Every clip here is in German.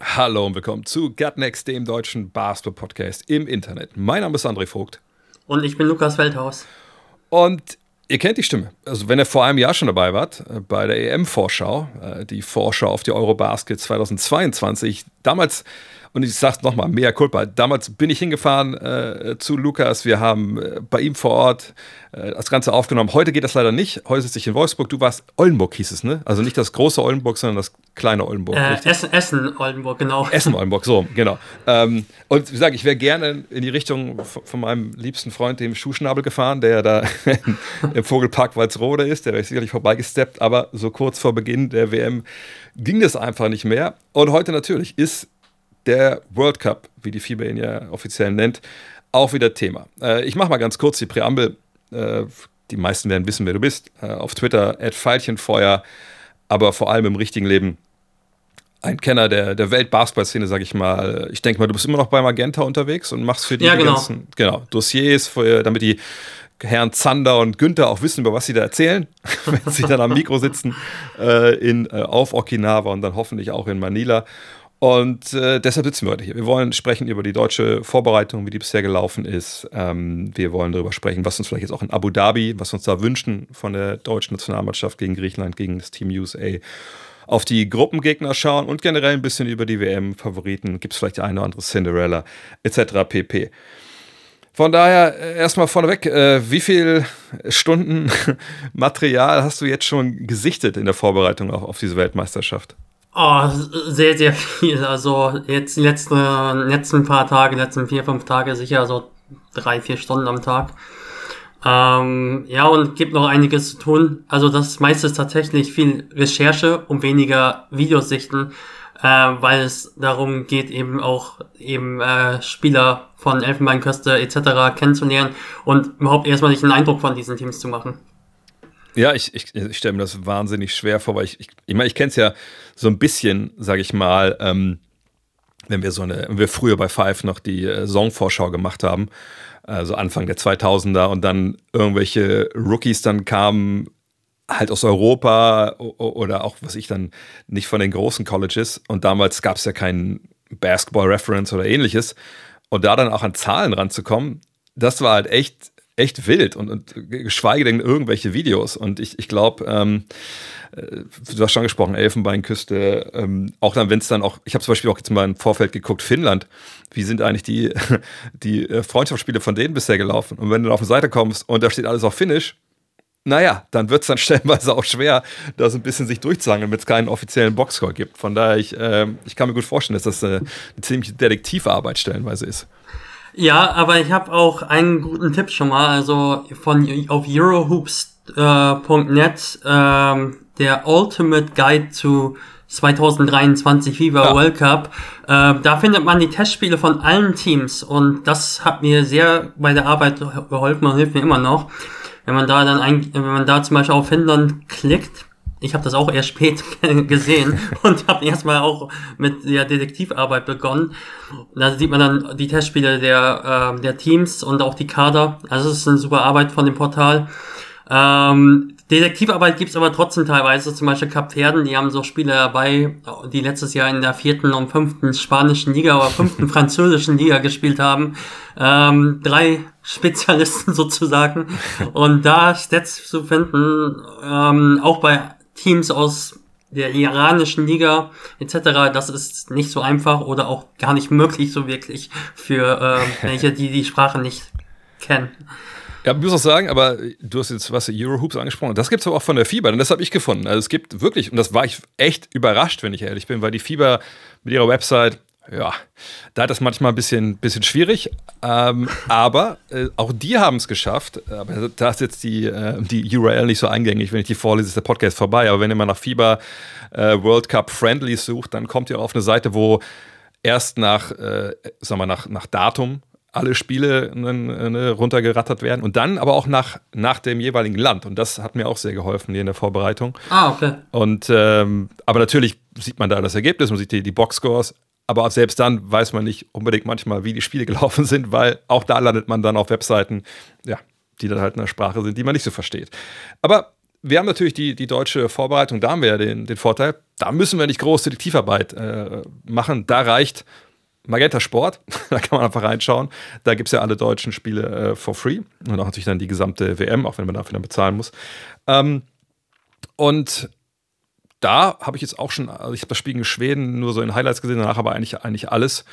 Hallo und willkommen zu Gutnext, dem deutschen Basketball-Podcast im Internet. Mein Name ist André Vogt Und ich bin Lukas Feldhaus. und ihr kennt die Stimme. Also wenn ihr vor einem Jahr schon dabei wart, äh, bei der EM-Vorschau, äh, die Vorschau auf die Eurobasket 2022, damals, und ich sag's nochmal, mea culpa, damals bin ich hingefahren äh, zu Lukas, wir haben äh, bei ihm vor Ort äh, das Ganze aufgenommen. Heute geht das leider nicht, heute sitze ich in Wolfsburg, du warst, Oldenburg hieß es, ne? Also nicht das große Oldenburg, sondern das kleine Oldenburg. Äh? Essen, Essen, Oldenburg, genau. Essen Oldenburg, so, genau. Ähm, und wie gesagt, ich wäre gerne in die Richtung von meinem liebsten Freund, dem Schuhschnabel, gefahren, der da im Vogelpark Walsrode ist. Der wäre sicherlich vorbeigesteppt, aber so kurz vor Beginn der WM ging das einfach nicht mehr. Und heute natürlich ist der World Cup, wie die FIBA ihn ja offiziell nennt, auch wieder Thema. Äh, ich mache mal ganz kurz die Präambel. Äh, die meisten werden wissen, wer du bist. Äh, auf Twitter, Veilchenfeuer, aber vor allem im richtigen Leben ein Kenner der, der Weltbasketball-Szene, sag ich mal. Ich denke mal, du bist immer noch bei Magenta unterwegs und machst für die, Ja, genau. ganzen genau, Dossiers, für, damit die Herren Zander und Günther auch wissen, über was sie da erzählen, wenn sie dann am Mikro sitzen äh, in, äh, auf Okinawa und dann hoffentlich auch in Manila. Und äh, deshalb sitzen wir heute hier. Wir wollen sprechen über die deutsche Vorbereitung, wie die bisher gelaufen ist. Ähm, wir wollen darüber sprechen, was uns vielleicht jetzt auch in Abu Dhabi, was uns da wünschen von der deutschen Nationalmannschaft gegen Griechenland, gegen das Team USA auf die Gruppengegner schauen und generell ein bisschen über die WM-Favoriten. Gibt es vielleicht eine oder andere Cinderella etc. pp. Von daher äh, erstmal vorneweg, äh, wie viel Stunden Material hast du jetzt schon gesichtet in der Vorbereitung auf, auf diese Weltmeisterschaft? Oh, sehr, sehr viel. Also jetzt die letzten, letzten paar Tage, letzten vier, fünf Tage sicher so drei, vier Stunden am Tag. Ähm, ja, und gibt noch einiges zu tun. Also das meiste ist tatsächlich viel Recherche und weniger Videosichten, äh, weil es darum geht, eben auch eben äh, Spieler von Elfenbeinküste etc. kennenzulernen und überhaupt erstmal sich einen Eindruck von diesen Teams zu machen. Ja, ich, ich, ich stelle mir das wahnsinnig schwer vor, weil ich, ich, ich meine, ich kenne es ja so ein bisschen, sage ich mal, ähm, wenn wir so eine, wenn wir früher bei Five noch die äh, Songvorschau gemacht haben, also Anfang der 2000er und dann irgendwelche Rookies dann kamen halt aus Europa oder auch, was ich dann nicht von den großen Colleges und damals gab es ja keinen Basketball-Reference oder ähnliches und da dann auch an Zahlen ranzukommen, das war halt echt echt wild und, und geschweige denn irgendwelche Videos und ich, ich glaube, ähm, äh, du hast schon gesprochen, Elfenbeinküste, ähm, auch dann, wenn es dann auch, ich habe zum Beispiel auch jetzt mal im Vorfeld geguckt, Finnland, wie sind eigentlich die, die äh, Freundschaftsspiele von denen bisher gelaufen? Und wenn du dann auf die Seite kommst und da steht alles auf Finnisch, naja, dann wird es dann stellenweise auch schwer, da so ein bisschen sich durchzuhangeln, wenn es keinen offiziellen Boxscore gibt. Von daher, ich, ähm, ich kann mir gut vorstellen, dass das äh, eine ziemliche Detektivarbeit stellenweise ist. Ja, aber ich habe auch einen guten Tipp schon mal, also von auf eurohoops.net, ähm, der Ultimate Guide zu 2023 FIFA Ja. World Cup. Äh, da findet man die Testspiele von allen Teams und das hat mir sehr bei der Arbeit geholfen und hilft mir immer noch. Wenn man da dann ein, wenn man da zum Beispiel auf Finnland klickt, ich habe das auch erst spät gesehen und habe erstmal auch mit der Detektivarbeit begonnen. Da sieht man dann die Testspiele der, äh, der Teams und auch die Kader. Also es ist eine super Arbeit von dem Portal. Ähm, Detektivarbeit gibt's aber trotzdem teilweise, zum Beispiel Cap Verden, die haben so Spiele dabei, die letztes Jahr in der vierten und fünften spanischen Liga oder fünften französischen Liga gespielt haben. Ähm, drei Spezialisten sozusagen. Und da Stats zu finden, ähm, auch bei Teams aus der iranischen Liga etc., das ist nicht so einfach oder auch gar nicht möglich so wirklich für ähm, welche, die die Sprache nicht kennen. Ja, ich muss auch sagen, aber du hast jetzt was Eurohoops angesprochen. Das gibt es aber auch von der FIBA, und das habe ich gefunden. Also es gibt wirklich, und das war ich echt überrascht, wenn ich ehrlich bin, weil die FIBA mit ihrer Website, ja, da hat das manchmal ein bisschen, bisschen schwierig. Ähm, aber äh, auch die haben es geschafft. Aber da ist jetzt die, äh, die URL nicht so eingängig. Wenn ich die vorlese, ist der Podcast vorbei. Aber wenn ihr mal nach FIBA äh, World Cup Friendlies sucht, dann kommt ihr auf eine Seite, wo erst nach, äh, sagen wir, nach, nach Datum alle Spiele ne, ne, runtergerattert werden und dann aber auch nach, nach dem jeweiligen Land. Und das hat mir auch sehr geholfen hier in der Vorbereitung. Ah, okay. Und ähm, aber natürlich sieht man da das Ergebnis, man sieht die, die Boxscores, aber selbst dann weiß man nicht unbedingt manchmal, wie die Spiele gelaufen sind, weil auch da landet man dann auf Webseiten, ja, die dann halt in einer Sprache sind, die man nicht so versteht. Aber wir haben natürlich die, die deutsche Vorbereitung, da haben wir ja den, den Vorteil, da müssen wir nicht groß Detektivarbeit äh, machen. Da reicht Magenta Sport, da kann man einfach reinschauen. Da gibt es ja alle deutschen Spiele äh, for free und auch natürlich dann die gesamte WM, auch wenn man dafür dann bezahlen muss. Ähm, und da habe ich jetzt auch schon, also ich habe das Spiel in Schweden nur so in Highlights gesehen, danach aber eigentlich, eigentlich alles.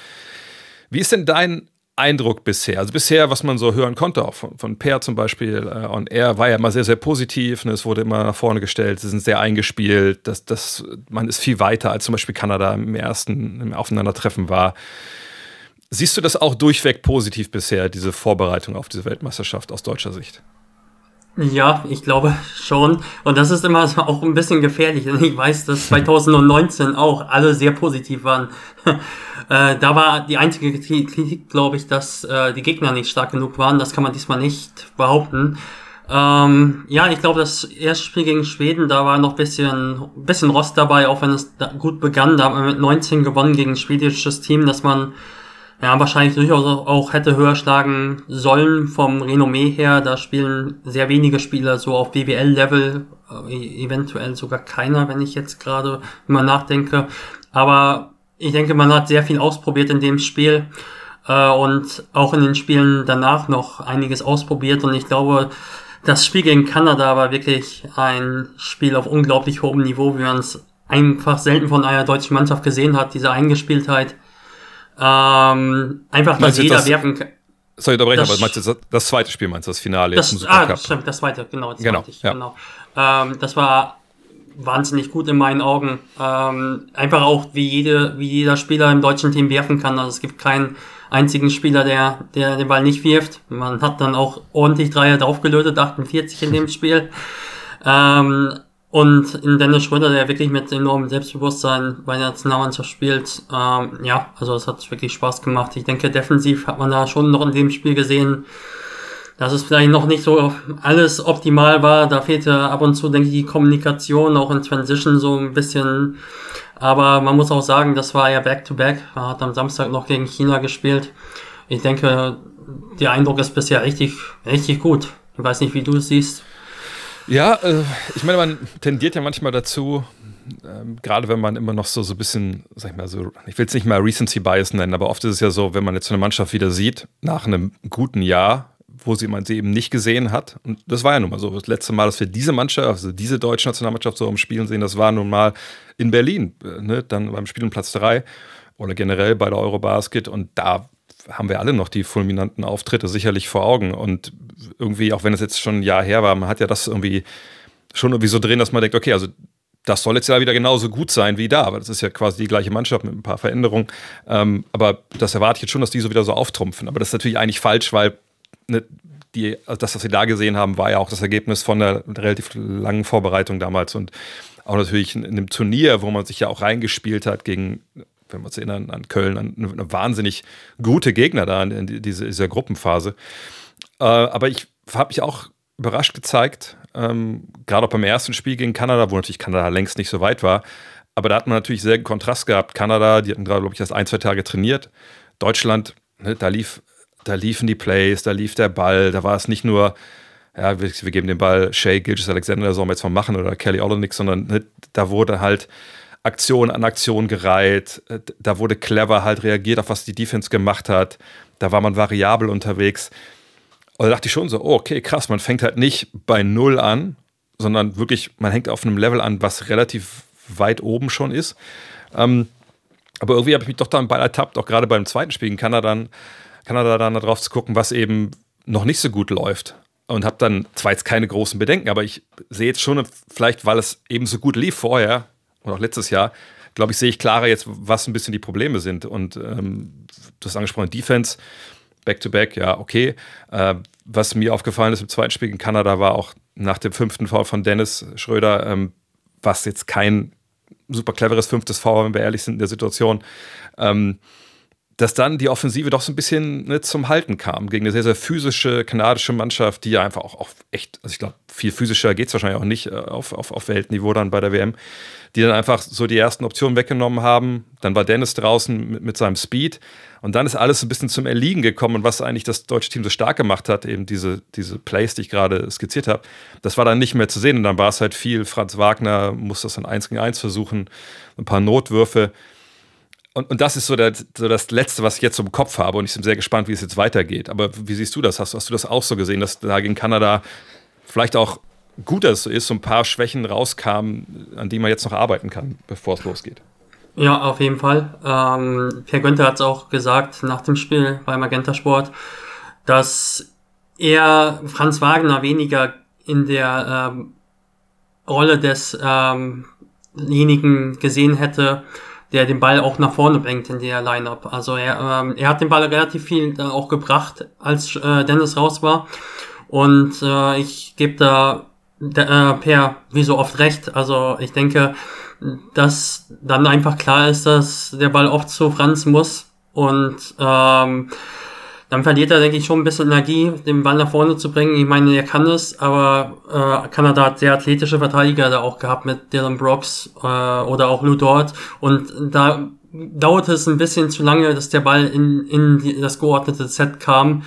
Wie ist denn dein Eindruck bisher? Also bisher, was man so hören konnte, auch von, von Per zum Beispiel äh, on Air, war ja immer sehr, sehr positiv. Ne? Es wurde immer nach vorne gestellt, sie sind sehr eingespielt, das, das, man ist viel weiter, als zum Beispiel Kanada im ersten im Aufeinandertreffen war. Siehst du das auch durchweg positiv bisher, diese Vorbereitung auf diese Weltmeisterschaft aus deutscher Sicht? Ja, ich glaube schon. Und das ist immer auch ein bisschen gefährlich, denn ich weiß, dass 2019 auch alle sehr positiv waren. äh, da war die einzige Kritik, glaube ich, dass äh, die Gegner nicht stark genug waren. Das kann man diesmal nicht behaupten. Ähm, ja, ich glaube, das erste Spiel gegen Schweden, da war noch bisschen, bisschen Rost dabei, auch wenn es gut begann. Da haben wir mit 19 gewonnen gegen ein schwedisches Team, dass man ja, wahrscheinlich durchaus auch hätte höher schlagen sollen vom Renommee her. Da spielen sehr wenige Spieler so auf BWL-Level, äh, eventuell sogar keiner, wenn ich jetzt gerade mal nachdenke. Aber ich denke, man hat sehr viel ausprobiert in dem Spiel äh, und auch in den Spielen danach noch einiges ausprobiert. Und ich glaube, das Spiel gegen Kanada war wirklich ein Spiel auf unglaublich hohem Niveau, wie man es einfach selten von einer deutschen Mannschaft gesehen hat, diese Eingespieltheit ähm, einfach, dass jeder das, werfen kann. Sorry, unterbrechen, aber meinst du das, das, zweite Spiel, meinst du das Finale das, im Ah, das stimmt, das zweite, genau. Das genau, ich, ja. genau. Ähm, das war wahnsinnig gut in meinen Augen. Ähm, einfach auch, wie, jede, wie jeder Spieler im deutschen Team werfen kann. Also es gibt keinen einzigen Spieler, der, der den Ball nicht wirft. Man hat dann auch ordentlich Dreier draufgelötet, 48 in dem Spiel. Ähm, und in Dennis Schröder, der wirklich mit enormem Selbstbewusstsein bei der Nationalmannschaft spielt, ähm, ja, also es hat wirklich Spaß gemacht. Ich denke, defensiv hat man da schon noch in dem Spiel gesehen, dass es vielleicht noch nicht so alles optimal war. Da fehlte ab und zu, denke ich, die Kommunikation, auch in Transition so ein bisschen. Aber man muss auch sagen, das war ja Back-to-Back. -back. Er hat am Samstag noch gegen China gespielt. Ich denke, der Eindruck ist bisher richtig, richtig gut. Ich weiß nicht, wie du es siehst. Ja, äh, ich meine, man tendiert ja manchmal dazu, ähm, gerade wenn man immer noch so, so ein bisschen, sag ich mal, so, ich will es nicht mal Recency Bias nennen, aber oft ist es ja so, wenn man jetzt so eine Mannschaft wieder sieht, nach einem guten Jahr, wo sie man sie eben nicht gesehen hat. Und das war ja nun mal so. Das letzte Mal, dass wir diese Mannschaft, also diese deutsche Nationalmannschaft so im Spielen sehen, das war nun mal in Berlin, äh, ne? dann beim Spiel um Platz 3 oder generell bei der Eurobasket. Und da haben wir alle noch die fulminanten Auftritte sicherlich vor Augen. Und irgendwie, auch wenn es jetzt schon ein Jahr her war, man hat ja das irgendwie schon irgendwie so drin, dass man denkt, okay, also das soll jetzt ja wieder genauso gut sein wie da, aber das ist ja quasi die gleiche Mannschaft mit ein paar Veränderungen. Ähm, aber das erwarte ich jetzt schon, dass die so wieder so auftrumpfen. Aber das ist natürlich eigentlich falsch, weil ne, die, also das, was wir da gesehen haben, war ja auch das Ergebnis von der relativ langen Vorbereitung damals und auch natürlich in einem Turnier, wo man sich ja auch reingespielt hat gegen wenn wir uns erinnern an Köln, an eine, wahnsinnig gute Gegner da in dieser, dieser Gruppenphase. Äh, aber ich habe mich auch überrascht gezeigt, ähm, gerade auch beim ersten Spiel gegen Kanada, wo natürlich Kanada längst nicht so weit war. Aber da hat man natürlich sehr Kontrast gehabt. Kanada, die hatten gerade, glaube ich, erst ein, zwei Tage trainiert. Deutschland, ne, da, lief, da liefen die Plays, da lief der Ball, da war es nicht nur, ja, wir, wir geben den Ball Shay, Gilgis Alexander, sollen wir jetzt mal machen, oder Kelly Olenek, sondern ne, da wurde halt Aktion an Aktion gereiht. Äh, da wurde clever halt reagiert auf was die Defense gemacht hat. Da war man variabel unterwegs. Und da dachte ich schon so, oh, okay, krass, man fängt halt nicht bei Null an, sondern wirklich, man hängt auf einem Level an, was relativ weit oben schon ist. Ähm, aber irgendwie habe ich mich doch dann bei ertappt, auch gerade beim zweiten Spiel in Kanada, Kanada dann darauf zu gucken, was eben noch nicht so gut läuft. Und habe dann zwar jetzt keine großen Bedenken, aber ich sehe jetzt schon, vielleicht weil es eben so gut lief vorher, und auch letztes Jahr, glaube ich, sehe ich klarer jetzt, was ein bisschen die Probleme sind. Und ähm, du hast Defense, Back-to-Back, -back, ja, okay. Äh, was mir aufgefallen ist im zweiten Spiel in Kanada war auch nach dem fünften Foul von Dennis Schröder, ähm, was jetzt kein super cleveres fünftes Foul, wenn wir ehrlich sind in der Situation. Ähm, dass dann die Offensive doch so ein bisschen ne, zum Halten kam gegen eine sehr, sehr physische kanadische Mannschaft, die ja einfach auch, auch echt, also ich glaube, viel physischer geht es wahrscheinlich auch nicht äh, auf, auf, auf Weltniveau dann bei der WM, die dann einfach so die ersten Optionen weggenommen haben. Dann war Dennis draußen mit, mit seinem Speed. Und dann ist alles ein bisschen zum Erliegen gekommen. Und was eigentlich das deutsche Team so stark gemacht hat, eben diese, diese Plays, die ich gerade skizziert habe, das war dann nicht mehr zu sehen. Und dann war es halt viel, Franz Wagner muss das dann eins gegen eins versuchen, ein paar Notwürfe und, und das ist so, der, so das Letzte, was ich jetzt im Kopf habe. Und ich bin sehr gespannt, wie es jetzt weitergeht. Aber wie siehst du das? Hast, hast du das auch so gesehen, dass da gegen Kanada vielleicht auch gut, dass es so ist, so ein paar Schwächen rauskamen, an die man jetzt noch arbeiten kann, bevor es losgeht? Ja, auf jeden Fall. Ähm, Pierre Günther hat es auch gesagt nach dem Spiel beim Magenta Sport, dass er Franz Wagner weniger in der ähm, Rolle desjenigen ähm gesehen hätte, der den Ball auch nach vorne bringt in der Lineup. Also er, ähm, er hat den Ball relativ viel dann auch gebracht, als äh, Dennis raus war. Und äh, ich gebe da äh, Per wie so oft recht. Also ich denke, dass dann einfach klar ist, dass der Ball oft zu Franz muss. Und ähm, dann verliert er, denke ich, schon ein bisschen Energie, den Ball nach vorne zu bringen. Ich meine, er kann es, aber äh, Kanada hat sehr athletische Verteidiger da auch gehabt mit Dylan Brooks äh, oder auch Lou Dort. Und da dauerte es ein bisschen zu lange, dass der Ball in, in die, das geordnete Set kam.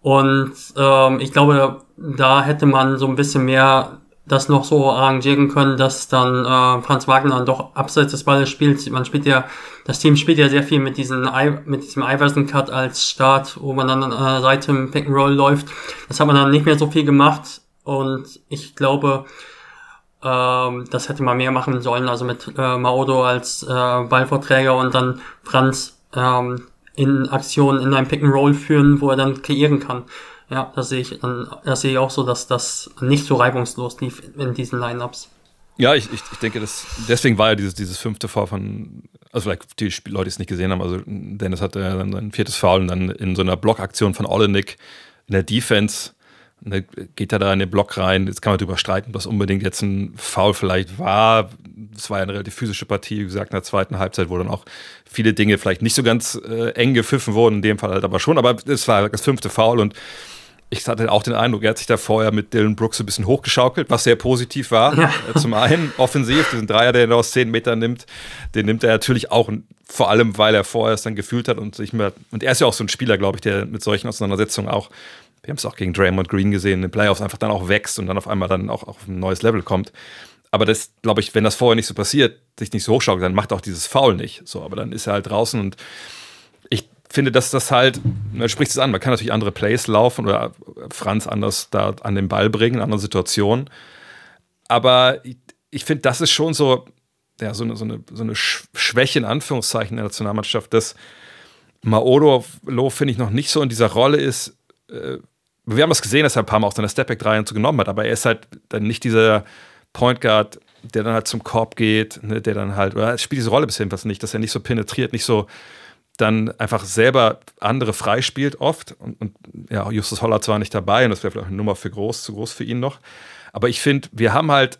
Und ähm, ich glaube, da hätte man so ein bisschen mehr das noch so arrangieren können, dass dann äh, Franz Wagner dann doch abseits des Balles spielt. Man spielt ja, das Team spielt ja sehr viel mit, diesen, mit diesem Iverson-Cut als Start, wo man dann an der Seite im Pick and Roll läuft. Das hat man dann nicht mehr so viel gemacht und ich glaube, ähm, das hätte man mehr machen sollen, also mit äh, Maodo als äh, Ballvorträger und dann Franz ähm, in Aktionen in einem Pick and Roll führen, wo er dann kreieren kann. Ja, das sehe ich, das sehe ich auch so, dass das nicht so reibungslos lief in diesen Lineups. Ja, ich, ich, ich denke, das, deswegen war ja dieses, dieses fünfte Foul von, also vielleicht die Leute, die es nicht gesehen haben, also Dennis hatte ja dann sein viertes Foul und dann in so einer Blockaktion von Olenek in der Defense ne, geht er da in den Block rein. Jetzt kann man darüber streiten, was unbedingt jetzt ein Foul vielleicht war. Es war ja eine relativ physische Partie, wie gesagt, in der zweiten Halbzeit, wo dann auch viele Dinge vielleicht nicht so ganz äh, eng gepfiffen wurden, in dem Fall halt aber schon. Aber es war das fünfte Foul und ich hatte auch den Eindruck, er hat sich da vorher mit Dylan Brooks ein bisschen hochgeschaukelt, was sehr positiv war. Ja. Äh, zum einen offensiv, diesen Dreier, der er aus 10 Metern nimmt, den nimmt er natürlich auch, vor allem, weil er vorher es dann gefühlt hat und sich mehr, und er ist ja auch so ein Spieler, glaube ich, der mit solchen Auseinandersetzungen auch, wir haben es auch gegen Draymond Green gesehen, in den Playoffs einfach dann auch wächst und dann auf einmal dann auch auf ein neues Level kommt. Aber das, glaube ich, wenn das vorher nicht so passiert, sich nicht so hochschaukelt, dann macht auch dieses Foul nicht. So, aber dann ist er halt draußen und finde, dass das halt, man spricht es an, man kann natürlich andere Plays laufen oder Franz anders da an den Ball bringen, in anderen Situationen. Aber ich, ich finde, das ist schon so, ja, so eine, so, eine, so eine Schwäche in Anführungszeichen der Nationalmannschaft, dass Maodo, finde ich, noch nicht so in dieser Rolle ist. Äh, wir haben es gesehen, dass er ein paar Mal auch seine Stepback 3 und so genommen hat, aber er ist halt dann nicht dieser Point Guard, der dann halt zum Korb geht, ne, der dann halt, oder er spielt diese Rolle bisher jedenfalls nicht, dass er nicht so penetriert, nicht so dann einfach selber andere freispielt oft. Und, und ja, Justus Holler zwar nicht dabei und das wäre vielleicht eine Nummer für groß, zu groß für ihn noch. Aber ich finde, wir haben halt,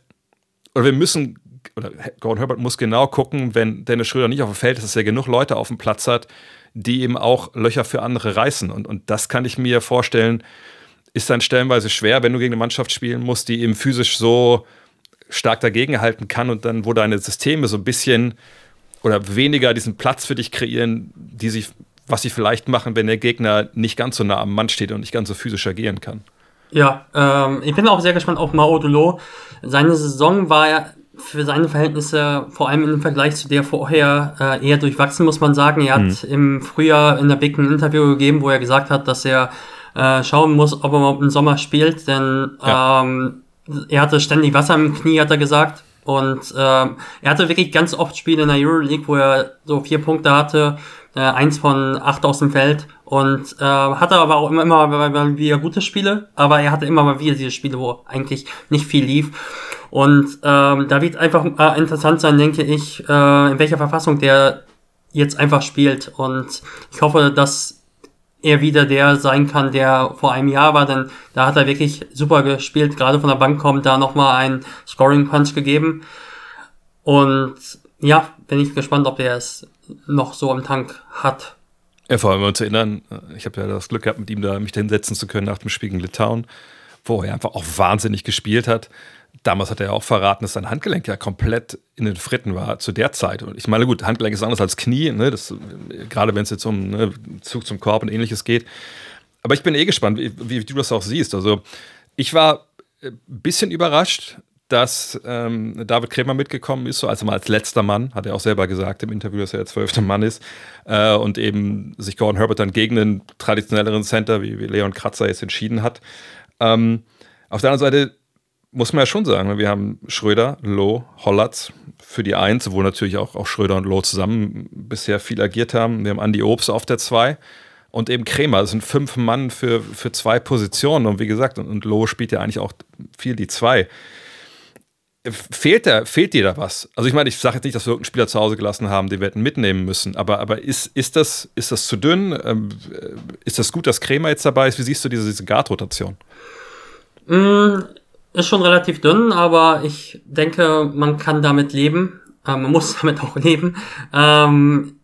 oder wir müssen, oder Gordon Herbert muss genau gucken, wenn Dennis Schröder nicht auf dem Feld ist, dass er genug Leute auf dem Platz hat, die eben auch Löcher für andere reißen. Und, und das kann ich mir vorstellen, ist dann stellenweise schwer, wenn du gegen eine Mannschaft spielen musst, die eben physisch so stark dagegenhalten kann und dann, wo deine Systeme so ein bisschen oder weniger diesen Platz für dich kreieren, die sich, was sie vielleicht machen, wenn der Gegner nicht ganz so nah am Mann steht und nicht ganz so physisch agieren kann. Ja, ähm, ich bin auch sehr gespannt auf Mao Dolo. Seine Saison war ja für seine Verhältnisse, vor allem im Vergleich zu der vorher, äh, eher durchwachsen, muss man sagen. Er hat mhm. im Frühjahr in der Big ein Interview gegeben, wo er gesagt hat, dass er äh, schauen muss, ob er mal im Sommer spielt, denn ja. ähm, er hatte ständig Wasser im Knie, hat er gesagt. Und ähm, er hatte wirklich ganz oft Spiele in der Euroleague, wo er so vier Punkte hatte, äh, eins von acht aus dem Feld und äh, hatte aber auch immer, immer mal wieder gute Spiele, aber er hatte immer mal wieder diese Spiele, wo eigentlich nicht viel lief. Und ähm, da wird einfach äh, interessant sein, denke ich, äh, in welcher Verfassung der jetzt einfach spielt. Und ich hoffe, dass er wieder der sein kann, der vor einem Jahr war, denn da hat er wirklich super gespielt, gerade von der Bank kommt, da nochmal einen Scoring Punch gegeben. Und ja, bin ich gespannt, ob er es noch so im Tank hat. Ja, vor allem uns zu erinnern, ich habe ja das Glück gehabt, mit ihm da mich hinsetzen zu können nach dem Spiel gegen Litauen, wo er einfach auch wahnsinnig gespielt hat. Damals hat er ja auch verraten, dass sein Handgelenk ja komplett in den Fritten war zu der Zeit. Und ich meine, gut, Handgelenk ist anders als Knie, ne? das, gerade wenn es jetzt um ne, Zug zum Korb und ähnliches geht. Aber ich bin eh gespannt, wie, wie du das auch siehst. Also, ich war ein bisschen überrascht, dass ähm, David Krämer mitgekommen ist, so also mal als letzter Mann, hat er auch selber gesagt im Interview, dass er der zwölfte Mann ist äh, und eben sich Gordon Herbert dann gegen einen traditionelleren Center wie, wie Leon Kratzer jetzt entschieden hat. Ähm, auf der anderen Seite muss man ja schon sagen, wir haben Schröder, Loh, Hollatz für die Eins, wo natürlich auch, auch Schröder und Loh zusammen bisher viel agiert haben. Wir haben Andy Obst auf der Zwei und eben Krämer. Das sind fünf Mann für, für zwei Positionen. Und wie gesagt, und, und Loh spielt ja eigentlich auch viel die Zwei fehlt, da, fehlt dir da was? Also ich meine, ich sage jetzt nicht, dass wir irgendeinen Spieler zu Hause gelassen haben, den wir hätten mitnehmen müssen, aber, aber ist, ist, das, ist das zu dünn? Ähm, ist das gut, dass Krämer jetzt dabei ist? Wie siehst du diese, diese Guard-Rotation? Mm, ist schon relativ dünn, aber ich denke, man kann damit leben. Äh, man muss damit auch leben. Ähm,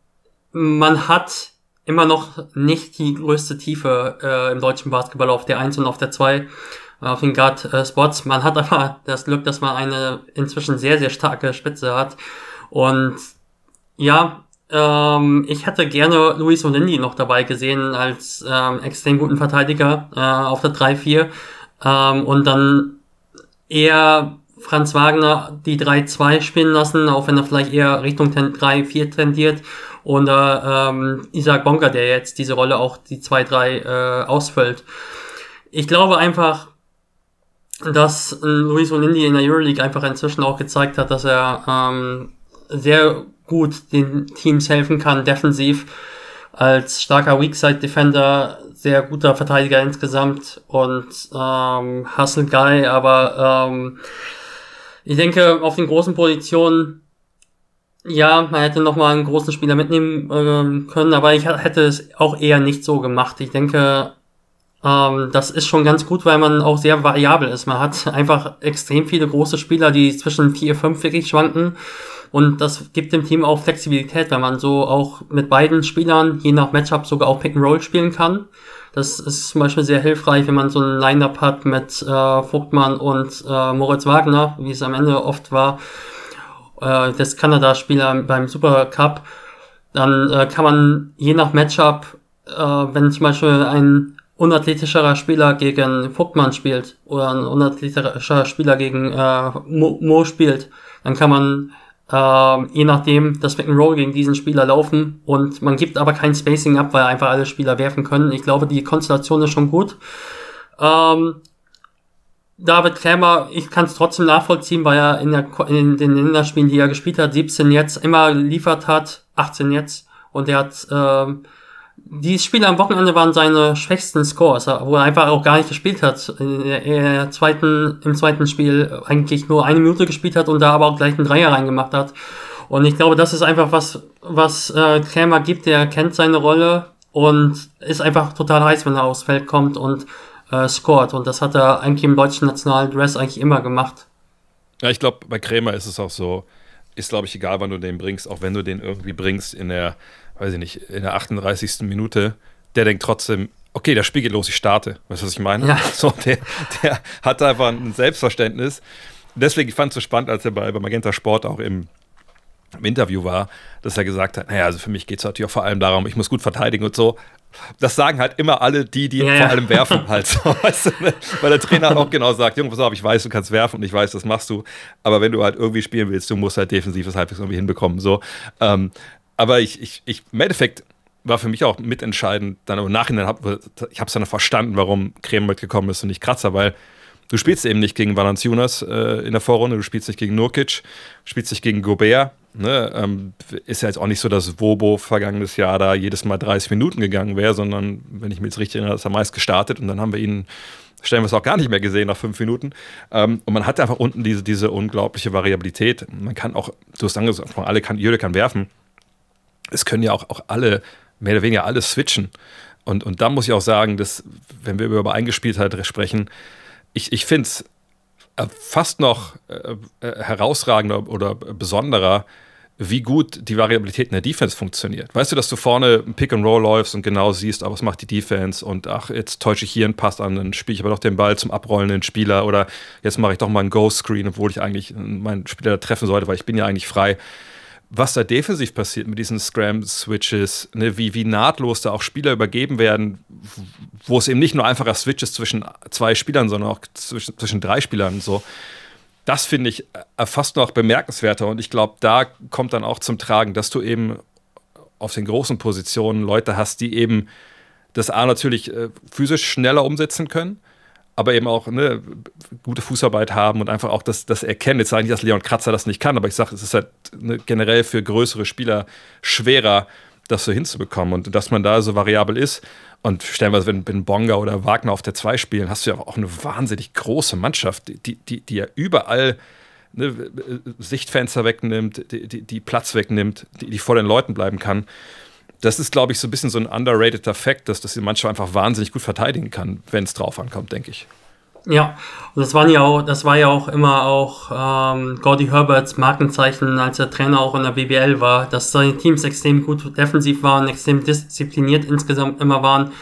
man hat immer noch nicht die größte Tiefe äh, im deutschen Basketball auf der 1 und auf der 2 auf den Guard-Spots. Man hat aber das Glück, dass man eine inzwischen sehr, sehr starke Spitze hat. Und ja, ähm, ich hätte gerne Luis Olindi noch dabei gesehen als ähm, extrem guten Verteidiger äh, auf der 3-4. Ähm, und dann eher Franz Wagner die 3-2 spielen lassen, auch wenn er vielleicht eher Richtung 3-4 tendiert. Oder ähm, Isaac Bonker, der jetzt diese Rolle auch die 2-3 äh, ausfüllt. Ich glaube einfach, dass äh, Luis Olindi in der Euroleague einfach inzwischen auch gezeigt hat, dass er ähm, sehr gut den Teams helfen kann, defensiv als starker Weakside-Defender, sehr guter Verteidiger insgesamt und ähm, Hustle Guy, aber ähm, ich denke, auf den großen Positionen, ja, man hätte noch mal einen großen Spieler mitnehmen ähm, können, aber ich hätte es auch eher nicht so gemacht. Ich denke, ähm, das ist schon ganz gut, weil man auch sehr variabel ist. Man hat einfach extrem viele große Spieler, die zwischen 4, 5 wirklich schwanken. Und das gibt dem Team auch Flexibilität, weil man so auch mit beiden Spielern, je nach Matchup, sogar auch Pick and Roll spielen kann. Das ist zum Beispiel sehr hilfreich, wenn man so ein Line-Up hat mit äh, Vogtmann und äh, Moritz Wagner, wie es am Ende oft war, äh, des Kanada-Spieler beim Super Cup. Dann äh, kann man je nach Matchup, äh, wenn zum Beispiel ein unathletischerer Spieler gegen Vogtmann spielt oder ein unathletischer Spieler gegen äh, Mo, Mo spielt, dann kann man äh, je nachdem das Roll gegen diesen Spieler laufen und man gibt aber kein Spacing ab, weil einfach alle Spieler werfen können. Ich glaube, die Konstellation ist schon gut. Ähm, David Krämer, ich kann es trotzdem nachvollziehen, weil er in, der, in den Länderspielen, die er gespielt hat, 17 jetzt immer geliefert hat, 18 jetzt und er hat äh, die Spiele am Wochenende waren seine schwächsten Scores, wo er einfach auch gar nicht gespielt hat. Der zweiten, Im zweiten Spiel eigentlich nur eine Minute gespielt hat und da aber auch gleich einen Dreier reingemacht hat. Und ich glaube, das ist einfach was, was äh, Krämer gibt, der kennt seine Rolle und ist einfach total heiß, wenn er aufs Feld kommt und äh, scored. Und das hat er eigentlich im deutschen nationalen Dress eigentlich immer gemacht. Ja, ich glaube, bei Krämer ist es auch so, ist glaube ich egal, wann du den bringst, auch wenn du den irgendwie bringst in der weiß ich nicht, in der 38. Minute, der denkt trotzdem, okay, das Spiel geht los, ich starte. Weißt du, was ich meine? Ja. So, der, der hat einfach ein Selbstverständnis. Deswegen fand es so spannend, als er bei, bei Magenta Sport auch im, im Interview war, dass er gesagt hat, naja, also für mich geht es natürlich auch vor allem darum, ich muss gut verteidigen und so. Das sagen halt immer alle die, die ja, vor allem werfen halt so, weißt du, ne? Weil der Trainer auch genau sagt, Junge, pass auf, ich weiß, du kannst werfen und ich weiß, das machst du, aber wenn du halt irgendwie spielen willst, du musst halt defensiv das halbwegs irgendwie hinbekommen, so. Ähm, aber ich, ich, ich, im Endeffekt war für mich auch mitentscheidend, dann im Nachhinein, hab, ich habe es dann verstanden, warum Creme mitgekommen ist und nicht Kratzer, weil du spielst eben nicht gegen Valanciunas äh, in der Vorrunde, du spielst nicht gegen Nurkic, spielst nicht gegen Gobert. Ne? Ähm, ist ja jetzt auch nicht so, dass Wobo vergangenes Jahr da jedes Mal 30 Minuten gegangen wäre, sondern, wenn ich mir jetzt richtig erinnere, ist er meist gestartet und dann haben wir ihn stellen wir es auch gar nicht mehr gesehen nach fünf Minuten. Ähm, und man hat einfach unten diese, diese unglaubliche Variabilität. Man kann auch, du hast angesprochen, alle kann, jeder kann werfen es können ja auch, auch alle, mehr oder weniger alle switchen. Und, und da muss ich auch sagen, dass, wenn wir über Eingespieltheit sprechen, ich, ich finde es äh, fast noch äh, äh, herausragender oder besonderer, wie gut die Variabilität in der Defense funktioniert. Weißt du, dass du vorne ein Pick and Roll läufst und genau siehst, aber was macht die Defense und ach, jetzt täusche ich hier einen Pass an, dann spiele ich aber doch den Ball zum abrollenden Spieler oder jetzt mache ich doch mal einen Ghost Screen, obwohl ich eigentlich meinen Spieler treffen sollte, weil ich bin ja eigentlich frei. Was da defensiv passiert mit diesen Scram-Switches, ne, wie, wie nahtlos da auch Spieler übergeben werden, wo es eben nicht nur einfacher Switches zwischen zwei Spielern, sondern auch zwischen, zwischen drei Spielern und so das finde ich äh, fast noch bemerkenswerter. Und ich glaube, da kommt dann auch zum Tragen, dass du eben auf den großen Positionen Leute hast, die eben das A natürlich äh, physisch schneller umsetzen können, aber eben auch ne, gute Fußarbeit haben und einfach auch das, das erkennen. Jetzt sage ich nicht, dass Leon Kratzer das nicht kann, aber ich sage, es ist halt ne, generell für größere Spieler schwerer, das so hinzubekommen. Und dass man da so variabel ist und stellenweise, wenn, wenn Bonga oder Wagner auf der 2 spielen, hast du ja auch eine wahnsinnig große Mannschaft, die, die, die ja überall ne, Sichtfenster wegnimmt, die, die, die Platz wegnimmt, die, die vor den Leuten bleiben kann. Das ist, glaube ich, so ein bisschen so ein underrated Effekt, dass das die Mannschaft einfach wahnsinnig gut verteidigen kann, wenn es drauf ankommt, denke ich. Ja, und das waren ja auch, das war ja auch immer auch ähm, Gordy Herberts Markenzeichen, als er Trainer auch in der BBL war, dass seine Teams extrem gut defensiv waren, extrem diszipliniert insgesamt immer waren.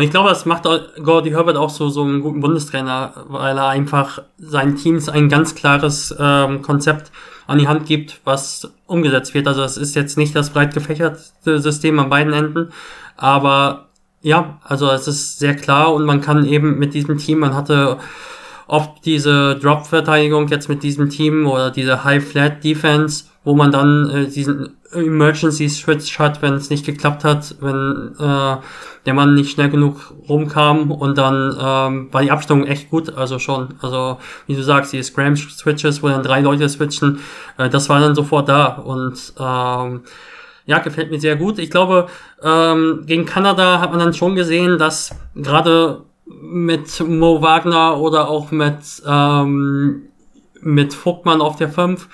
Und ich glaube, das macht Gordy Herbert auch so, so einen guten Bundestrainer, weil er einfach seinen Teams ein ganz klares ähm, Konzept an die Hand gibt, was umgesetzt wird. Also es ist jetzt nicht das breit gefächerte System an beiden Enden, aber ja, also es ist sehr klar und man kann eben mit diesem Team, man hatte oft diese Drop-Verteidigung jetzt mit diesem Team oder diese High-Flat-Defense, wo man dann äh, diesen Emergency-Switch hat, wenn es nicht geklappt hat, wenn äh, der Mann nicht schnell genug rumkam und dann ähm, war die Abstimmung echt gut, also schon, also wie du sagst, die Scram-Switches, wo dann drei Leute switchen, äh, das war dann sofort da und ähm, ja, gefällt mir sehr gut. Ich glaube, ähm, gegen Kanada hat man dann schon gesehen, dass gerade mit Mo Wagner oder auch mit, ähm, mit Vogtmann auf der 5,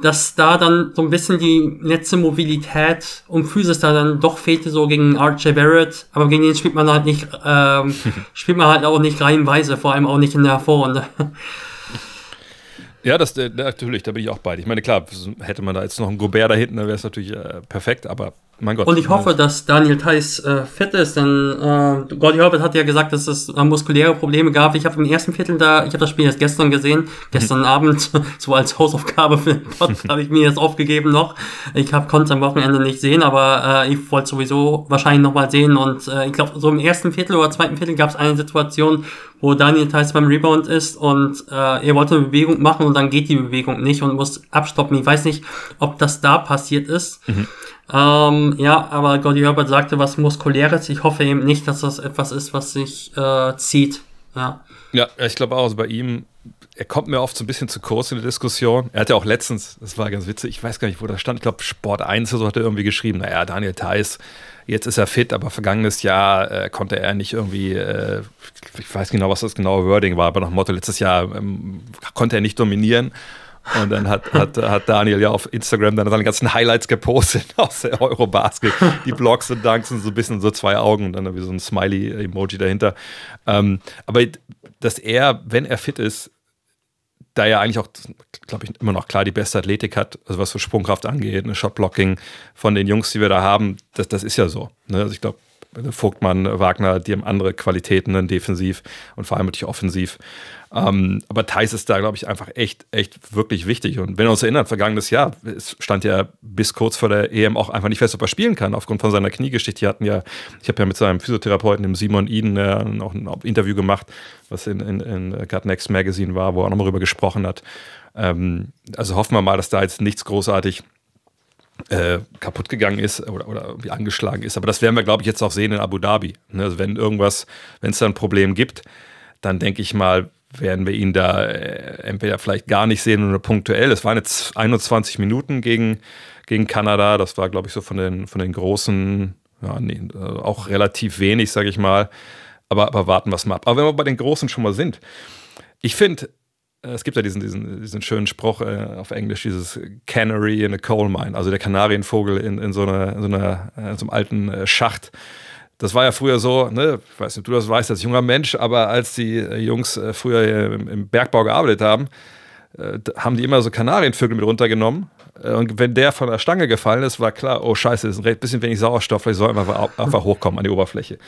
dass da dann so ein bisschen die letzte Mobilität und Physis da dann doch fehlte, so gegen Archie Barrett, aber gegen den spielt man halt nicht, ähm, spielt man halt auch nicht reihenweise, vor allem auch nicht in der Vorrunde. Ja, das äh, natürlich, da bin ich auch bei. Ich meine, klar, hätte man da jetzt noch einen Gobert da hinten, dann wäre es natürlich äh, perfekt, aber mein Gott. Und ich hoffe, dass Daniel Theiss äh, fit ist, denn äh, Gordy Herbert hat ja gesagt, dass es äh, muskuläre Probleme gab. Ich habe im ersten Viertel da, ich habe das Spiel erst gestern gesehen, gestern Abend, so als Hausaufgabe für den Podcast habe ich mir jetzt aufgegeben noch. Ich konnte es am Wochenende nicht sehen, aber äh, ich wollte sowieso wahrscheinlich nochmal sehen. Und äh, ich glaube, so im ersten Viertel oder zweiten Viertel gab es eine Situation, wo Daniel Theiss beim Rebound ist und äh, er wollte eine Bewegung machen und dann geht die Bewegung nicht und muss abstoppen. Ich weiß nicht, ob das da passiert ist. Mhm. Ähm, ja, aber Gordy Herbert sagte was Muskuläres. Ich hoffe eben nicht, dass das etwas ist, was sich äh, zieht. Ja. ja, ich glaube auch, also bei ihm, er kommt mir oft so ein bisschen zu kurz in der Diskussion. Er hat ja auch letztens, das war ganz witzig, ich weiß gar nicht, wo da stand, ich glaube Sport 1 oder so hat er irgendwie geschrieben, naja, Daniel Theiss, jetzt ist er fit, aber vergangenes Jahr äh, konnte er nicht irgendwie, äh, ich weiß genau, was das genaue Wording war, aber nach dem Motto, letztes Jahr ähm, konnte er nicht dominieren. Und dann hat, hat, hat Daniel ja auf Instagram dann seine ganzen Highlights gepostet aus der Eurobasket. Die Blogs und Dunks und so ein bisschen so zwei Augen und dann wie so ein Smiley-Emoji dahinter. Ähm, aber dass er, wenn er fit ist, da er eigentlich auch, glaube ich, immer noch klar die beste Athletik hat, also was so Sprungkraft angeht, eine Shotblocking von den Jungs, die wir da haben, das, das ist ja so. Ne? Also ich glaube, Vogtmann, Wagner, die haben andere Qualitäten, dann defensiv und vor allem natürlich offensiv. Ähm, aber Thais ist da, glaube ich, einfach echt, echt wirklich wichtig. Und wenn wir uns erinnern, vergangenes Jahr, es stand ja bis kurz vor der EM auch einfach nicht fest, ob er spielen kann, aufgrund von seiner Kniegeschichte. Die hatten ja, ich habe ja mit seinem Physiotherapeuten, dem Simon Eden, äh, auch ein Interview gemacht, was in, in, in Gut Next Magazine war, wo er nochmal darüber gesprochen hat. Ähm, also hoffen wir mal, dass da jetzt nichts großartig äh, kaputt gegangen ist oder, oder irgendwie angeschlagen ist. Aber das werden wir, glaube ich, jetzt auch sehen in Abu Dhabi. Ne? Also wenn irgendwas, wenn es da ein Problem gibt, dann denke ich mal, werden wir ihn da äh, entweder vielleicht gar nicht sehen oder punktuell. Es waren jetzt 21 Minuten gegen, gegen Kanada. Das war, glaube ich, so von den, von den großen, ja, nee, äh, auch relativ wenig, sage ich mal. Aber, aber warten wir es mal ab. Aber wenn wir bei den Großen schon mal sind, ich finde, äh, es gibt ja diesen, diesen, diesen schönen Spruch äh, auf Englisch, dieses Canary in a Coal Mine, also der Kanarienvogel in, in, so, einer, in so, einer, in so einem alten äh, Schacht. Das war ja früher so, ne, ich weiß nicht, ob du das weißt als junger Mensch, aber als die äh, Jungs äh, früher im, Bergbau gearbeitet haben, äh, haben die immer so Kanarienvögel mit runtergenommen. Und wenn der von der Stange gefallen ist, war klar, oh scheiße, ist ein bisschen wenig Sauerstoff, vielleicht soll einfach, einfach hochkommen an die Oberfläche.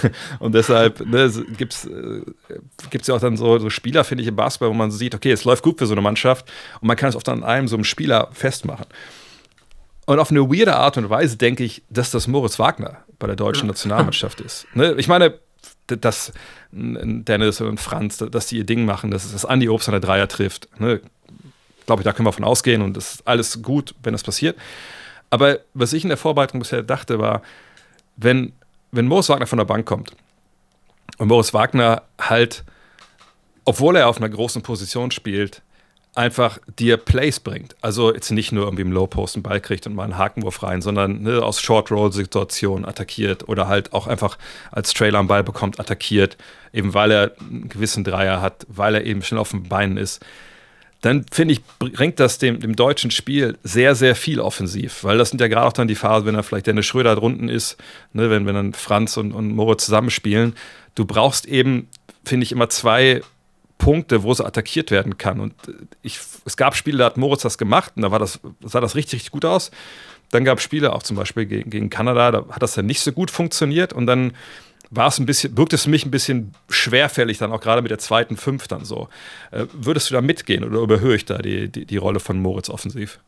und deshalb ne, gibt es ja auch dann so, so Spieler, finde ich, im Basketball, wo man sieht, okay, es läuft gut für so eine Mannschaft und man kann es oft an einem so einem Spieler festmachen. Und auf eine weirde Art und Weise denke ich, dass das Moritz Wagner bei der deutschen Nationalmannschaft ist. Ne? Ich meine, dass Dennis und Franz, dass die ihr Ding machen, dass, dass Andi Obst an der Dreier trifft. Ne? Glaube ich, da können wir von ausgehen und das ist alles gut, wenn das passiert. Aber was ich in der Vorbereitung bisher dachte, war, wenn, wenn Moritz Wagner von der Bank kommt und Moritz Wagner halt, obwohl er auf einer großen Position spielt, einfach dir Plays bringt. Also jetzt nicht nur irgendwie im Low Post einen Ball kriegt und mal einen Hakenwurf rein, sondern ne, aus Short Roll Situationen attackiert oder halt auch einfach als Trailer am Ball bekommt attackiert, eben weil er einen gewissen Dreier hat, weil er eben schnell auf den Beinen ist. Dann finde ich, bringt das dem, dem deutschen Spiel sehr, sehr viel offensiv, weil das sind ja gerade auch dann die Phasen, wenn er vielleicht Dennis Schröder drunten ist, ne, wenn, wenn dann Franz und, und Moritz zusammenspielen. Du brauchst eben, finde ich, immer zwei Punkte, wo sie attackiert werden kann. Und ich, es gab Spiele, da hat Moritz das gemacht und da war das, sah das richtig, richtig gut aus. Dann gab es Spiele, auch zum Beispiel gegen, gegen Kanada, da hat das dann nicht so gut funktioniert und dann war es ein bisschen, wirkt es mich ein bisschen schwerfällig, dann auch gerade mit der zweiten Fünf dann so. Äh, würdest du da mitgehen oder überhöhe ich da die, die, die Rolle von Moritz offensiv?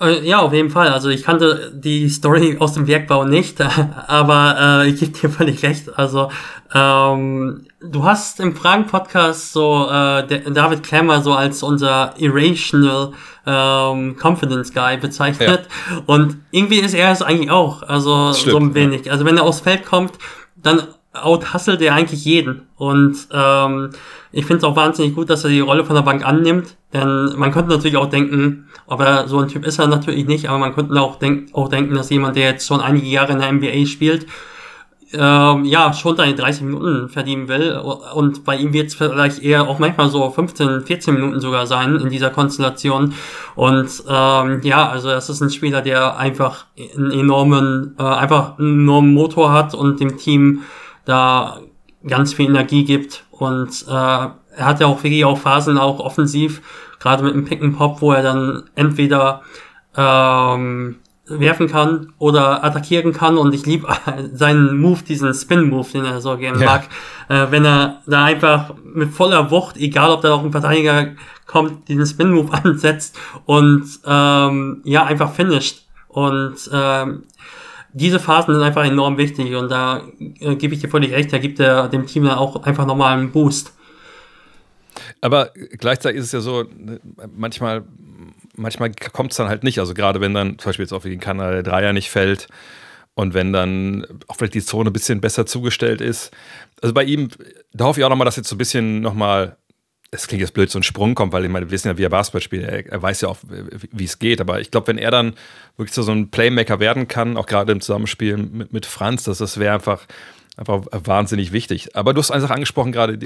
Äh, ja, auf jeden Fall. Also ich kannte die Story aus dem Werkbau nicht, aber äh, ich gebe dir völlig recht. Also ähm, du hast im Fragen-Podcast so äh, David Klemmer so als unser irrational ähm, Confidence Guy bezeichnet. Ja. Und irgendwie ist er es eigentlich auch. Also so ein wenig. Ja. Also wenn er aufs Feld kommt, dann out-hustelt er eigentlich jeden. Und ähm, ich finde es auch wahnsinnig gut, dass er die Rolle von der Bank annimmt. Denn man könnte natürlich auch denken, ob er so ein Typ ist er natürlich nicht, aber man könnte auch, denk auch denken, dass jemand, der jetzt schon einige Jahre in der NBA spielt, ähm, ja, schon seine 30 Minuten verdienen will. Und bei ihm wird es vielleicht eher auch manchmal so 15, 14 Minuten sogar sein in dieser Konstellation. Und ähm, ja, also das ist ein Spieler, der einfach einen enormen, äh, einfach einen enormen Motor hat und dem Team da ganz viel Energie gibt. Und äh, er hat ja auch wirklich auch Phasen auch offensiv, gerade mit dem Pick and Pop, wo er dann entweder ähm, werfen kann oder attackieren kann und ich liebe seinen Move, diesen Spin-Move, den er so gerne ja. mag. Äh, wenn er da einfach mit voller Wucht, egal ob da noch ein Verteidiger kommt, diesen Spin-Move ansetzt und ähm, ja, einfach finisht. Und ähm, diese Phasen sind einfach enorm wichtig und da äh, gebe ich dir völlig recht, da gibt er dem Team dann auch einfach nochmal einen Boost. Aber gleichzeitig ist es ja so, manchmal, manchmal kommt es dann halt nicht. Also gerade wenn dann zum Beispiel jetzt auch gegen Kanada der Dreier nicht fällt und wenn dann auch vielleicht die Zone ein bisschen besser zugestellt ist. Also bei ihm, da hoffe ich auch nochmal, dass jetzt so ein bisschen nochmal es klingt jetzt blöd, so ein Sprung kommt, weil ich meine, wir wissen ja, wie er Basketball spielt. Er, er weiß ja auch, wie es geht. Aber ich glaube, wenn er dann wirklich so ein Playmaker werden kann, auch gerade im Zusammenspiel mit, mit Franz, das, das wäre einfach, einfach wahnsinnig wichtig. Aber du hast einfach angesprochen gerade,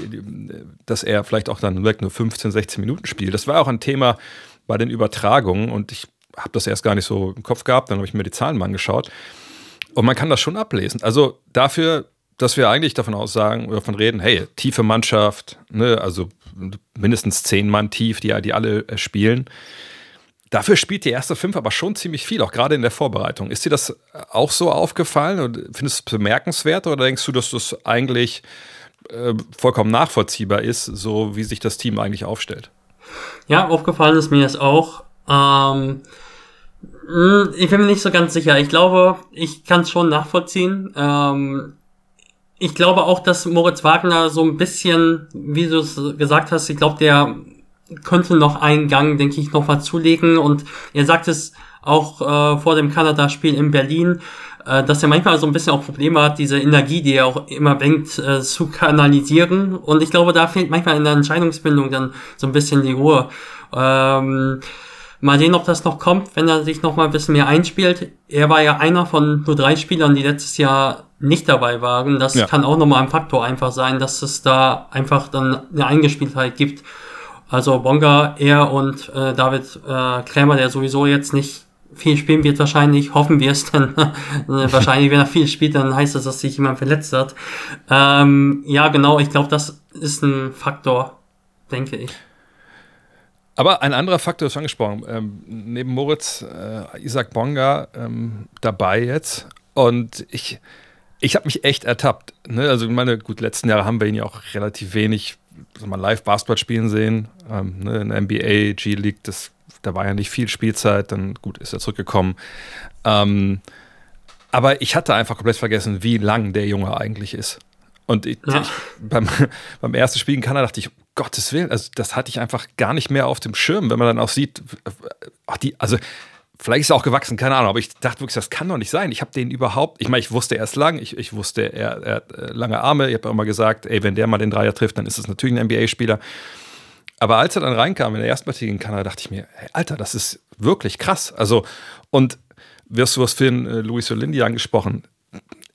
dass er vielleicht auch dann nur 15, 16 Minuten spielt. Das war auch ein Thema bei den Übertragungen und ich habe das erst gar nicht so im Kopf gehabt. Dann habe ich mir die Zahlen mal angeschaut. Und man kann das schon ablesen. Also dafür, dass wir eigentlich davon aussagen oder davon reden, hey, tiefe Mannschaft, ne, also mindestens zehn Mann tief, die, die alle äh, spielen. Dafür spielt die erste Fünf aber schon ziemlich viel, auch gerade in der Vorbereitung. Ist dir das auch so aufgefallen und findest du es bemerkenswert oder denkst du, dass das eigentlich äh, vollkommen nachvollziehbar ist, so wie sich das Team eigentlich aufstellt? Ja, aufgefallen ist mir das auch. Ähm, hm, ich bin mir nicht so ganz sicher. Ich glaube, ich kann es schon nachvollziehen. Ähm, ich glaube auch, dass Moritz Wagner so ein bisschen, wie du es gesagt hast, ich glaube, der könnte noch einen Gang, denke ich, noch mal zulegen. Und er sagt es auch äh, vor dem Kanada-Spiel in Berlin, äh, dass er manchmal so ein bisschen auch Probleme hat, diese Energie, die er auch immer denkt, äh, zu kanalisieren. Und ich glaube, da fehlt manchmal in der Entscheidungsbildung dann so ein bisschen die Ruhe. Ähm, mal sehen, ob das noch kommt, wenn er sich noch mal ein bisschen mehr einspielt. Er war ja einer von nur drei Spielern, die letztes Jahr nicht dabei waren. Das ja. kann auch nochmal ein Faktor einfach sein, dass es da einfach dann eine Eingespieltheit gibt. Also Bonga, er und äh, David äh, Krämer, der sowieso jetzt nicht viel spielen wird wahrscheinlich, hoffen wir es dann. wahrscheinlich, wenn er viel spielt, dann heißt das, dass sich jemand verletzt hat. Ähm, ja, genau, ich glaube, das ist ein Faktor, denke ich. Aber ein anderer Faktor ist angesprochen. Ähm, neben Moritz, äh, Isaac Bonga ähm, dabei jetzt. Und ich, ich habe mich echt ertappt. Ne? Also, ich meine, gut, letzten Jahre haben wir ihn ja auch relativ wenig mal live Basketball spielen sehen. Ähm, ne? In der NBA, G-League, das, da war ja nicht viel Spielzeit. Dann, gut, ist er zurückgekommen. Ähm, aber ich hatte einfach komplett vergessen, wie lang der Junge eigentlich ist. Und ich, ja. ich, beim, beim ersten Spiel in Kanada dachte ich, Gottes Willen, also das hatte ich einfach gar nicht mehr auf dem Schirm, wenn man dann auch sieht, ach die, also vielleicht ist er auch gewachsen, keine Ahnung, aber ich dachte wirklich, das kann doch nicht sein. Ich habe den überhaupt, ich meine, ich wusste erst lang, ich, ich wusste, er, er hat äh, lange Arme, ich habe immer gesagt, ey, wenn der mal den Dreier trifft, dann ist es natürlich ein NBA-Spieler. Aber als er dann reinkam in der ersten Partie in Kanada, dachte ich mir, hey, Alter, das ist wirklich krass. Also, und wirst du was für äh, Luis Olindi angesprochen,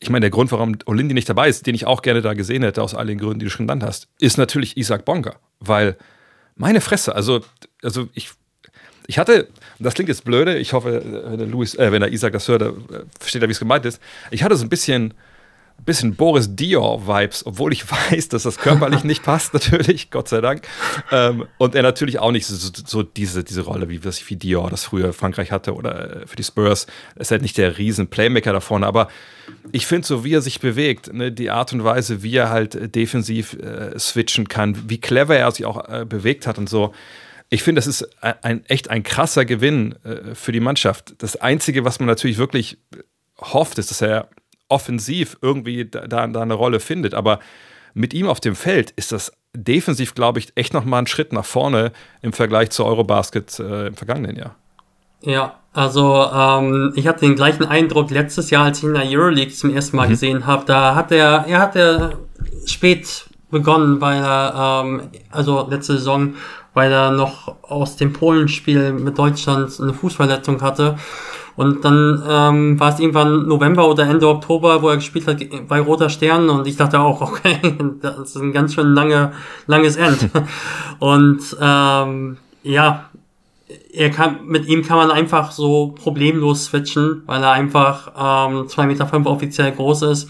ich meine, der Grund, warum Olindi nicht dabei ist, den ich auch gerne da gesehen hätte, aus all den Gründen, die du schon genannt hast, ist natürlich Isaac Bonga. Weil, meine Fresse, also, also ich, ich hatte, das klingt jetzt blöde, ich hoffe, wenn der, Louis, äh, wenn der Isaac das hört, äh, versteht er, wie es gemeint ist. Ich hatte so ein bisschen bisschen Boris Dior-Vibes, obwohl ich weiß, dass das körperlich nicht passt, natürlich, Gott sei Dank. Ähm, und er natürlich auch nicht so, so, diese, diese Rolle, wie, wie Dior das früher Frankreich hatte oder äh, für die Spurs. Er ist halt nicht der riesen Playmaker da vorne, aber ich finde so, wie er sich bewegt, ne, die Art und Weise, wie er halt äh, defensiv äh, switchen kann, wie clever er sich auch äh, bewegt hat und so. Ich finde, das ist ein, ein, echt ein krasser Gewinn äh, für die Mannschaft. Das Einzige, was man natürlich wirklich hofft, ist, dass er offensiv irgendwie da, da, eine Rolle findet. Aber mit ihm auf dem Feld ist das defensiv, glaube ich, echt nochmal ein Schritt nach vorne im Vergleich zu Eurobasket äh, im vergangenen Jahr. Ja, also ähm, ich hatte den gleichen Eindruck letztes Jahr, als ich ihn in der Euroleague zum ersten Mal mhm. gesehen habe. Da hat er, er hatte spät begonnen, weil er, ähm, also letzte Saison, weil er noch aus dem Polenspiel mit Deutschland eine Fußverletzung hatte. Und dann ähm, war es irgendwann November oder Ende Oktober, wo er gespielt hat bei Roter Stern und ich dachte auch, okay, das ist ein ganz schön lange, langes End. und ähm, ja, er kann, mit ihm kann man einfach so problemlos switchen, weil er einfach ähm, 2,5 Meter fünf offiziell groß ist.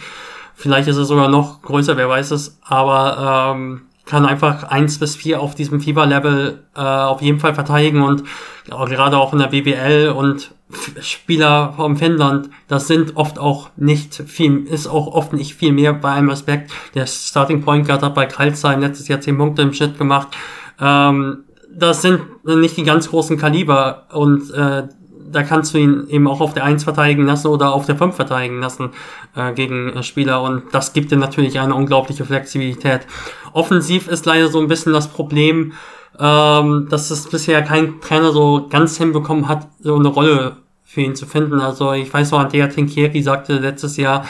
Vielleicht ist er sogar noch größer, wer weiß es, aber ähm, kann einfach eins bis vier auf diesem Fieberlevel äh, auf jeden Fall verteidigen und ja, gerade auch in der BBL und Spieler vom Finnland, das sind oft auch nicht viel, ist auch oft nicht viel mehr bei einem Aspekt. Der Starting Point Guard hat bei Karlsheim letztes Jahr zehn Punkte im Schnitt gemacht. Ähm, das sind nicht die ganz großen Kaliber und äh, da kannst du ihn eben auch auf der 1 verteidigen lassen oder auf der 5 verteidigen lassen äh, gegen äh, Spieler und das gibt dir natürlich eine unglaubliche Flexibilität. Offensiv ist leider so ein bisschen das Problem, ähm, dass es bisher kein Trainer so ganz hinbekommen hat, so eine Rolle für ihn zu finden. Also ich weiß noch, Andrea Trinkieri sagte letztes Jahr,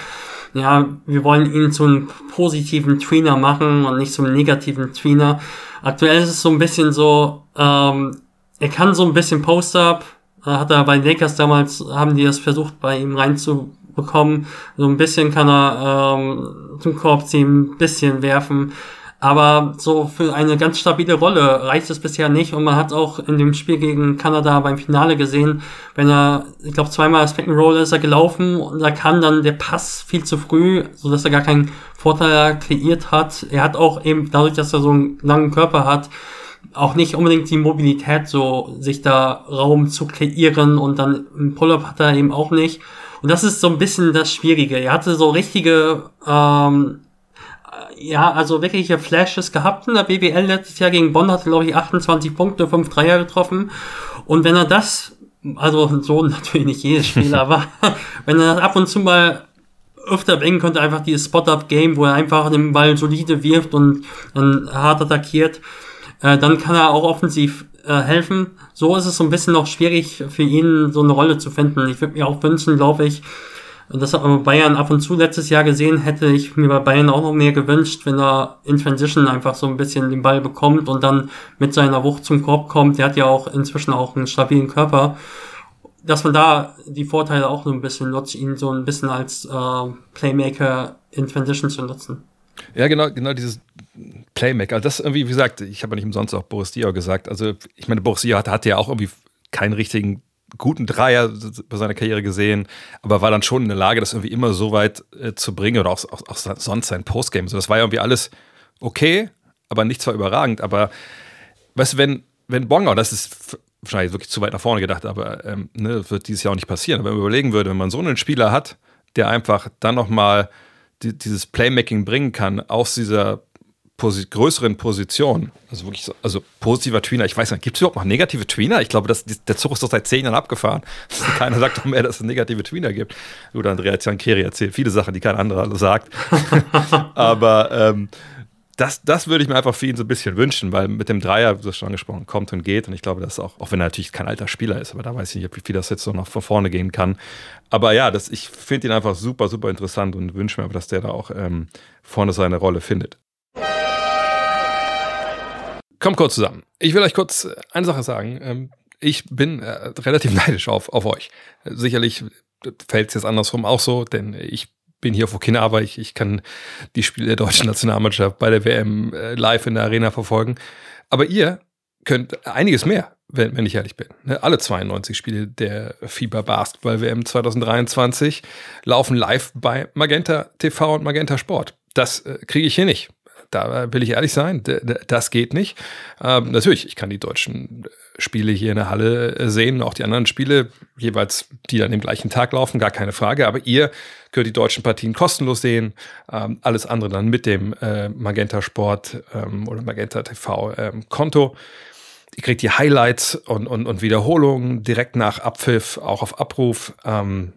ja, wir wollen ihn zu einem positiven Tweener machen und nicht zum negativen Tweener. Aktuell ist es so ein bisschen so, ähm, er kann so ein bisschen Post-Up, hat er bei Lakers damals, haben die das versucht, bei ihm reinzubekommen. So ein bisschen kann er ähm, zum Korb ziehen, ein bisschen werfen. Aber so für eine ganz stabile Rolle reicht es bisher nicht. Und man hat auch in dem Spiel gegen Kanada beim Finale gesehen, wenn er, ich glaube, zweimal das Roll ist er gelaufen und da kam dann der Pass viel zu früh, so dass er gar keinen Vorteil kreiert hat. Er hat auch eben dadurch, dass er so einen langen Körper hat, auch nicht unbedingt die Mobilität, so sich da Raum zu kreieren und dann im Pull-up hat er eben auch nicht. Und das ist so ein bisschen das Schwierige. Er hatte so richtige ähm, ja, also wirkliche Flashes gehabt in der BBL letztes Jahr gegen Bonn, hatte glaube ich 28 Punkte, 5 Dreier getroffen. Und wenn er das, also so natürlich nicht jedes Spiel, aber wenn er das ab und zu mal öfter bringen könnte, einfach dieses Spot-Up-Game, wo er einfach den Ball solide wirft und dann hart attackiert, äh, dann kann er auch offensiv äh, helfen. So ist es so ein bisschen noch schwierig für ihn, so eine Rolle zu finden. Ich würde mir auch wünschen, glaube ich, das hat man bei Bayern ab und zu letztes Jahr gesehen, hätte ich mir bei Bayern auch noch mehr gewünscht, wenn er in Transition einfach so ein bisschen den Ball bekommt und dann mit seiner Wucht zum Korb kommt. Der hat ja auch inzwischen auch einen stabilen Körper. Dass man da die Vorteile auch so ein bisschen nutzt, ihn so ein bisschen als äh, Playmaker in Transition zu nutzen. Ja, genau, genau dieses Playmaker. Also das irgendwie, wie gesagt, ich habe ja nicht umsonst auch Boris Diaw gesagt. Also ich meine, Boris Diaw hatte, hatte ja auch irgendwie keinen richtigen guten Dreier bei seiner Karriere gesehen, aber war dann schon in der Lage, das irgendwie immer so weit äh, zu bringen oder auch, auch, auch sonst sein Postgame. So, das war ja irgendwie alles okay, aber nicht zwar überragend, aber weißt du, wenn, wenn Bonga, das ist wahrscheinlich wirklich zu weit nach vorne gedacht, aber ähm, ne, wird dieses Jahr auch nicht passieren. Aber wenn man überlegen würde, wenn man so einen Spieler hat, der einfach dann nochmal die, dieses Playmaking bringen kann aus dieser Posi größeren Position, also wirklich so, also positiver Tweener, ich weiß nicht, gibt es überhaupt noch negative Tweener? Ich glaube, das, der Zug ist doch seit zehn Jahren abgefahren. Keiner sagt doch mehr, dass es negative Tweener gibt. Gut, Andrea Zankeri erzählt viele Sachen, die kein anderer sagt. aber ähm, das, das würde ich mir einfach für ihn so ein bisschen wünschen, weil mit dem Dreier, du hast schon angesprochen, kommt und geht. Und ich glaube, das auch, auch wenn er natürlich kein alter Spieler ist, aber da weiß ich nicht, wie viel das jetzt so noch von vorne gehen kann. Aber ja, das, ich finde ihn einfach super, super interessant und wünsche mir aber, dass der da auch ähm, vorne seine Rolle findet. Kommt kurz zusammen. Ich will euch kurz eine Sache sagen. Ähm, ich bin äh, relativ neidisch auf, auf euch. Sicherlich fällt es jetzt andersrum auch so, denn ich bin hier auf Okinawa, ich, ich kann die Spiele der deutschen Nationalmannschaft bei der WM äh, live in der Arena verfolgen. Aber ihr könnt einiges mehr, wenn, wenn ich ehrlich bin. Ne? Alle 92 Spiele der FIBA Basketball WM 2023 laufen live bei Magenta TV und Magenta Sport. Das äh, kriege ich hier nicht. Da will ich ehrlich sein, das geht nicht. Ähm, natürlich, ich kann die deutschen Spiele hier in der Halle äh, sehen, auch die anderen Spiele, jeweils die dann im gleichen Tag laufen, gar keine Frage. Aber ihr könnt die deutschen Partien kostenlos sehen. Ähm, alles andere dann mit dem äh, Magenta Sport ähm, oder Magenta TV ähm, Konto. Ihr kriegt die Highlights und, und, und Wiederholungen direkt nach Abpfiff, auch auf Abruf. Ähm,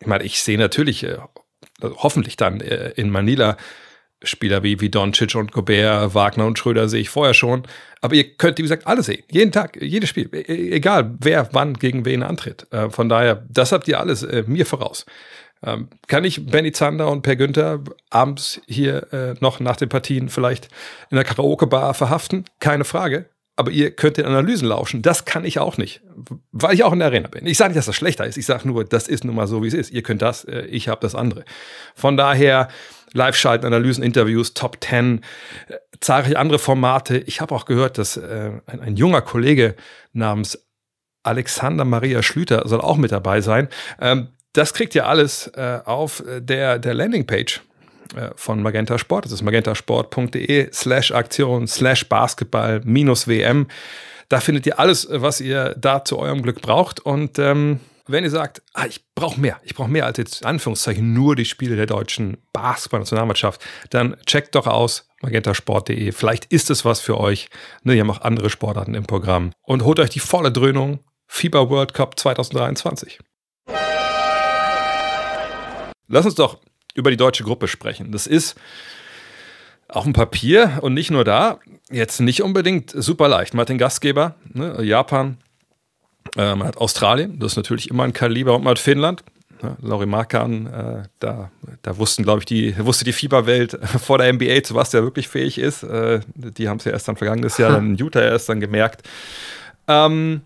ich meine, ich sehe natürlich, äh, hoffentlich dann äh, in Manila Spieler wie, wie Doncic und Gobert, Wagner und Schröder sehe ich vorher schon. Aber ihr könnt, wie gesagt, alle sehen. Jeden Tag, jedes Spiel. E, e, egal, wer wann gegen wen antritt. Äh, von daher, das habt ihr alles äh, mir voraus. Ähm, kann ich Benny Zander und Per Günther abends hier äh, noch nach den Partien vielleicht in der Karaoke-Bar verhaften? Keine Frage. Aber ihr könnt den Analysen lauschen. Das kann ich auch nicht, weil ich auch in der Arena bin. Ich sage nicht, dass das schlechter ist. Ich sage nur, das ist nun mal so, wie es ist. Ihr könnt das, äh, ich habe das andere. Von daher, Live-Schalten, Analysen, Interviews, Top 10, äh, zahlreiche andere Formate. Ich habe auch gehört, dass äh, ein, ein, junger Kollege namens Alexander Maria Schlüter soll auch mit dabei sein. Ähm, das kriegt ihr alles äh, auf der, der Landingpage äh, von Magenta Sport. Das ist magentasport.de slash Aktion slash Basketball minus WM. Da findet ihr alles, was ihr da zu eurem Glück braucht. Und ähm, wenn ihr sagt, ah, ich brauche mehr, ich brauche mehr als jetzt Anführungszeichen nur die Spiele der deutschen Basketball-Nationalmannschaft, dann checkt doch aus magentasport.de. Vielleicht ist es was für euch. Ne, ihr habt auch andere Sportarten im Programm. Und holt euch die volle Dröhnung FIBA World Cup 2023. Lass uns doch über die deutsche Gruppe sprechen. Das ist auf dem Papier und nicht nur da, jetzt nicht unbedingt super leicht. Den Gastgeber, ne, Japan, äh, man hat Australien, das ist natürlich immer ein Kaliber und man hat Finnland. Ne, Lauri Markan, äh, da, da wussten, glaube ich, die, wusste die Fieberwelt vor der NBA, zu was der wirklich fähig ist. Äh, die haben es ja erst dann vergangenes Jahr dann in Utah erst dann gemerkt. Ähm,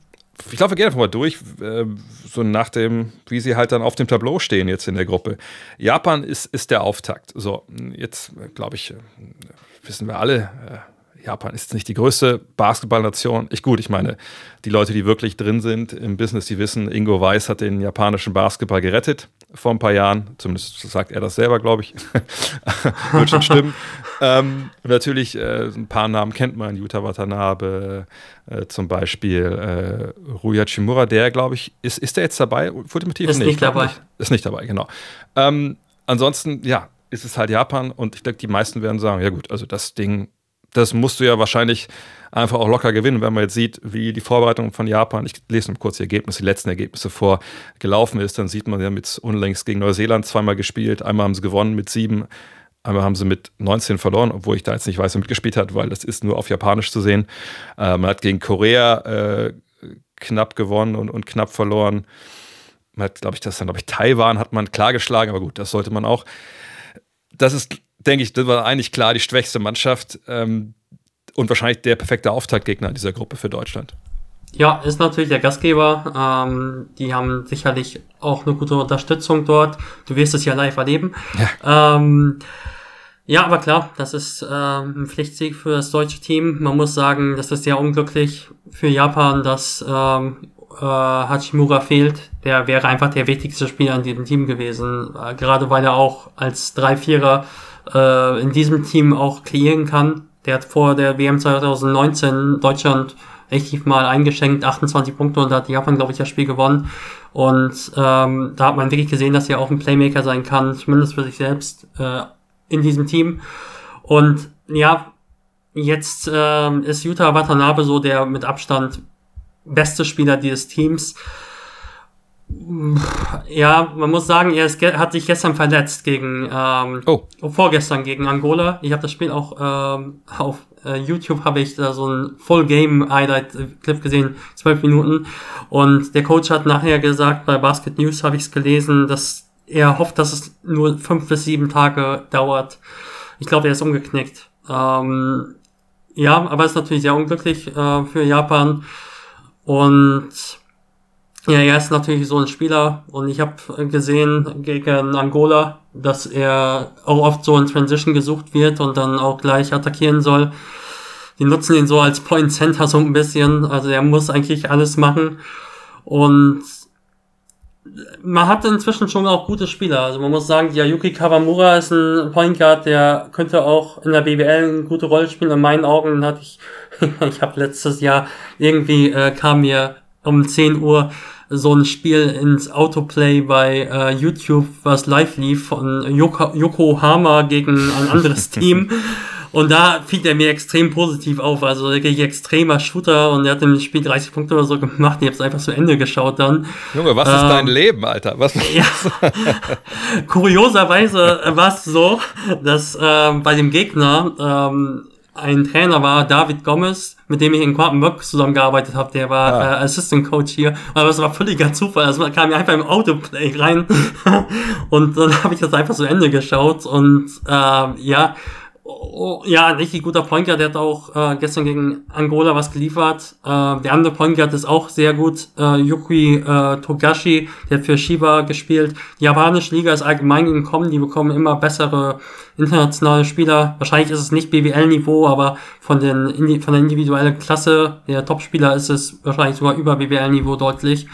ich glaube, wir gehen einfach mal durch, äh, so nach dem, wie sie halt dann auf dem Tableau stehen jetzt in der Gruppe. Japan ist, ist der Auftakt. So, jetzt glaube ich, äh, wissen wir alle, äh, Japan ist nicht die größte Basketballnation. Ich gut, ich meine, die Leute, die wirklich drin sind im Business, die wissen, Ingo Weiß hat den japanischen Basketball gerettet vor ein paar Jahren. Zumindest sagt er das selber, glaube ich. Wird schon stimmen. ähm, natürlich, äh, ein paar Namen kennt man. Yuta Watanabe, äh, zum Beispiel äh, Ruya Chimura, der, glaube ich, ist, ist der jetzt dabei? Ultimativ? Ist nee, nicht dabei. Nicht. Ist nicht dabei, genau. Ähm, ansonsten, ja, ist es halt Japan und ich denke, die meisten werden sagen, ja gut, also das Ding das musst du ja wahrscheinlich einfach auch locker gewinnen, wenn man jetzt sieht, wie die Vorbereitung von Japan, ich lese nur kurz die Ergebnisse, die letzten Ergebnisse vor, gelaufen ist, dann sieht man ja mit unlängst gegen Neuseeland zweimal gespielt, einmal haben sie gewonnen mit sieben, einmal haben sie mit 19 verloren, obwohl ich da jetzt nicht weiß, wer mitgespielt hat, weil das ist nur auf Japanisch zu sehen. Äh, man hat gegen Korea äh, knapp gewonnen und, und knapp verloren. Man hat, glaube ich, das dann, glaube ich, Taiwan hat man klar geschlagen, aber gut, das sollte man auch. Das ist denke ich, das war eigentlich klar die schwächste Mannschaft ähm, und wahrscheinlich der perfekte Auftaktgegner in dieser Gruppe für Deutschland. Ja, ist natürlich der Gastgeber. Ähm, die haben sicherlich auch eine gute Unterstützung dort. Du wirst es ja live erleben. Ja, ähm, ja aber klar, das ist ähm, ein Pflichtsieg für das deutsche Team. Man muss sagen, das ist sehr unglücklich für Japan, dass ähm, äh, Hachimura fehlt. Der wäre einfach der wichtigste Spieler in diesem Team gewesen. Äh, gerade weil er auch als 3-4er äh, in diesem Team auch kreieren kann. Der hat vor der WM 2019 Deutschland richtig mal eingeschenkt, 28 Punkte und da hat Japan, glaube ich, das Spiel gewonnen. Und ähm, da hat man wirklich gesehen, dass er auch ein Playmaker sein kann, zumindest für sich selbst äh, in diesem Team. Und ja, jetzt äh, ist Yuta Watanabe so der mit Abstand beste Spieler dieses Teams. Ja, man muss sagen, er ist, hat sich gestern verletzt gegen, ähm, oh. vorgestern gegen Angola. Ich habe das Spiel auch ähm, auf äh, YouTube habe ich da so ein Full Game Highlight Clip gesehen, zwölf Minuten. Und der Coach hat nachher gesagt, bei Basket News habe ich es gelesen, dass er hofft, dass es nur fünf bis sieben Tage dauert. Ich glaube, er ist umgeknickt. Ähm, ja, aber ist natürlich sehr unglücklich äh, für Japan. Und ja, er ist natürlich so ein Spieler und ich habe gesehen gegen Angola, dass er auch oft so in Transition gesucht wird und dann auch gleich attackieren soll. Die nutzen ihn so als Point Center so ein bisschen, also er muss eigentlich alles machen und man hat inzwischen schon auch gute Spieler. Also man muss sagen, ja, Yuki Kawamura ist ein Point Guard, der könnte auch in der BWL eine gute Rolle spielen. In meinen Augen hatte ich, ich habe letztes Jahr irgendwie äh, kam mir um 10 Uhr so ein Spiel ins Autoplay bei äh, YouTube, was live lief von Yoko, Yokohama gegen ein anderes Team. Und da fiel er mir extrem positiv auf. Also wirklich extremer Shooter und er hat im Spiel 30 Punkte oder so gemacht. Ich habe es einfach zu Ende geschaut dann. Junge, was ähm, ist dein Leben, Alter? Was ja. Kurioserweise war es so, dass äh, bei dem Gegner ähm, ein Trainer war, David Gomez, mit dem ich in Quakenburg zusammengearbeitet habe. Der war ah. äh, Assistant Coach hier. Aber es war völliger Zufall. Also kam mir einfach im Autoplay rein. und dann habe ich das einfach zu Ende geschaut. Und äh, ja, Oh, ja, ein richtig guter Point Guard, der hat auch äh, gestern gegen Angola was geliefert. Äh, der andere Point Guard ist auch sehr gut, äh, Yuki äh, Togashi, der hat für Shiba gespielt. Die japanische Liga ist allgemein gekommen, die bekommen immer bessere internationale Spieler. Wahrscheinlich ist es nicht BWL-Niveau, aber von, den, von der individuellen Klasse der Topspieler ist es wahrscheinlich sogar über BWL-Niveau deutlich.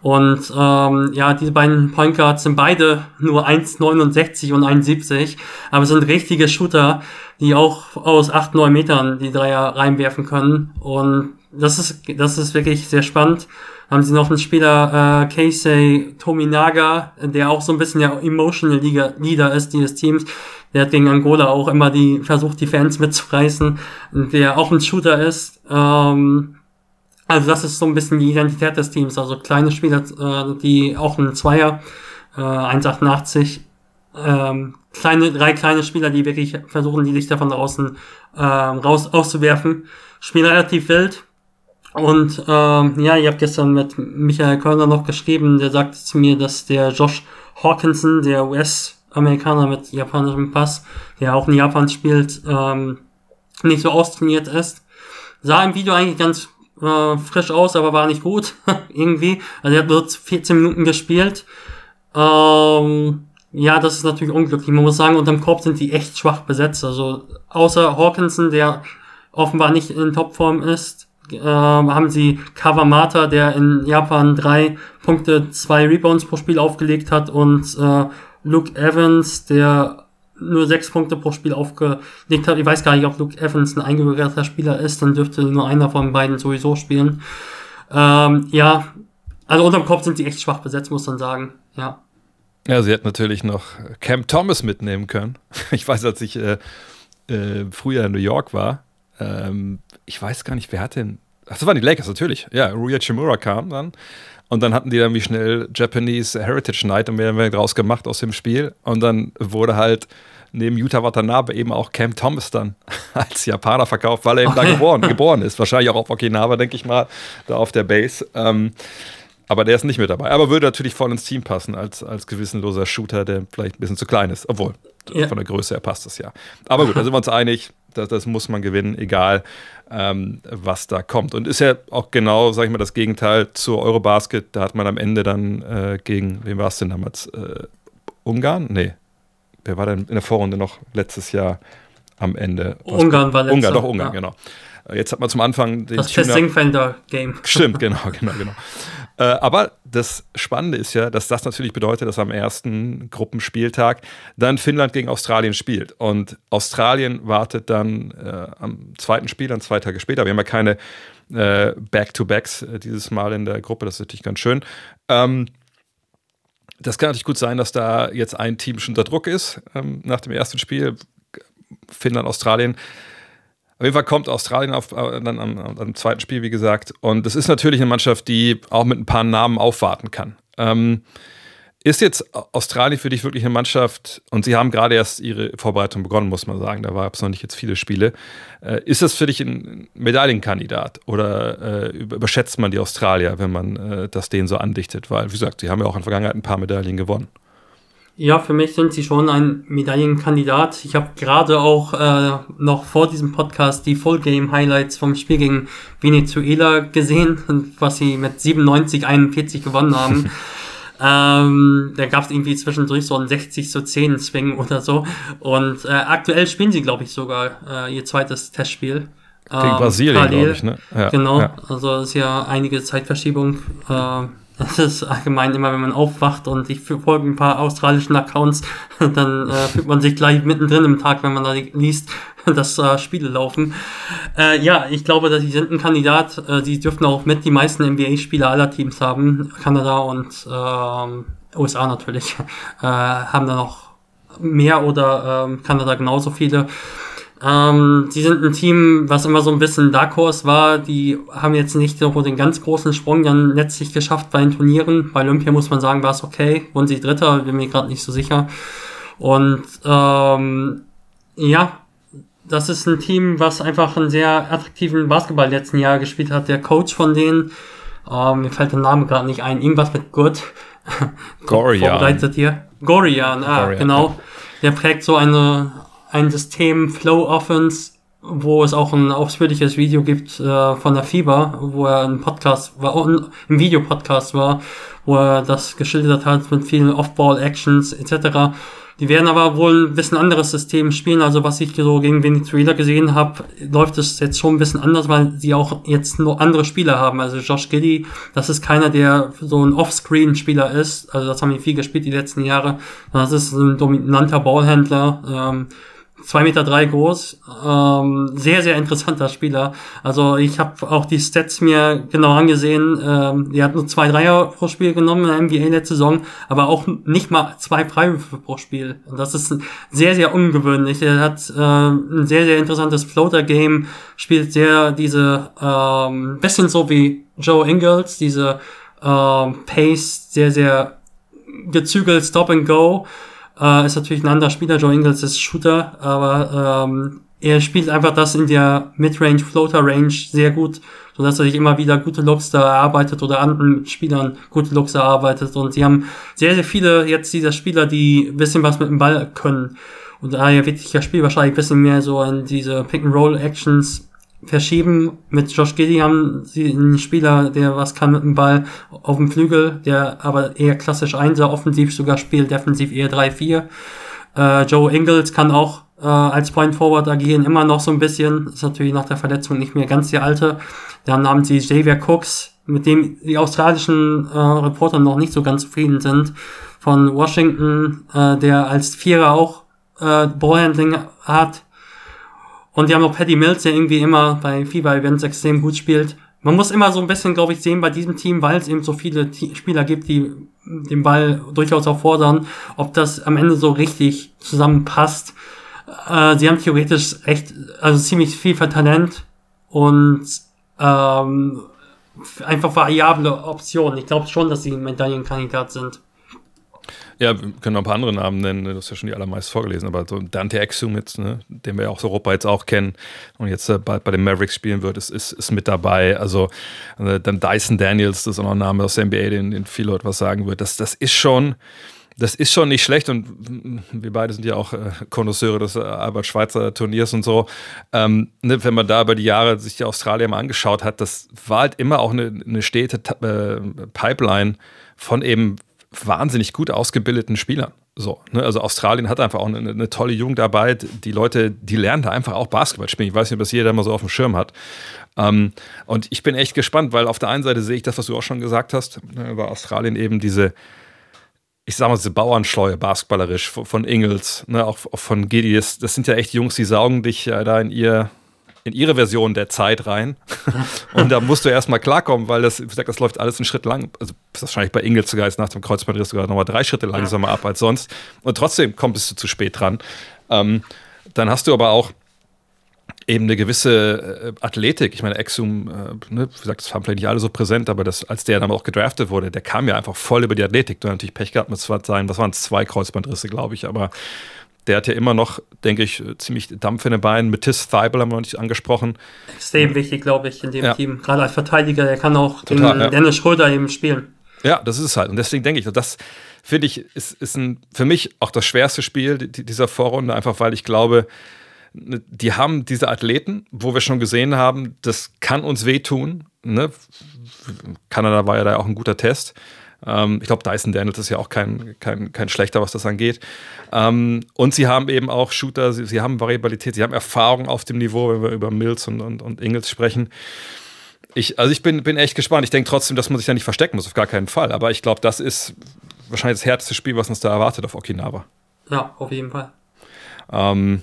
Und ähm, ja, diese beiden Point Guards sind beide nur 1,69 und 1,70, aber sind richtige Shooter, die auch aus 8, 9 Metern die Dreier reinwerfen können. Und das ist, das ist wirklich sehr spannend. Haben sie noch einen Spieler, äh, Keisei Tominaga, der auch so ein bisschen der Emotional Leader ist dieses Teams. Der hat gegen Angola auch immer die, versucht, die Fans mitzureißen, der auch ein Shooter ist. Ähm, also das ist so ein bisschen die Identität des Teams. Also kleine Spieler, äh, die auch ein Zweier, äh, 1,88, ähm, kleine, drei kleine Spieler, die wirklich versuchen, die Lichter von draußen äh, raus auszuwerfen. Spielen relativ wild. Und ähm, ja, ich habe gestern mit Michael Körner noch geschrieben, der sagte zu mir, dass der Josh Hawkinson, der US-Amerikaner mit japanischem Pass, der auch in Japan spielt, ähm, nicht so austrainiert ist. Sah im Video eigentlich ganz äh, frisch aus, aber war nicht gut. irgendwie. Also er hat nur 14 Minuten gespielt. Ähm, ja, das ist natürlich unglücklich. Man muss sagen, unterm Korb sind die echt schwach besetzt. Also außer Hawkinson, der offenbar nicht in Topform ist, äh, haben sie Kawamata, der in Japan drei Punkte, zwei Rebounds pro Spiel aufgelegt hat und äh, Luke Evans, der nur sechs Punkte pro Spiel aufgelegt hat. Ich weiß gar nicht, ob Luke Evans ein eingebürgerter Spieler ist, dann dürfte nur einer von beiden sowieso spielen. Ähm, ja, also unterm Kopf sind sie echt schwach besetzt, muss man sagen. Ja. Ja, sie hätten natürlich noch Cam Thomas mitnehmen können. Ich weiß, als ich äh, äh, früher in New York war, ähm, ich weiß gar nicht, wer hat denn. Ach, das waren die Lakers natürlich. Ja, Ruya Chimura kam dann. Und dann hatten die dann wie schnell Japanese Heritage Night und mehr haben wir draus gemacht aus dem Spiel. Und dann wurde halt neben Yuta Watanabe eben auch Cam Thomas dann als Japaner verkauft, weil er eben da geboren, geboren ist. Wahrscheinlich auch auf Okinawa, denke ich mal, da auf der Base. Ähm, aber der ist nicht mit dabei. Aber würde natürlich voll ins Team passen, als, als gewissenloser Shooter, der vielleicht ein bisschen zu klein ist. Obwohl, ja. von der Größe her passt das ja. Aber gut, da sind wir uns einig, das, das muss man gewinnen, egal ähm, was da kommt. Und ist ja auch genau, sag ich mal, das Gegenteil zur Eurobasket. Da hat man am Ende dann äh, gegen, wem war es denn damals? Äh, Ungarn? Nee. Wer war denn in der Vorrunde noch letztes Jahr am Ende? Ungarn war letztes Ungarn, doch Ungarn, ja. genau. Jetzt hat man zum Anfang den Das Tessing-Fender-Game. Stimmt, genau, genau, genau. Äh, aber das Spannende ist ja, dass das natürlich bedeutet, dass am ersten Gruppenspieltag dann Finnland gegen Australien spielt. Und Australien wartet dann äh, am zweiten Spiel, dann zwei Tage später. Wir haben ja keine äh, Back-to-Backs äh, dieses Mal in der Gruppe, das ist natürlich ganz schön. Ähm, das kann natürlich gut sein, dass da jetzt ein Team schon unter Druck ist ähm, nach dem ersten Spiel. Finnland, Australien. Auf jeden Fall kommt Australien auf, äh, dann am, am, zweiten Spiel, wie gesagt. Und das ist natürlich eine Mannschaft, die auch mit ein paar Namen aufwarten kann. Ähm, ist jetzt Australien für dich wirklich eine Mannschaft, und sie haben gerade erst ihre Vorbereitung begonnen, muss man sagen, da gab es noch nicht jetzt viele Spiele. Äh, ist das für dich ein Medaillenkandidat oder äh, überschätzt man die Australier, wenn man äh, das denen so andichtet? Weil, wie gesagt, sie haben ja auch in der Vergangenheit ein paar Medaillen gewonnen. Ja, für mich sind sie schon ein Medaillenkandidat. Ich habe gerade auch äh, noch vor diesem Podcast die Full Game Highlights vom Spiel gegen Venezuela gesehen, was sie mit 97, 41 gewonnen haben. ähm, da gab es irgendwie zwischendurch so ein 60 zu 10 Swing oder so. Und äh, aktuell spielen sie, glaube ich, sogar äh, ihr zweites Testspiel. Gegen ähm, Brasilien, glaube ich, ne? Ja, genau, ja. also ist ja einige Zeitverschiebung. Äh, das ist allgemein immer, wenn man aufwacht und ich folge ein paar australischen Accounts, dann äh, fühlt man sich gleich mittendrin im Tag, wenn man da liest, dass äh, Spiele laufen. Äh, ja, ich glaube, dass sie sind ein Kandidat. Äh, sie dürften auch mit die meisten NBA-Spieler aller Teams haben. Kanada und äh, USA natürlich äh, haben da noch mehr oder äh, Kanada genauso viele. Ähm, die sind ein Team, was immer so ein bisschen Dark Horse war. Die haben jetzt nicht so den ganz großen Sprung dann letztlich geschafft bei den Turnieren. Bei Olympia muss man sagen, war es okay. Wurden sie Dritter, bin mir gerade nicht so sicher. Und ähm, ja, das ist ein Team, was einfach einen sehr attraktiven Basketball letzten Jahr gespielt hat. Der Coach von denen, ähm, mir fällt der Name gerade nicht ein, irgendwas mit Good. Gorian. Vorbereitet hier. Gorian, ah, Gorian. genau. Der prägt so eine ein System Flow Offense, wo es auch ein ausführliches Video gibt äh, von der Fieber, wo er ein Podcast war, im Videopodcast war, wo er das geschildert hat mit vielen Off-Ball-Actions etc. Die werden aber wohl ein bisschen anderes System spielen. Also was ich so gegen Venezuela gesehen habe, läuft es jetzt schon ein bisschen anders, weil sie auch jetzt nur andere Spieler haben. Also Josh Giddy, das ist keiner, der so ein Offscreen-Spieler ist. Also das haben wir viel gespielt die letzten Jahre. Das ist ein dominanter Ballhändler. Ähm, zwei Meter drei groß, ähm, sehr, sehr interessanter Spieler. Also ich habe auch die Stats mir genau angesehen. Ähm, er hat nur zwei Dreier pro Spiel genommen in der NBA letzte Saison, aber auch nicht mal zwei Freiwürfe pro Spiel. Und das ist sehr, sehr ungewöhnlich. Er hat äh, ein sehr, sehr interessantes Floater-Game, spielt sehr diese, ähm, bisschen so wie Joe Ingles, diese ähm, Pace, sehr, sehr gezügelt Stop and Go äh, ist natürlich ein anderer Spieler. Joe Ingles ist Shooter, aber ähm, er spielt einfach das in der Midrange Floater Range sehr gut, so dass er sich immer wieder gute da erarbeitet oder anderen Spielern gute Looks erarbeitet. Und sie haben sehr, sehr viele jetzt dieser Spieler, die bisschen was mit dem Ball können. Und daher wird sich das Spiel wahrscheinlich ein bisschen mehr so in diese Pick-and-Roll-Actions verschieben. Mit Josh Giddy haben sie einen Spieler, der was kann mit dem Ball auf dem Flügel, der aber eher klassisch Einser, offensiv sogar spielt, defensiv eher 3-4. Äh, Joe Ingles kann auch äh, als Point Forward agieren, immer noch so ein bisschen. Ist natürlich nach der Verletzung nicht mehr ganz die alte. Dann haben sie Xavier Cooks, mit dem die australischen äh, Reporter noch nicht so ganz zufrieden sind, von Washington, äh, der als Vierer auch äh, Ballhandling hat und die haben noch Paddy Mills, der irgendwie immer bei FIBA-Events extrem gut spielt. Man muss immer so ein bisschen, glaube ich, sehen bei diesem Team, weil es eben so viele T Spieler gibt, die den Ball durchaus auch fordern, ob das am Ende so richtig zusammenpasst. Äh, sie haben theoretisch recht, also ziemlich viel für Talent und ähm, einfach variable Optionen. Ich glaube schon, dass sie ein Medaillenkandidat sind. Ja, wir können noch ein paar andere Namen nennen, du hast ja schon die allermeist vorgelesen, aber so Dante Exum jetzt, ne, den wir ja aus Europa jetzt auch kennen und jetzt äh, bald bei den Mavericks spielen wird, ist, ist, ist mit dabei. Also äh, dann Dyson Daniels, das ist auch noch ein Name aus der NBA, den, den viele Leute was sagen wird. Das, das ist schon, das ist schon nicht schlecht und wir beide sind ja auch äh, des äh, Albert-Schweitzer Turniers und so. Ähm, ne, wenn man da über die Jahre sich die Australier mal angeschaut hat, das war halt immer auch eine, eine stete äh, Pipeline von eben wahnsinnig gut ausgebildeten Spielern. So, ne? Also Australien hat einfach auch eine, eine, tolle Jugendarbeit. Die Leute, die lernen da einfach auch Basketball spielen. Ich weiß nicht, ob das jeder mal so auf dem Schirm hat. Ähm, und ich bin echt gespannt, weil auf der einen Seite sehe ich das, was du auch schon gesagt hast, ne, über Australien eben diese, ich sag mal, diese Bauernschleue basketballerisch von Ingels, ne, auch, auch von Gideis. Das sind ja echt Jungs, die saugen dich äh, da in ihr in ihre Version der Zeit rein. und da musst du erstmal klarkommen, weil das, wie gesagt, das läuft alles einen Schritt lang. Also wahrscheinlich bei Ingels sogar jetzt nach dem Kreuzbandriss sogar nochmal drei Schritte langsamer ab als sonst. Und trotzdem kommst du zu spät dran. Ähm, dann hast du aber auch eben eine gewisse äh, Athletik. Ich meine, Exum, äh, ne, wie gesagt, das waren vielleicht nicht alle so präsent, aber das, als der dann auch gedraftet wurde, der kam ja einfach voll über die Athletik. Du hast natürlich Pech gehabt mit sein, was waren es, zwei Kreuzbandrisse, glaube ich, aber der hat ja immer noch, denke ich, ziemlich Dampf in den Beinen. Mit Tis Thibault haben wir noch nicht angesprochen. Extrem wichtig, glaube ich, in dem ja. Team. Gerade als Verteidiger, der kann auch Total, den ja. Dennis Schröder eben spielen. Ja, das ist es halt. Und deswegen denke ich, das finde ich, ist, ist ein, für mich auch das schwerste Spiel dieser Vorrunde, einfach weil ich glaube, die haben diese Athleten, wo wir schon gesehen haben, das kann uns wehtun. Ne? Kanada war ja da auch ein guter Test. Ähm, ich glaube, Dyson Daniels ist ja auch kein, kein, kein schlechter, was das angeht. Ähm, und sie haben eben auch Shooter, sie, sie, haben Variabilität, sie haben Erfahrung auf dem Niveau, wenn wir über Mills und, und, und Ingles sprechen. Ich, also ich bin, bin echt gespannt. Ich denke trotzdem, dass man sich da nicht verstecken muss, auf gar keinen Fall. Aber ich glaube, das ist wahrscheinlich das härteste Spiel, was uns da erwartet auf Okinawa. Ja, auf jeden Fall. Ähm,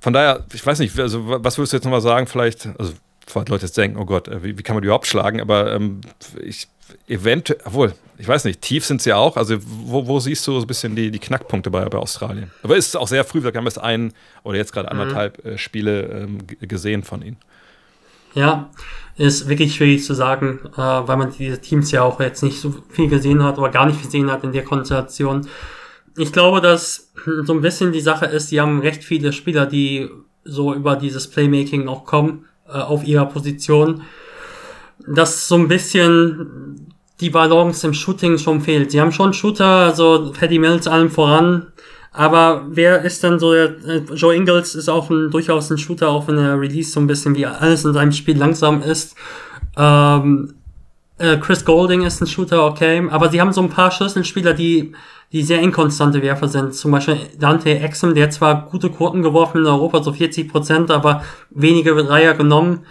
von daher, ich weiß nicht, also was würdest du jetzt nochmal sagen? Vielleicht, also bevor Leute jetzt denken, oh Gott, wie, wie kann man die überhaupt schlagen? Aber ähm, ich eventuell, obwohl, ich weiß nicht, tief sind sie ja auch. Also, wo, wo, siehst du so ein bisschen die, die Knackpunkte bei, bei Australien? Aber ist auch sehr früh, wir haben erst ein oder jetzt gerade mhm. anderthalb äh, Spiele ähm, gesehen von ihnen. Ja, ist wirklich schwierig zu sagen, äh, weil man diese Teams ja auch jetzt nicht so viel gesehen hat oder gar nicht gesehen hat in der Konstellation. Ich glaube, dass so ein bisschen die Sache ist, die haben recht viele Spieler, die so über dieses Playmaking auch kommen, äh, auf ihrer Position dass so ein bisschen die Balance im Shooting schon fehlt. Sie haben schon Shooter, also Paddy Mills allem voran, aber wer ist dann so der, äh, Joe Ingles ist auch ein, durchaus ein Shooter, auch wenn er Release so ein bisschen wie alles in seinem Spiel langsam ist. Ähm, äh, Chris Golding ist ein Shooter, okay, aber sie haben so ein paar Schlüsselspieler, die, die sehr inkonstante Werfer sind. Zum Beispiel Dante Exum, der zwar gute Quoten geworfen in Europa, so 40 Prozent, aber wenige Dreier genommen.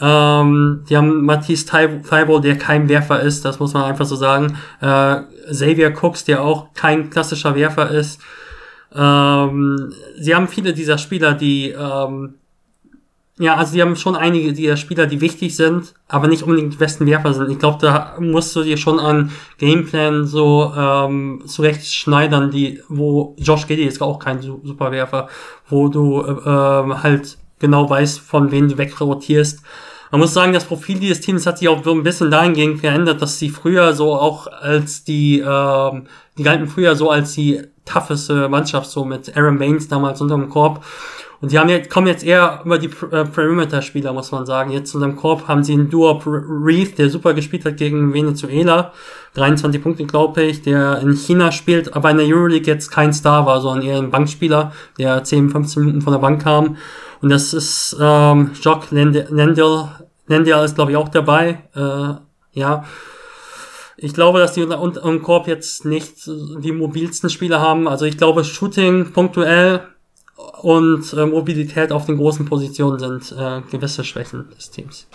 Ähm, die haben Matisse Thibault, der kein Werfer ist, das muss man einfach so sagen. Äh, Xavier Cooks, der auch kein klassischer Werfer ist. Ähm, sie haben viele dieser Spieler, die ähm, ja, also die haben schon einige dieser Spieler, die wichtig sind, aber nicht unbedingt die besten Werfer sind. Ich glaube, da musst du dir schon an Gameplan so ähm, zurecht schneidern, die, wo Josh Giddy ist auch kein super Werfer, wo du äh, äh, halt genau weißt, von wem du wegrotierst. Man muss sagen, das Profil dieses Teams hat sich auch so ein bisschen dahingehend verändert, dass sie früher so auch als die, ähm, die galten früher so als die tougheste Mannschaft, so mit Aaron Baines damals unterm Korb. Und die haben jetzt, kommen jetzt eher über die äh, Perimeter-Spieler, muss man sagen. Jetzt unterm Korb haben sie einen Duo Reef, der super gespielt hat gegen Venezuela. 23 Punkte, glaube ich, der in China spielt, aber in der Euroleague jetzt kein Star war, sondern eher ein Bankspieler, der 10, 15 Minuten von der Bank kam. Und das ist ähm, Jock Lendl, Lendl ist glaube ich auch dabei. Äh, ja. Ich glaube, dass die im Korb jetzt nicht die mobilsten Spieler haben. Also ich glaube, Shooting punktuell und äh, Mobilität auf den großen Positionen sind äh, gewisse Schwächen des Teams.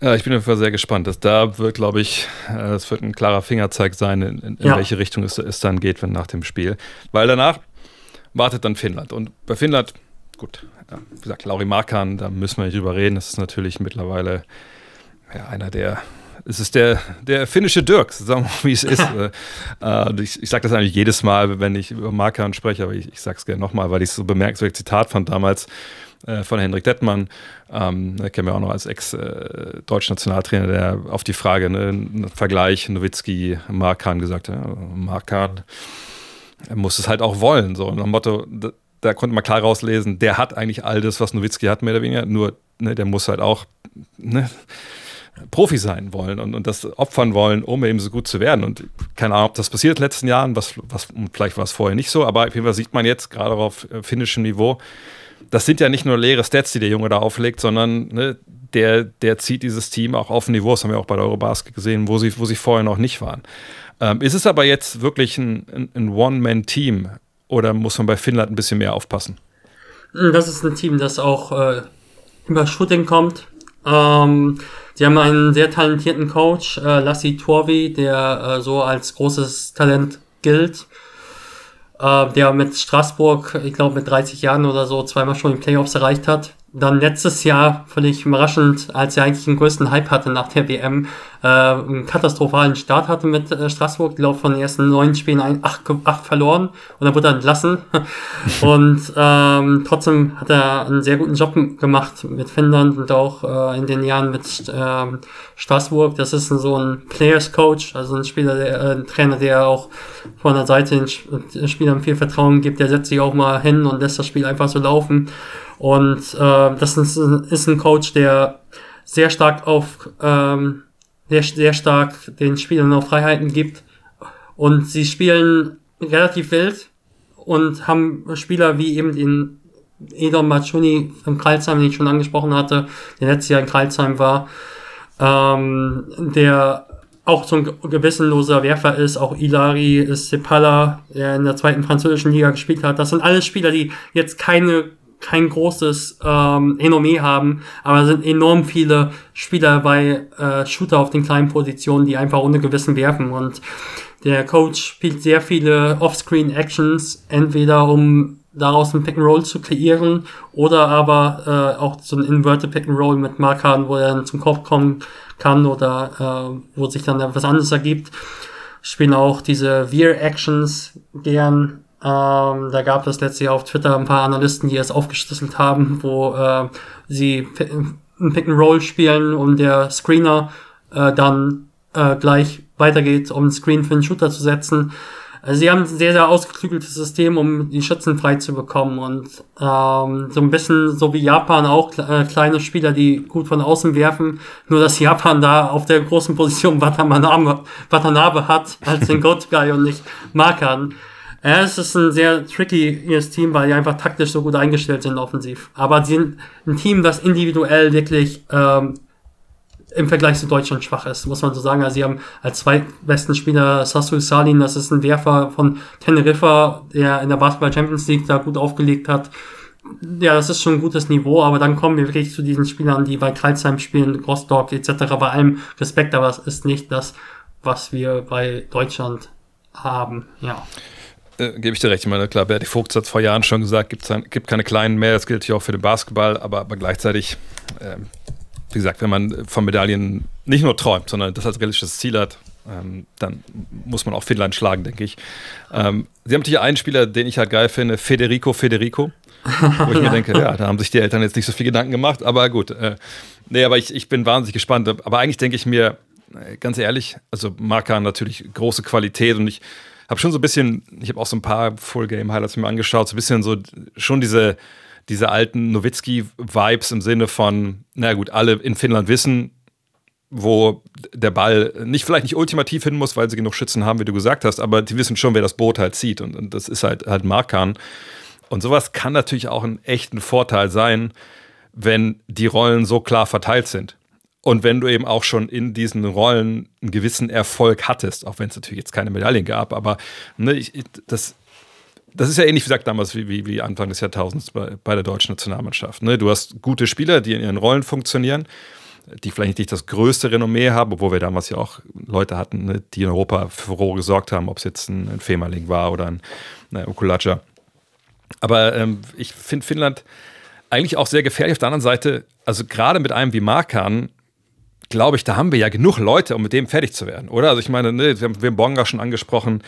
Ja, ich bin Fall sehr gespannt. Dass da wird, glaube ich, äh, es wird ein klarer Fingerzeig sein, in, in, in ja. welche Richtung es, es dann geht, wenn nach dem Spiel. Weil danach wartet dann Finnland. Und bei Finnland gut, ja, wie gesagt, Lauri Markan, da müssen wir nicht drüber reden. Das ist natürlich mittlerweile ja, einer der. Es ist der, der finnische Dirk, sagen wir mal, wie es ist. äh, ich ich sage das eigentlich jedes Mal, wenn ich über Markan spreche, aber ich, ich sage es gerne nochmal, weil ich es so bemerkenswert Zitat fand damals äh, von Hendrik Dettmann, ähm, der kennen wir auch noch als Ex-deutscher Nationaltrainer, der auf die Frage, ne, Vergleich Nowitzki, Markan gesagt hat, Markan muss es halt auch wollen, so nach dem Motto, da konnte man klar rauslesen, der hat eigentlich all das, was Nowitzki hat, mehr oder weniger, nur ne, der muss halt auch ne, Profi sein wollen und, und das opfern wollen, um eben so gut zu werden. Und keine Ahnung, ob das passiert in den letzten Jahren, was, was, vielleicht war es vorher nicht so, aber auf jeden Fall sieht man jetzt gerade auf äh, finnischem Niveau, das sind ja nicht nur leere Stats, die der Junge da auflegt, sondern ne, der, der zieht dieses Team auch auf ein Niveau, das haben wir auch bei der Eurobasket gesehen, wo sie, wo sie vorher noch nicht waren. Ähm, ist es aber jetzt wirklich ein, ein, One-Man-Team oder muss man bei Finnland ein bisschen mehr aufpassen? Das ist ein Team, das auch äh, über Shooting kommt. Ähm, sie haben einen sehr talentierten Coach, äh, Lassi Torvi, der äh, so als großes Talent gilt. Äh, der mit Straßburg, ich glaube mit 30 Jahren oder so, zweimal schon die Playoffs erreicht hat dann letztes Jahr völlig überraschend, als er eigentlich den größten Hype hatte nach der WM, äh, einen katastrophalen Start hatte mit äh, Straßburg. Die laufen von den ersten neun Spielen ein, acht, acht verloren und dann wurde er entlassen. und ähm, trotzdem hat er einen sehr guten Job gemacht mit Finnland und auch äh, in den Jahren mit ähm, Straßburg. Das ist so ein Players Coach, also ein Spieler, der, äh, ein Trainer, der auch von der Seite den Spielern viel Vertrauen gibt. Der setzt sich auch mal hin und lässt das Spiel einfach so laufen. Und äh, das ist, ist ein Coach, der sehr stark auf ähm, sehr, sehr stark den Spielern auch Freiheiten gibt. Und sie spielen relativ wild und haben Spieler wie eben den Edon Machuni im Kreilsheim, den ich schon angesprochen hatte, der letztes Jahr in Kreilsheim war, ähm, der auch so ein gewissenloser Werfer ist, auch Ilari ist Sepala, der in der zweiten französischen Liga gespielt hat. Das sind alles Spieler, die jetzt keine kein großes ähm, Renommee haben, aber sind enorm viele Spieler bei äh, Shooter auf den kleinen Positionen, die einfach ohne Gewissen werfen und der Coach spielt sehr viele Offscreen-Actions, entweder um daraus ein Pick-and-Roll zu kreieren oder aber äh, auch so ein Inverted Pick-and-Roll mit Markern, wo er dann zum Kopf kommen kann oder äh, wo sich dann etwas anderes ergibt. Spielen auch diese Veer-Actions gern ähm, da gab es letztes Jahr auf Twitter ein paar Analysten, die es aufgeschlüsselt haben, wo äh, sie ein Pick and Roll spielen und der Screener äh, dann äh, gleich weitergeht, um einen Screen für den Shooter zu setzen. Also sie haben ein sehr, sehr ausgeklügeltes System, um die Schützen frei zu bekommen. Und ähm, so ein bisschen so wie Japan auch äh, kleine Spieler, die gut von außen werfen. Nur dass Japan da auf der großen Position Watanabe, Watanabe hat als den Good Guy und nicht Markan. Ja, es ist ein sehr trickyes Team, weil die einfach taktisch so gut eingestellt sind offensiv. Aber sie sind ein Team, das individuell wirklich ähm, im Vergleich zu Deutschland schwach ist, muss man so sagen. Also sie haben als zweitbesten Spieler Sassu Salin, das ist ein Werfer von Teneriffa, der in der Basketball Champions League da gut aufgelegt hat. Ja, das ist schon ein gutes Niveau, aber dann kommen wir wirklich zu diesen Spielern, die bei Kreuzheim spielen, Rostock etc. Bei allem Respekt, aber es ist nicht das, was wir bei Deutschland haben. Ja äh, gebe ich dir recht. Ich meine, klar, Berti Vogt hat vor Jahren schon gesagt, gibt, gibt keine kleinen mehr. Das gilt ja auch für den Basketball, aber, aber gleichzeitig, äh, wie gesagt, wenn man von Medaillen nicht nur träumt, sondern das als realistisches Ziel hat, ähm, dann muss man auch Finnland schlagen, denke ich. Ähm, Sie haben natürlich einen Spieler, den ich halt geil finde, Federico Federico. Wo ich mir denke, ja, da haben sich die Eltern jetzt nicht so viel Gedanken gemacht, aber gut. Äh, nee, aber ich, ich bin wahnsinnig gespannt. Aber eigentlich denke ich mir, äh, ganz ehrlich, also Marka natürlich große Qualität und ich habe schon so ein bisschen, ich habe auch so ein paar Full-Game-Highlights mir angeschaut, so ein bisschen so schon diese, diese alten Nowitzki-Vibes im Sinne von, na gut, alle in Finnland wissen, wo der Ball nicht vielleicht nicht ultimativ hin muss, weil sie genug Schützen haben, wie du gesagt hast, aber die wissen schon, wer das Boot halt zieht und, und das ist halt halt Markan. Und sowas kann natürlich auch ein echten Vorteil sein, wenn die Rollen so klar verteilt sind. Und wenn du eben auch schon in diesen Rollen einen gewissen Erfolg hattest, auch wenn es natürlich jetzt keine Medaillen gab, aber ne, ich, das, das ist ja ähnlich wie gesagt damals wie, wie, wie Anfang des Jahrtausends bei, bei der deutschen Nationalmannschaft. Ne? Du hast gute Spieler, die in ihren Rollen funktionieren, die vielleicht nicht das größte Renommee haben, obwohl wir damals ja auch Leute hatten, ne, die in Europa für Furore gesorgt haben, ob es jetzt ein, ein Femerling war oder ein, ein Okulacha. Aber ähm, ich finde Finnland eigentlich auch sehr gefährlich. Auf der anderen Seite, also gerade mit einem wie Markan, glaube ich, da haben wir ja genug Leute, um mit dem fertig zu werden, oder? Also ich meine, ne, wir haben, wir Bonga schon angesprochen,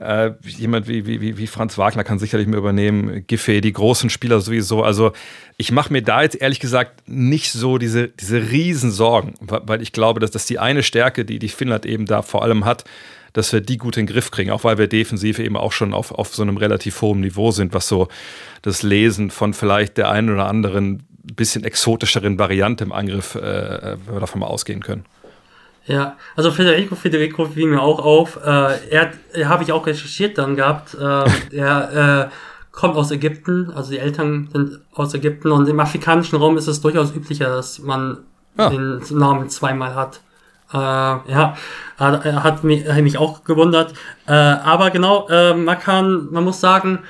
äh, jemand wie, wie, wie Franz Wagner kann sicherlich mehr übernehmen, Giffey, die großen Spieler sowieso. Also ich mache mir da jetzt ehrlich gesagt nicht so diese, diese Riesensorgen, weil ich glaube, dass das die eine Stärke, die die Finnland eben da vor allem hat, dass wir die gut in den Griff kriegen, auch weil wir defensiv eben auch schon auf, auf so einem relativ hohen Niveau sind, was so das Lesen von vielleicht der einen oder anderen bisschen exotischeren Variante im Angriff, äh, wenn wir davon mal ausgehen können. Ja, also Federico Federico fiel mir auch auf. Äh, er, er habe ich auch recherchiert dann gehabt. Äh, er äh, kommt aus Ägypten, also die Eltern sind aus Ägypten und im afrikanischen Raum ist es durchaus üblicher, dass man ah. den Namen zweimal hat. Äh, ja, hat mich, hat mich auch gewundert. Äh, aber genau, äh, man kann, man muss sagen,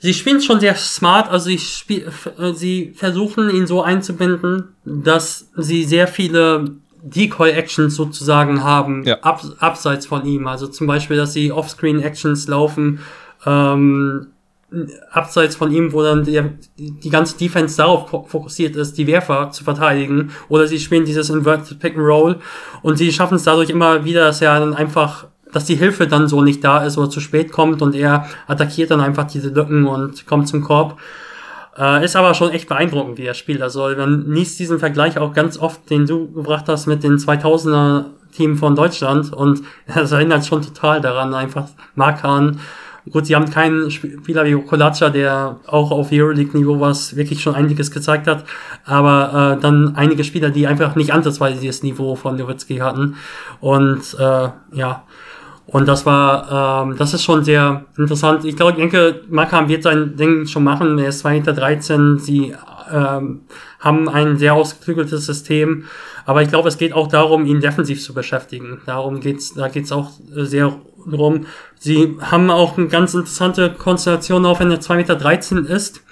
sie spielen schon sehr smart, also sie, spiel, äh, sie versuchen ihn so einzubinden, dass sie sehr viele Decoy-Actions sozusagen haben, ja. ab, abseits von ihm. Also zum Beispiel, dass sie Offscreen-Actions laufen, ähm, abseits von ihm, wo dann die, die ganze Defense darauf fokussiert ist, die Werfer zu verteidigen. Oder sie spielen dieses Inverted Pick and Roll und sie schaffen es dadurch immer wieder, dass er dann einfach, dass die Hilfe dann so nicht da ist oder zu spät kommt und er attackiert dann einfach diese Lücken und kommt zum Korb. Äh, ist aber schon echt beeindruckend, wie er spielt. Also man liest diesen Vergleich auch ganz oft, den du gebracht hast mit den 2000er Team von Deutschland und das erinnert schon total daran, einfach Markan. Gut, sie haben keinen Spieler wie Kolacha, der auch auf Euroleague-Niveau was wirklich schon einiges gezeigt hat, aber äh, dann einige Spieler, die einfach nicht ansatzweise dieses Niveau von Nowitzki hatten. Und äh, ja, und das war, ähm, das ist schon sehr interessant. Ich glaube, ich denke, Markham wird sein Ding schon machen. Er ist 2,13 Meter. Sie ähm, haben ein sehr ausgeklügeltes System. Aber ich glaube, es geht auch darum, ihn defensiv zu beschäftigen. Darum geht's, da geht's auch sehr drum. Sie haben auch eine ganz interessante Konstellation, auch wenn er 2,13 Meter ist.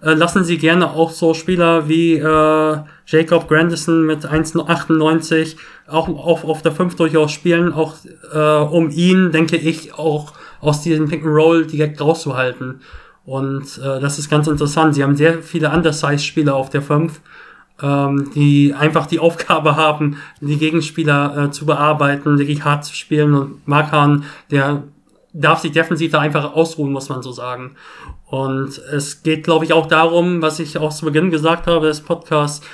Äh, lassen sie gerne auch so Spieler wie äh, Jacob Grandison mit 1,98 auch auf, auf der 5 durchaus spielen, auch äh, um ihn, denke ich, auch aus diesem Pick and Roll direkt rauszuhalten. Und äh, das ist ganz interessant. Sie haben sehr viele Undersize-Spieler auf der 5, ähm, die einfach die Aufgabe haben, die Gegenspieler äh, zu bearbeiten, wirklich hart zu spielen. Und Markan, der darf sich defensiv da einfach ausruhen, muss man so sagen. Und es geht, glaube ich, auch darum, was ich auch zu Beginn gesagt habe des Podcasts,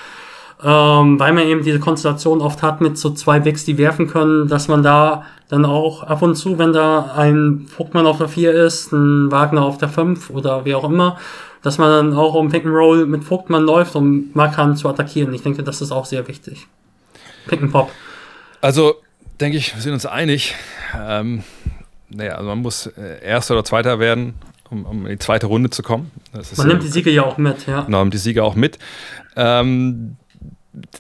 ähm, weil man eben diese Konstellation oft hat mit so zwei Backs, die werfen können, dass man da dann auch ab und zu, wenn da ein Vogtmann auf der 4 ist, ein Wagner auf der 5 oder wie auch immer, dass man dann auch um Pick and Roll mit Vogtmann läuft, um Markan zu attackieren. Ich denke, das ist auch sehr wichtig. Pick and Pop. Also, denke ich, wir sind uns einig. Ähm, naja, also man muss äh, Erster oder Zweiter werden, um, um in die zweite Runde zu kommen. man nimmt die Siege ja auch mit, ja. Genau, nimmt die Siege auch mit. Ähm,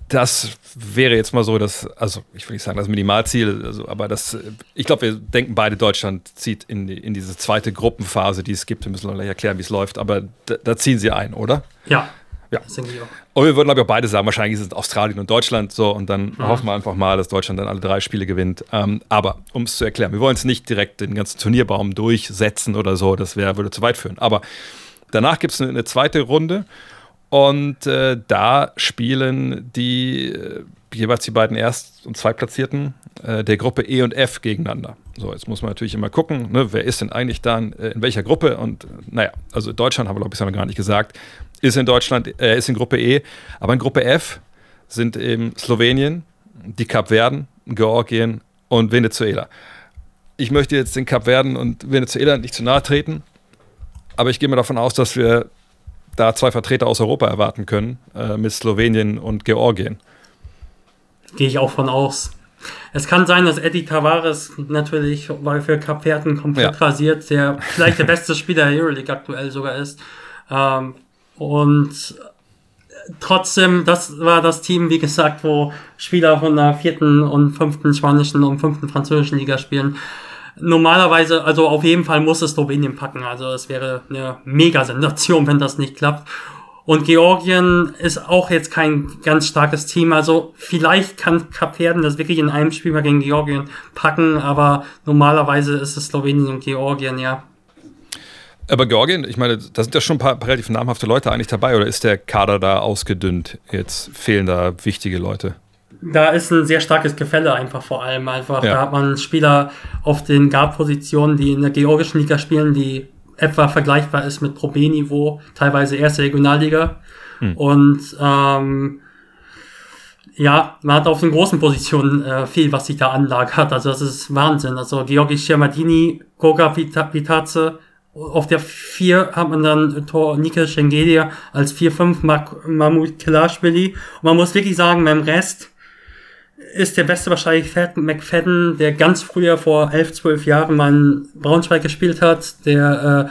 das wäre jetzt mal so, dass, also ich will nicht sagen das Minimalziel, also, aber das, ich glaube, wir denken beide, Deutschland zieht in, die, in diese zweite Gruppenphase, die es gibt. Wir müssen noch gleich erklären, wie es läuft, aber da, da, ziehen sie ein, oder? Ja. Ja. Das denke ich auch. Und wir würden, glaube ich, auch beide sagen, wahrscheinlich ist es Australien und Deutschland so und dann mhm. hoffen wir einfach mal, dass Deutschland dann alle drei Spiele gewinnt. Ähm, aber um es zu erklären, wir wollen es nicht direkt den ganzen Turnierbaum durchsetzen oder so, das wär, würde zu weit führen. Aber danach gibt es eine, eine zweite Runde und äh, da spielen die äh, jeweils die beiden Erst- und Zweitplatzierten äh, der Gruppe E und F gegeneinander. So, jetzt muss man natürlich immer gucken, ne, wer ist denn eigentlich dann äh, in welcher Gruppe? Und naja, also Deutschland haben wir, glaube ich, bisher noch gar nicht gesagt, ist in Deutschland, äh, ist in Gruppe E, aber in Gruppe F sind eben Slowenien, die Kapverden, Georgien und Venezuela. Ich möchte jetzt den Kapverden und Venezuela nicht zu nahe treten, aber ich gehe mal davon aus, dass wir da zwei Vertreter aus Europa erwarten können, äh, mit Slowenien und Georgien. Gehe ich auch von aus. Es kann sein, dass Eddie Tavares natürlich weil für Kapverden komplett ja. rasiert, der vielleicht der beste Spieler der Euroleague aktuell sogar ist. Ähm, und trotzdem, das war das Team, wie gesagt, wo Spieler von der vierten und fünften spanischen und fünften französischen Liga spielen normalerweise, also auf jeden Fall muss es Slowenien packen. Also es wäre eine Mega-Sensation, wenn das nicht klappt. Und Georgien ist auch jetzt kein ganz starkes Team. Also vielleicht kann Kapverden das wirklich in einem Spiel mal gegen Georgien packen, aber normalerweise ist es Slowenien und Georgien, ja. Aber Georgien, ich meine, da sind ja schon ein paar relativ namhafte Leute eigentlich dabei, oder ist der Kader da ausgedünnt? Jetzt fehlen da wichtige Leute da ist ein sehr starkes Gefälle einfach vor allem. Einfach, ja. da hat man Spieler auf den Guard-Positionen, die in der georgischen Liga spielen, die etwa vergleichbar ist mit Pro B-Niveau, teilweise erste Regionalliga. Hm. Und ähm, ja, man hat auf den großen Positionen äh, viel, was sich da anlagert. Also das ist Wahnsinn. Also Georgi Schermadini, Goga Vitaze, auf der 4 hat man dann Tor Nika Schengelia als 4-5 Mahmoud Kelashvili. Und man muss wirklich sagen, beim Rest ist der beste wahrscheinlich Fat McFadden, der ganz früher vor elf, zwölf Jahren mal in Braunschweig gespielt hat, der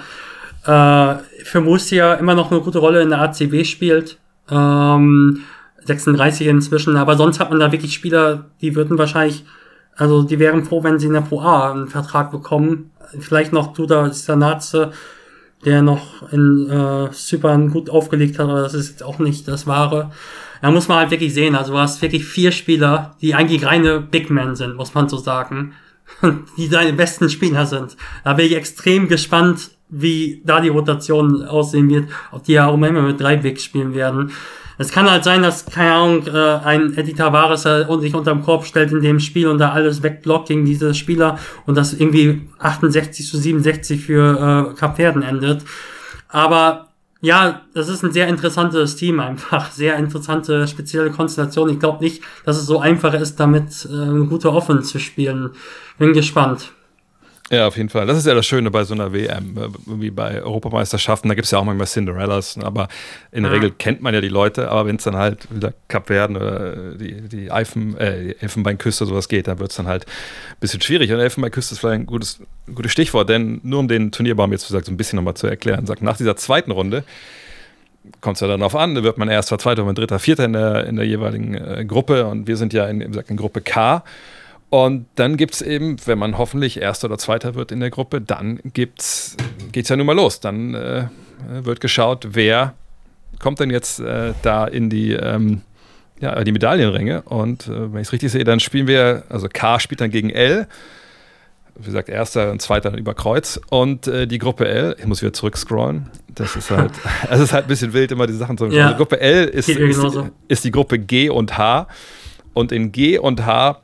äh, äh, für Murcia immer noch eine gute Rolle in der ACB spielt. Ähm, 36 inzwischen, aber sonst hat man da wirklich Spieler, die würden wahrscheinlich, also die wären froh, wenn sie in der Pro A einen Vertrag bekommen. Vielleicht noch Duda Stanatze, der noch in äh, Zypern gut aufgelegt hat, aber das ist jetzt auch nicht das Wahre. Da muss man halt wirklich sehen, also du hast wirklich vier Spieler, die eigentlich reine Big Men sind, muss man so sagen, die deine besten Spieler sind. Da bin ich extrem gespannt, wie da die Rotation aussehen wird, ob die ja auch immer mit drei Bigs spielen werden. Es kann halt sein, dass, keine Ahnung, äh, ein Eddie Tavares sich unterm Korb stellt in dem Spiel und da alles wegblockt gegen diese Spieler und das irgendwie 68 zu 67 für äh, Kapverden endet. Aber ja, das ist ein sehr interessantes Team einfach. Sehr interessante, spezielle Konstellation. Ich glaube nicht, dass es so einfach ist, damit äh, eine gute Offense zu spielen. Bin gespannt. Ja, auf jeden Fall. Das ist ja das Schöne bei so einer WM, äh, wie bei Europameisterschaften. Da gibt es ja auch manchmal Cinderellas, aber in der ja. Regel kennt man ja die Leute. Aber wenn es dann halt wieder Cup werden oder die, die, Eifen, äh, die Elfenbeinküste sowas geht, dann wird es dann halt ein bisschen schwierig. Und Elfenbeinküste ist vielleicht ein gutes, gutes Stichwort, denn nur um den Turnierbaum jetzt so ein bisschen nochmal zu erklären, sagt, nach dieser zweiten Runde kommt es ja dann darauf an, wird man erster, zweiter, dritter, vierter in der, in der jeweiligen äh, Gruppe und wir sind ja in, in Gruppe K. Und dann gibt es eben, wenn man hoffentlich Erster oder Zweiter wird in der Gruppe, dann geht es ja nun mal los. Dann äh, wird geschaut, wer kommt denn jetzt äh, da in die, ähm, ja, die Medaillenränge. Und äh, wenn ich es richtig sehe, dann spielen wir, also K spielt dann gegen L. Wie gesagt, Erster und Zweiter über Kreuz. Und äh, die Gruppe L, ich muss wieder zurückscrollen. Das ist halt, es ist halt ein bisschen wild, immer die Sachen zu ja. Die Gruppe L ist, ist, ist die Gruppe G und H. Und in G und H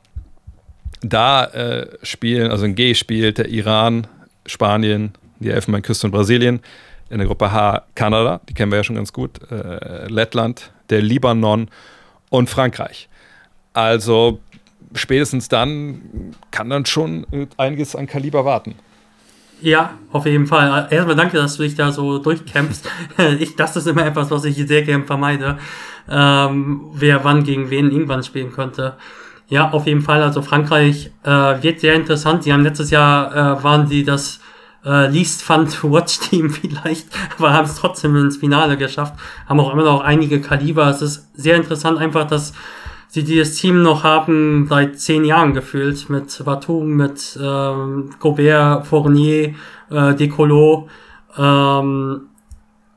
da äh, spielen, also in G spielt der Iran, Spanien, die Elfenbeinküste und Brasilien. In der Gruppe H Kanada, die kennen wir ja schon ganz gut, äh, Lettland, der Libanon und Frankreich. Also spätestens dann kann dann schon einiges an Kaliber warten. Ja, auf jeden Fall. Erstmal danke, dass du dich da so durchkämpfst. ich, das ist immer etwas, was ich sehr gerne vermeide. Ähm, wer wann gegen wen irgendwann spielen könnte. Ja, auf jeden Fall. Also Frankreich äh, wird sehr interessant. Sie haben letztes Jahr äh, waren sie das äh, least fun to watch Team vielleicht, aber haben es trotzdem ins Finale geschafft. Haben auch immer noch einige Kaliber. Es ist sehr interessant einfach, dass sie dieses Team noch haben seit zehn Jahren gefühlt mit Batum, mit ähm, Gobert, Fournier, äh, Decolo. Ähm,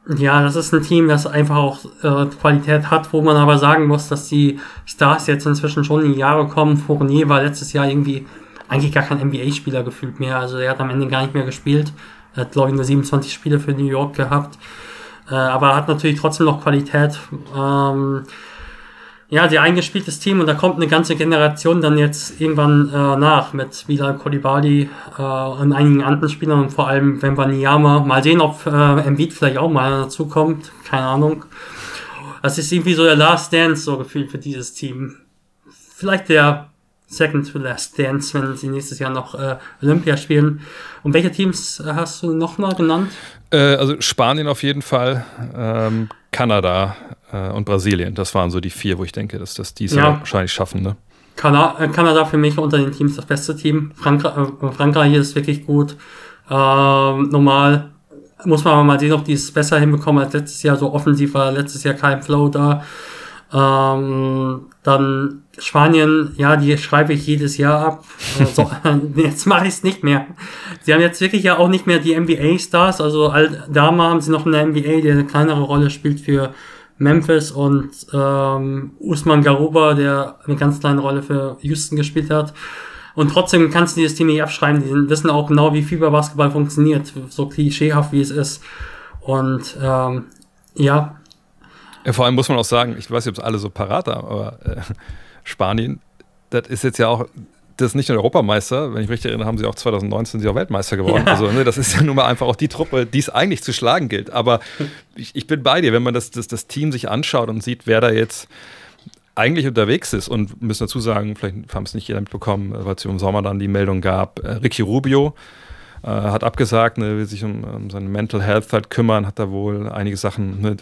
ja, das ist ein Team, das einfach auch äh, Qualität hat, wo man aber sagen muss, dass die Stars jetzt inzwischen schon in die Jahre kommen. Fournier war letztes Jahr irgendwie eigentlich gar kein NBA-Spieler gefühlt mehr. Also er hat am Ende gar nicht mehr gespielt. Er hat, glaube ich, nur 27 Spiele für New York gehabt. Äh, aber hat natürlich trotzdem noch Qualität. Ähm, ja, die eingespieltes Team und da kommt eine ganze Generation dann jetzt irgendwann äh, nach mit Bilal Kolibali äh, und einigen anderen Spielern und vor allem Wembanyama. Mal sehen, ob äh, Embiid vielleicht auch mal dazu kommt. Keine Ahnung. Das ist irgendwie so der Last Dance so gefühlt für dieses Team. Vielleicht der Second to Last Dance, wenn sie nächstes Jahr noch äh, Olympia spielen. Und welche Teams hast du noch mal genannt? Äh, also Spanien auf jeden Fall, ähm, Kanada, äh, und Brasilien. Das waren so die vier, wo ich denke, dass das diese ja. wahrscheinlich schaffen. Ne? Kanada, äh, Kanada für mich unter den Teams das beste Team. Frankreich, äh, Frankreich ist wirklich gut. Ähm, normal muss man aber mal sehen, ob die es besser hinbekommen als letztes Jahr. So offensiv war letztes Jahr kein Flow da. Ähm, dann Spanien, ja, die schreibe ich jedes Jahr ab. Also, jetzt mache ich es nicht mehr. Sie haben jetzt wirklich ja auch nicht mehr die NBA-Stars. Also Dama haben sie noch eine NBA, die eine kleinere Rolle spielt für Memphis und ähm, Usman Garuba, der eine ganz kleine Rolle für Houston gespielt hat. Und trotzdem kannst du dieses Team nicht abschreiben. Die wissen auch genau, wie Fieberbasketball funktioniert, so klischeehaft wie es ist. Und ähm, ja. ja. Vor allem muss man auch sagen, ich weiß nicht, ob es alle so parat haben, aber äh, Spanien, das ist jetzt ja auch das ist nicht nur Europameister, wenn ich mich richtig erinnere, haben sie auch 2019 sie auch Weltmeister geworden. Ja. Also ne, das ist ja nun mal einfach auch die Truppe, die es eigentlich zu schlagen gilt. Aber ich, ich bin bei dir, wenn man das, das, das Team sich anschaut und sieht, wer da jetzt eigentlich unterwegs ist und müssen dazu sagen, vielleicht haben es nicht jeder mitbekommen, weil es im Sommer dann die Meldung gab, äh, Ricky Rubio, äh, hat abgesagt, ne, will sich um, um seine Mental Health halt kümmern, hat da wohl einige Sachen ne,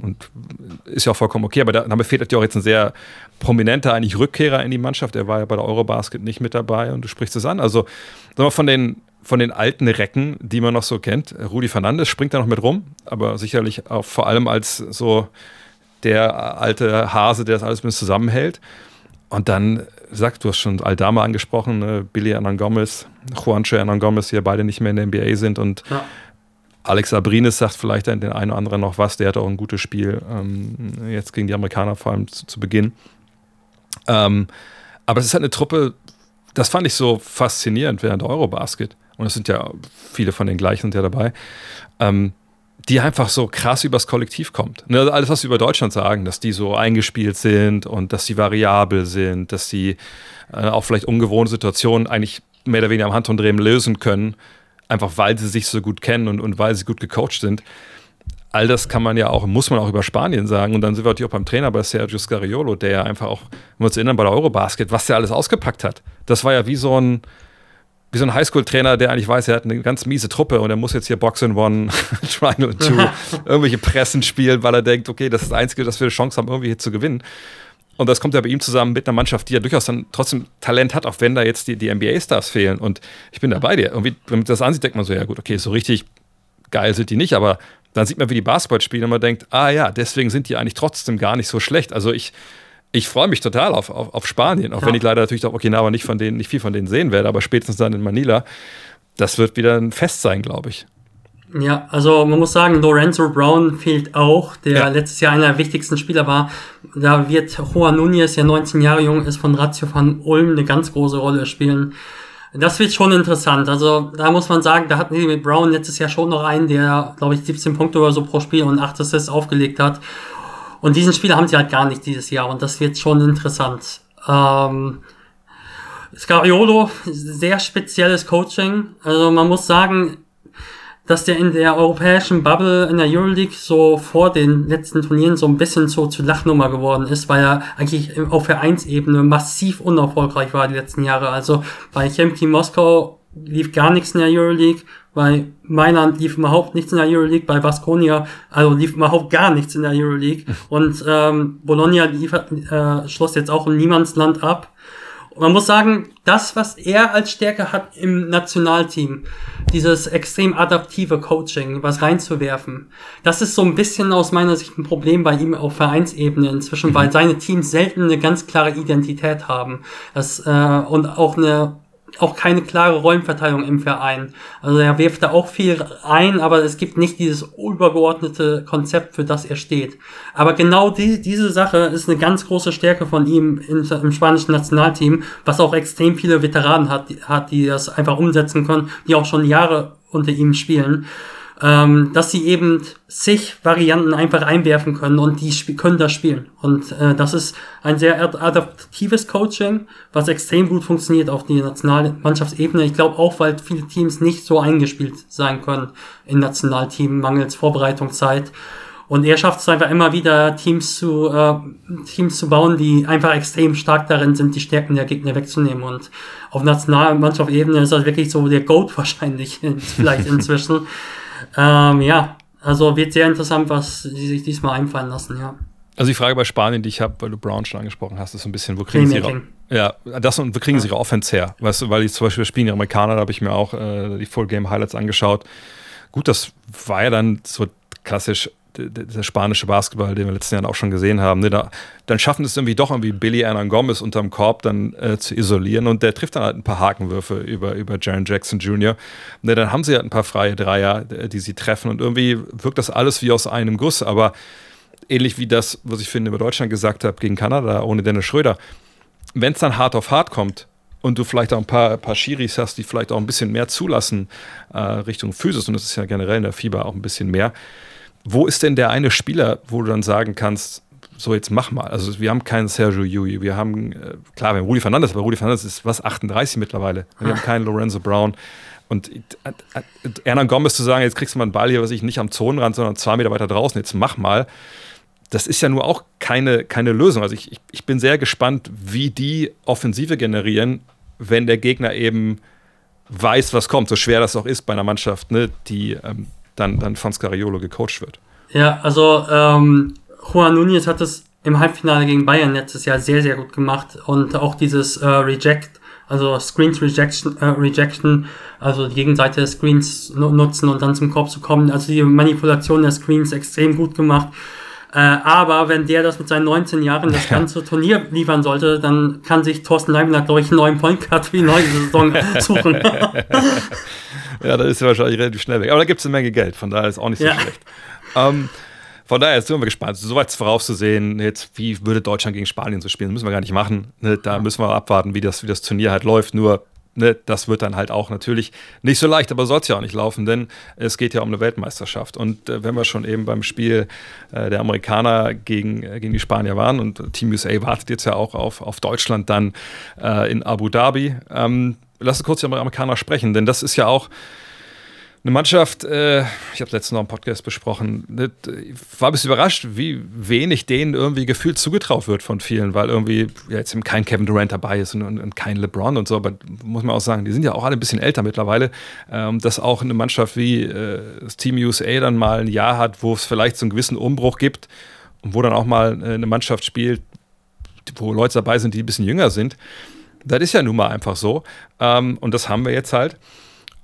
und ist ja auch vollkommen okay, aber da, damit fehlt natürlich auch jetzt ein sehr prominenter eigentlich Rückkehrer in die Mannschaft. Er war ja bei der Eurobasket nicht mit dabei und du sprichst es an. Also sagen wir, von den von den alten Recken, die man noch so kennt. Rudi Fernandes springt da noch mit rum, aber sicherlich auch vor allem als so der alte Hase, der das alles mit zusammenhält. Und dann sagt, du hast schon Aldama angesprochen, ne? Billy Hernan Gomez, Juancho Hernan Gomez, die ja beide nicht mehr in der NBA sind und ja. Alex Abrines sagt vielleicht den einen oder anderen noch was, der hat auch ein gutes Spiel, ähm, jetzt gegen die Amerikaner vor allem zu, zu Beginn. Ähm, aber es ist halt eine Truppe, das fand ich so faszinierend während der Eurobasket. Und es sind ja viele von den gleichen sind ja dabei. Ähm, die einfach so krass übers Kollektiv kommt. Ne, alles, was sie über Deutschland sagen, dass die so eingespielt sind und dass sie variabel sind, dass sie äh, auch vielleicht ungewohnte Situationen eigentlich mehr oder weniger am Handumdrehen lösen können, einfach weil sie sich so gut kennen und, und weil sie gut gecoacht sind. All das kann man ja auch, muss man auch über Spanien sagen. Und dann sind wir natürlich auch beim Trainer bei Sergio Scariolo, der ja einfach auch, wenn wir uns erinnern, bei der Eurobasket, was der alles ausgepackt hat. Das war ja wie so ein, wie so ein Highschool-Trainer, der eigentlich weiß, er hat eine ganz miese Truppe und er muss jetzt hier Boxen One, Triangle Two, irgendwelche Pressen spielen, weil er denkt, okay, das ist das Einzige, dass wir eine Chance haben, irgendwie hier zu gewinnen. Und das kommt ja bei ihm zusammen mit einer Mannschaft, die ja durchaus dann trotzdem Talent hat, auch wenn da jetzt die, die NBA-Stars fehlen. Und ich bin da bei dir. Irgendwie, wenn man das ansieht, denkt man so, ja gut, okay, so richtig geil sind die nicht, aber dann sieht man, wie die Basketball spielen und man denkt, ah ja, deswegen sind die eigentlich trotzdem gar nicht so schlecht. Also ich, ich freue mich total auf, auf, auf Spanien, auch ja. wenn ich leider natürlich auf Okinawa nicht von denen, nicht viel von denen sehen werde, aber spätestens dann in Manila. Das wird wieder ein Fest sein, glaube ich. Ja, also man muss sagen, Lorenzo Brown fehlt auch, der ja. letztes Jahr einer der wichtigsten Spieler war. Da wird Juan Nunez, der 19 Jahre jung ist, von Ratio van Ulm eine ganz große Rolle spielen. Das wird schon interessant. Also da muss man sagen, da hatten sie mit Brown letztes Jahr schon noch einen, der, glaube ich, 17 Punkte oder so pro Spiel und 8 Assists aufgelegt hat. Und diesen Spieler haben sie halt gar nicht dieses Jahr und das wird schon interessant. Ähm, Scariolo, sehr spezielles Coaching. Also man muss sagen, dass der in der europäischen Bubble in der Euroleague so vor den letzten Turnieren so ein bisschen so zu Lachnummer geworden ist, weil er eigentlich auf Vereinsebene massiv unerfolgreich war die letzten Jahre. Also bei Chemki Moskau lief gar nichts in der Euroleague, bei Mailand lief überhaupt nichts in der Euroleague, bei Vasconia also lief überhaupt gar nichts in der Euroleague und ähm, Bologna liefert, äh, schloss jetzt auch im Niemandsland ab. Und man muss sagen, das, was er als Stärke hat im Nationalteam, dieses extrem adaptive Coaching, was reinzuwerfen, das ist so ein bisschen aus meiner Sicht ein Problem bei ihm auf Vereinsebene inzwischen, mhm. weil seine Teams selten eine ganz klare Identität haben. Das, äh, und auch eine auch keine klare Rollenverteilung im Verein. Also er wirft da auch viel ein, aber es gibt nicht dieses übergeordnete Konzept, für das er steht. Aber genau die, diese Sache ist eine ganz große Stärke von ihm im, im spanischen Nationalteam, was auch extrem viele Veteranen hat, hat, die das einfach umsetzen können, die auch schon Jahre unter ihm spielen ähm, dass sie eben sich Varianten einfach einwerfen können und die können das spielen. Und äh, das ist ein sehr adaptives Coaching, was extrem gut funktioniert auf die Nationalmannschaftsebene. Ich glaube auch, weil viele Teams nicht so eingespielt sein können in Nationalteam mangels Vorbereitungszeit. Und er schafft es einfach immer wieder, Teams zu, äh, Teams zu bauen, die einfach extrem stark darin sind, die Stärken der Gegner wegzunehmen. Und auf Nationalmannschaftsebene ist das wirklich so der Goat wahrscheinlich, vielleicht inzwischen. Ähm, ja, also wird sehr interessant, was sie sich diesmal einfallen lassen, ja. Also die Frage bei Spanien, die ich habe, weil du Brown schon angesprochen hast, ist so ein bisschen, wo kriegen sie ihre, ja, das und wo kriegen sie ihre Offense her? Weißt du, weil ich zum Beispiel spielen die Amerikaner, da habe ich mir auch äh, die Full Game Highlights angeschaut. Gut, das war ja dann so klassisch der spanische Basketball, den wir letzten Jahren auch schon gesehen haben, ne, da, dann schaffen es irgendwie doch irgendwie Billy Hernan Gomez unterm Korb dann äh, zu isolieren und der trifft dann halt ein paar Hakenwürfe über, über Jaron Jackson Jr. Ne, dann haben sie halt ein paar freie Dreier, die sie treffen und irgendwie wirkt das alles wie aus einem Guss, aber ähnlich wie das, was ich finde über Deutschland gesagt habe gegen Kanada ohne Dennis Schröder, wenn es dann hart auf hart kommt, und du vielleicht auch ein paar, paar Schiris hast, die vielleicht auch ein bisschen mehr zulassen äh, Richtung Physis, und das ist ja generell in der Fieber auch ein bisschen mehr, wo ist denn der eine Spieler, wo du dann sagen kannst, so jetzt mach mal. Also wir haben keinen Sergio Yui, wir haben, äh, klar, wir haben Rudi Fernandes, aber Rudi Fernandes ist was, 38 mittlerweile. Wir haben keinen Lorenzo Brown. Und äh, äh, Hernan Gomez zu sagen, jetzt kriegst du mal einen Ball hier, was ich nicht am Zonenrand, sondern zwei Meter weiter draußen, jetzt mach mal. Das ist ja nur auch keine, keine Lösung. Also ich, ich, ich bin sehr gespannt, wie die Offensive generieren, wenn der Gegner eben weiß, was kommt, so schwer das auch ist bei einer Mannschaft, ne, die ähm, dann, dann von Scariolo gecoacht wird. Ja, also ähm, Juan Nunez hat es im Halbfinale gegen Bayern letztes Jahr sehr, sehr gut gemacht und auch dieses äh, Reject, also Screens Rejection, äh, Rejection, also die Gegenseite des Screens nutzen und dann zum Korb zu kommen, also die Manipulation der Screens extrem gut gemacht. Äh, aber wenn der das mit seinen 19 Jahren das ganze Turnier liefern sollte, dann kann sich Thorsten Leibniz, glaube ich, einen neuen Point Guard für die neue Saison suchen. ja, da ist er wahrscheinlich relativ schnell weg. Aber da gibt es eine Menge Geld, von daher ist auch nicht so ja. schlecht. Ähm, von daher sind wir gespannt. Soweit vorauszusehen, jetzt, wie würde Deutschland gegen Spanien so spielen, das müssen wir gar nicht machen. Ne? Da müssen wir abwarten, wie das, wie das Turnier halt läuft. Nur Ne, das wird dann halt auch natürlich nicht so leicht, aber soll es ja auch nicht laufen, denn es geht ja um eine Weltmeisterschaft. Und äh, wenn wir schon eben beim Spiel äh, der Amerikaner gegen, äh, gegen die Spanier waren und Team USA wartet jetzt ja auch auf, auf Deutschland dann äh, in Abu Dhabi, ähm, lass uns kurz die Amerikaner sprechen, denn das ist ja auch eine Mannschaft, äh, ich habe letztens noch im Podcast besprochen, ne, war ein bisschen überrascht, wie wenig denen irgendwie gefühlt zugetraut wird von vielen, weil irgendwie ja, jetzt eben kein Kevin Durant dabei ist und, und, und, kein LeBron und so, aber muss man auch sagen, die sind ja auch alle ein bisschen älter mittlerweile, ähm, dass auch eine Mannschaft wie äh, das Team USA dann mal ein Jahr hat, wo es vielleicht so einen gewissen Umbruch gibt und wo dann auch mal äh, eine Mannschaft spielt, wo Leute dabei sind, die ein bisschen jünger sind. Das ist ja nun mal einfach so. Ähm, und das haben wir jetzt halt.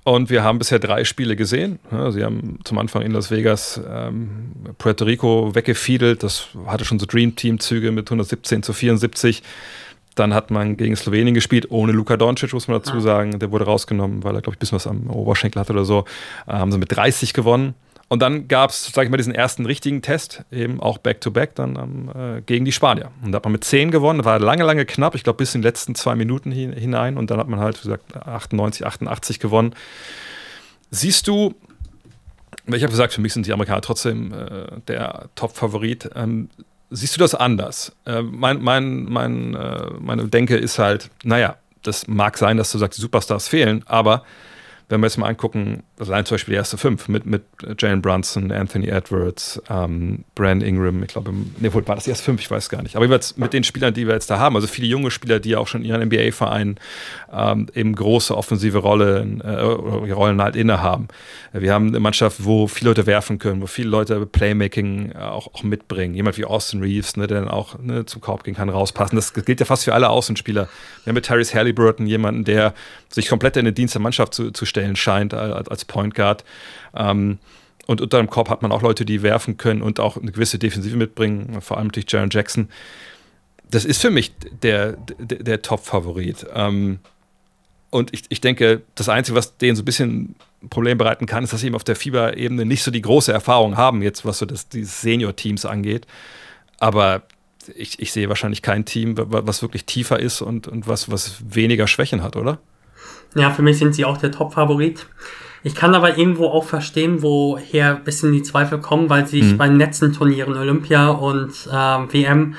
Und wir haben bisher drei Spiele gesehen. Sie haben zum Anfang in Las Vegas ähm, Puerto Rico weggefiedelt. Das hatte schon so Dream Team-Züge mit 117 zu 74. Dann hat man gegen Slowenien gespielt, ohne Luka Doncic, muss man dazu sagen. Der wurde rausgenommen, weil er, glaube ich, ein bisschen was am Oberschenkel hatte oder so. Äh, haben sie mit 30 gewonnen. Und dann gab es, sage ich mal, diesen ersten richtigen Test, eben auch Back-to-Back, -back dann ähm, gegen die Spanier. Und da hat man mit 10 gewonnen, war lange, lange knapp, ich glaube bis in die letzten zwei Minuten hin, hinein. Und dann hat man halt, wie gesagt, 98, 88 gewonnen. Siehst du, ich habe gesagt, für mich sind die Amerikaner trotzdem äh, der Top-Favorit. Ähm, siehst du das anders? Äh, mein, mein, mein, äh, meine Denke ist halt, naja, das mag sein, dass du sagst, die Superstars fehlen, aber wenn wir jetzt mal angucken, allein zum Beispiel die erste fünf mit, mit Jalen Brunson, Anthony Edwards, ähm, Brand Ingram, ich glaube, nee, war das die erste fünf, ich weiß gar nicht. Aber jetzt mit den Spielern, die wir jetzt da haben, also viele junge Spieler, die auch schon in ihren NBA-Vereinen ähm, eben große offensive Rollen, äh, Rollen halt innehaben. Wir haben eine Mannschaft, wo viele Leute werfen können, wo viele Leute Playmaking äh, auch, auch mitbringen. Jemand wie Austin Reeves, ne, der dann auch ne, zum Korb gehen kann, rauspassen. Das gilt ja fast für alle Außenspieler. Wir haben mit Tyrese Halliburton jemanden, der sich komplett in den Dienst der Mannschaft zu, zu stellen scheint als Point Guard. Ähm, und unter dem Korb hat man auch Leute, die werfen können und auch eine gewisse Defensive mitbringen, vor allem natürlich Jaron Jackson. Das ist für mich der, der, der Top-Favorit. Ähm, und ich, ich denke, das Einzige, was denen so ein bisschen Problem bereiten kann, ist, dass sie eben auf der Fieber-Ebene nicht so die große Erfahrung haben, jetzt was so das, dieses Senior-Teams angeht. Aber ich, ich sehe wahrscheinlich kein Team, was wirklich tiefer ist und, und was, was weniger Schwächen hat, oder? Ja, für mich sind sie auch der Top-Favorit. Ich kann aber irgendwo auch verstehen, woher ein bisschen die Zweifel kommen, weil sie sich mhm. bei den letzten Turnieren Olympia und äh, WM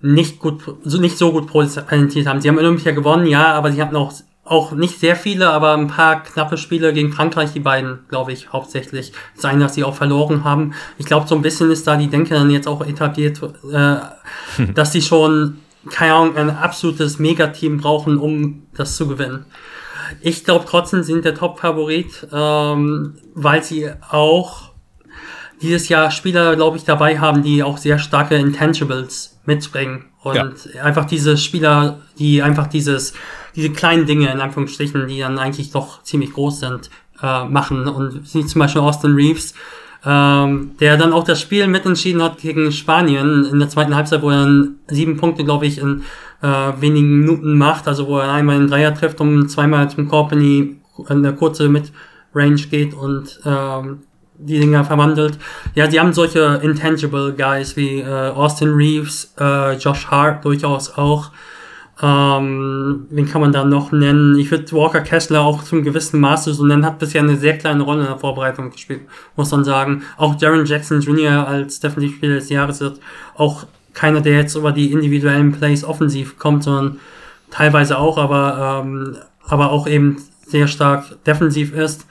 nicht gut, so nicht so gut präsentiert haben. Sie haben Olympia gewonnen, ja, aber sie hatten auch auch nicht sehr viele, aber ein paar knappe Spiele gegen Frankreich, die beiden, glaube ich, hauptsächlich sein, dass sie auch verloren haben. Ich glaube, so ein bisschen ist da die Denke dann jetzt auch etabliert, äh, dass sie schon, keine Ahnung, ein absolutes Megateam brauchen, um das zu gewinnen. Ich glaube trotzdem sind der Top-Favorit, ähm, weil sie auch dieses Jahr Spieler, glaube ich, dabei haben, die auch sehr starke Intangibles mitbringen. Und ja. einfach diese Spieler, die einfach dieses, diese kleinen Dinge, in Anführungsstrichen, die dann eigentlich doch ziemlich groß sind, äh, machen. Und wie zum Beispiel Austin Reeves, ähm, der dann auch das Spiel mitentschieden hat gegen Spanien in der zweiten Halbzeit, wo er dann sieben Punkte, glaube ich, in äh, wenigen Minuten macht, also wo er einmal einen Dreier trifft und zweimal zum Korb in die in der kurze Mid-Range geht und ähm, die Dinger verwandelt. Ja, sie haben solche intangible Guys wie äh, Austin Reeves, äh, Josh Hart durchaus auch. Ähm, wen kann man da noch nennen? Ich würde Walker Kessler auch zum gewissen Maße so nennen, hat bisher eine sehr kleine Rolle in der Vorbereitung gespielt, muss man sagen. Auch Jaron Jackson Jr. als Defensivspieler des Jahres wird auch keiner, der jetzt über die individuellen Plays offensiv kommt, sondern teilweise auch, aber, ähm, aber auch eben sehr stark defensiv ist.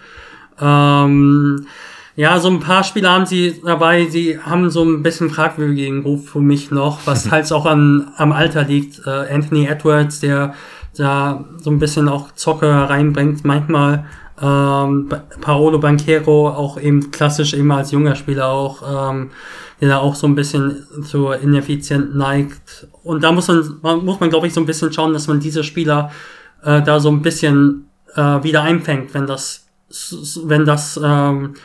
Ähm, ja, so ein paar Spieler haben sie dabei, sie haben so ein bisschen fragwürdigen Ruf für mich noch, was halt auch an, am Alter liegt. Äh, Anthony Edwards, der da so ein bisschen auch Zocke reinbringt, manchmal. Ähm, Paolo Banquero, auch eben klassisch eben als junger Spieler auch, ähm, der da auch so ein bisschen zur Ineffizient neigt. Und da muss man, muss man, glaube ich, so ein bisschen schauen, dass man diese Spieler äh, da so ein bisschen äh, wieder einfängt, wenn das, wenn das, ähm,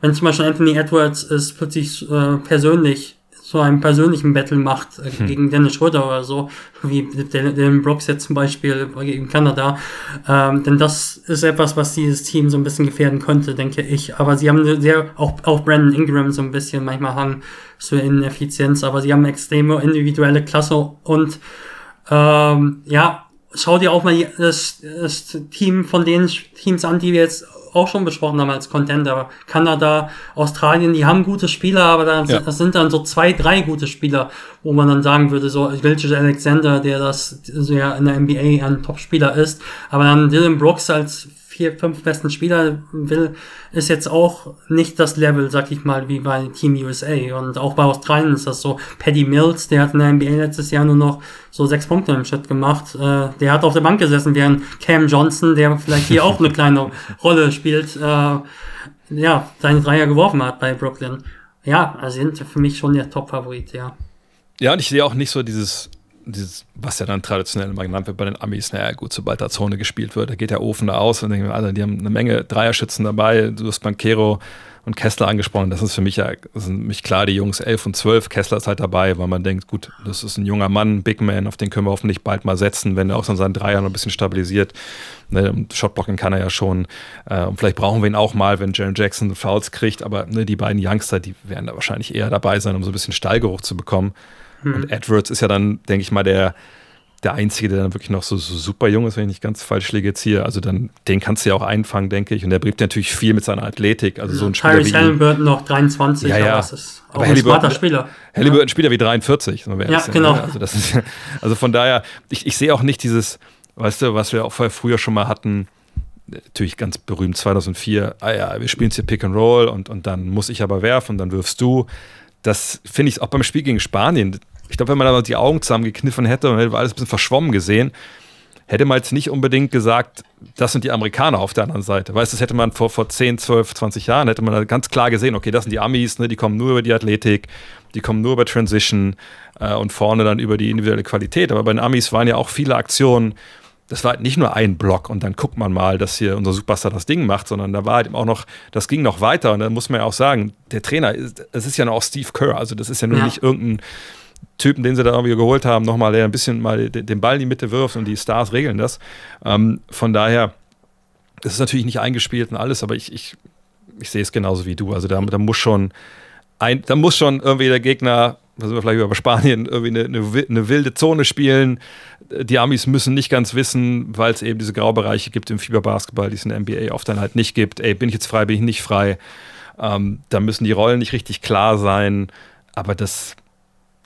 wenn zum Beispiel Anthony Edwards es plötzlich äh, persönlich so einen persönlichen Battle macht äh, hm. gegen Dennis Schröder oder so, wie den Brooks jetzt zum Beispiel gegen Kanada. Ähm, denn das ist etwas, was dieses Team so ein bisschen gefährden könnte, denke ich. Aber sie haben sehr, auch, auch Brandon Ingram so ein bisschen manchmal Hang zur Ineffizienz, aber sie haben extreme individuelle Klasse und ähm, ja, schau dir auch mal das, das Team von den Teams an, die wir jetzt auch schon besprochen haben als Contender. Kanada, Australien, die haben gute Spieler, aber da ja. das sind dann so zwei, drei gute Spieler, wo man dann sagen würde, so Vilches Alexander, der das ja in der NBA ein Top-Spieler ist, aber dann Dylan Brooks als vier, fünf besten Spieler will, ist jetzt auch nicht das Level, sag ich mal, wie bei Team USA. Und auch bei Australien ist das so. Paddy Mills, der hat in der NBA letztes Jahr nur noch so sechs Punkte im Schritt gemacht. Äh, der hat auf der Bank gesessen, während Cam Johnson, der vielleicht hier auch eine kleine Rolle spielt, äh, ja, seine Dreier geworfen hat bei Brooklyn. Ja, also sind für mich schon der Top-Favorit, ja. Ja, und ich sehe auch nicht so dieses dieses, was ja dann traditionell immer genannt wird bei den Amis, naja gut, sobald da Zone gespielt wird, da geht der Ofen da aus und denken Alter, die haben eine Menge Dreierschützen dabei, du hast Bankero und Kessler angesprochen, das ist für mich ja, sind mich klar die Jungs 11 und 12, Kessler ist halt dabei, weil man denkt, gut, das ist ein junger Mann, Big Man, auf den können wir hoffentlich bald mal setzen, wenn er auch so seinen Dreier noch ein bisschen stabilisiert, ne, Shotblocking kann er ja schon. Äh, und vielleicht brauchen wir ihn auch mal, wenn Jaron Jackson Fouls kriegt, aber ne, die beiden Youngster, die werden da wahrscheinlich eher dabei sein, um so ein bisschen Stallgeruch zu bekommen hm. Und Edwards ist ja dann, denke ich mal, der, der Einzige, der dann wirklich noch so, so, super jung ist, wenn ich nicht ganz falsch liege jetzt hier. Also dann, den kannst du ja auch einfangen, denke ich. Und der bringt natürlich viel mit seiner Athletik. Also so ein Spieler Tyrese Halliburton noch 23, ja, ja. aber das ist auch aber ein smarter Spieler. Halliburton ja. Spieler wie 43. So ja, genau. Ne? Also, das ist, also von daher, ich, ich sehe auch nicht dieses, weißt du, was wir auch früher schon mal hatten, natürlich ganz berühmt 2004, ah ja, wir spielen jetzt hier Pick and Roll und, und dann muss ich aber werfen und dann wirfst du. Das finde ich auch beim Spiel gegen Spanien ich glaube, wenn man da die Augen zusammengekniffen hätte und hätte alles ein bisschen verschwommen gesehen, hätte man jetzt nicht unbedingt gesagt, das sind die Amerikaner auf der anderen Seite. Weißt du, das hätte man vor, vor 10, 12, 20 Jahren, hätte man ganz klar gesehen, okay, das sind die Amis, ne, die kommen nur über die Athletik, die kommen nur über Transition äh, und vorne dann über die individuelle Qualität. Aber bei den Amis waren ja auch viele Aktionen, das war halt nicht nur ein Block und dann guckt man mal, dass hier unser Superstar das Ding macht, sondern da war halt auch noch, das ging noch weiter und da muss man ja auch sagen, der Trainer, es ist ja noch auch Steve Kerr, also das ist ja nur ja. nicht irgendein Typen, den sie da irgendwie geholt haben, nochmal, der ein bisschen mal den Ball in die Mitte wirft und die Stars regeln das. Ähm, von daher, das ist natürlich nicht eingespielt und alles, aber ich, ich, ich sehe es genauso wie du. Also da, da muss schon ein, da muss schon irgendwie der Gegner, da sind wir vielleicht über Spanien, irgendwie eine, eine, eine, wilde Zone spielen. Die Amis müssen nicht ganz wissen, weil es eben diese Graubereiche gibt im Fieberbasketball, die es in der NBA oft dann halt nicht gibt. Ey, bin ich jetzt frei, bin ich nicht frei? Ähm, da müssen die Rollen nicht richtig klar sein. Aber das,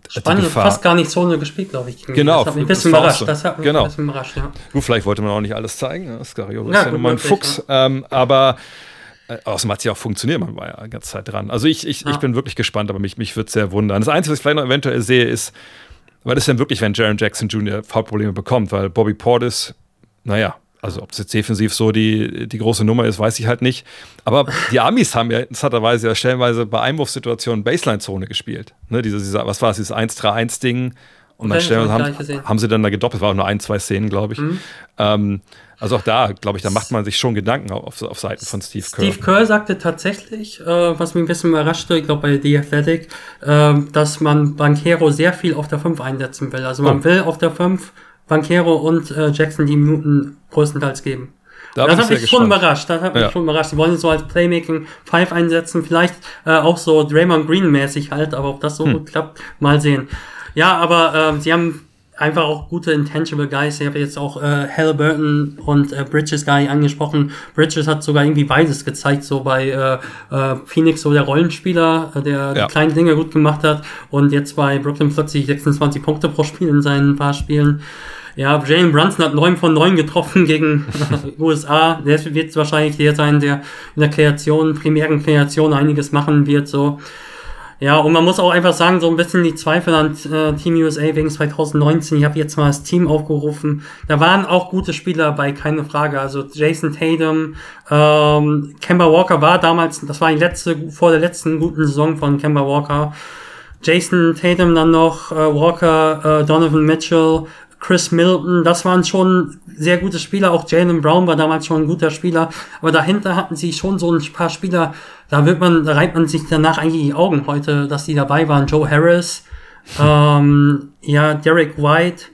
Spanien hat fast gar nicht Zone gespielt, glaube ich. Genau. Das hat mich ein bisschen überrascht. Das hat mich genau. ein bisschen überrascht, ja. Gut, vielleicht wollte man auch nicht alles zeigen. Das Scariolo ja, ist ja nun mal ein Fuchs. Ja. Ähm, aber äh, außerdem hat es ja auch funktioniert, man war ja die ganze Zeit dran. Also ich, ich, ja. ich bin wirklich gespannt, aber mich, mich würde es sehr wundern. Das Einzige, was ich vielleicht noch eventuell sehe, ist, weil das denn wirklich, wenn Jaron Jackson Jr. Faulprobleme bekommt, weil Bobby Portis, naja, also ob es jetzt defensiv so die, die große Nummer ist, weiß ich halt nicht. Aber die Amis haben ja interessanterweise ja stellenweise bei Einwurfsituationen Baseline-Zone gespielt. Ne, diese, diese, was war es, dieses 1-3-1-Ding. Und dann stellen, haben, haben sie dann da gedoppelt, war auch nur ein, zwei Szenen, glaube ich. Mhm. Ähm, also auch da, glaube ich, da macht man sich schon Gedanken auf, auf Seiten von Steve Kerr. Steve Kerr sagte tatsächlich, äh, was mich ein bisschen überraschte, ich glaube bei The Athletic, äh, dass man Bankero sehr viel auf der 5 einsetzen will. Also man oh. will auf der 5 Bankero und äh, Jackson die Minuten größtenteils geben. Da das hat mich schon überrascht. Das hat mich ja. schon überrascht. Sie wollen so als Playmaking Five einsetzen, vielleicht äh, auch so Draymond Green mäßig halt, aber ob das so hm. gut klappt, mal sehen. Ja, aber äh, sie haben einfach auch gute Intangible Guys. Ich habe jetzt auch äh, Halliburton und äh, Bridges Guy angesprochen. Bridges hat sogar irgendwie beides gezeigt, so bei äh, äh, Phoenix so der Rollenspieler, äh, der ja. die kleinen Dinge gut gemacht hat und jetzt bei Brooklyn plötzlich 26 Punkte pro Spiel in seinen paar Spielen. Ja, Jalen Brunson hat 9 von 9 getroffen gegen USA. Der wird wahrscheinlich der sein, der in der Kreation, primären Kreation einiges machen wird, so. Ja, und man muss auch einfach sagen, so ein bisschen die Zweifel an äh, Team USA wegen 2019. Ich habe jetzt mal das Team aufgerufen. Da waren auch gute Spieler dabei, keine Frage. Also Jason Tatum, ähm, Kemba Walker war damals, das war die letzte, vor der letzten guten Saison von Kemba Walker. Jason Tatum dann noch, äh, Walker, äh, Donovan Mitchell, Chris Milton, das waren schon sehr gute Spieler. Auch Jalen Brown war damals schon ein guter Spieler. Aber dahinter hatten sie schon so ein paar Spieler, da wird man, da reibt man sich danach eigentlich die Augen heute, dass die dabei waren. Joe Harris, ähm, ja, Derek White,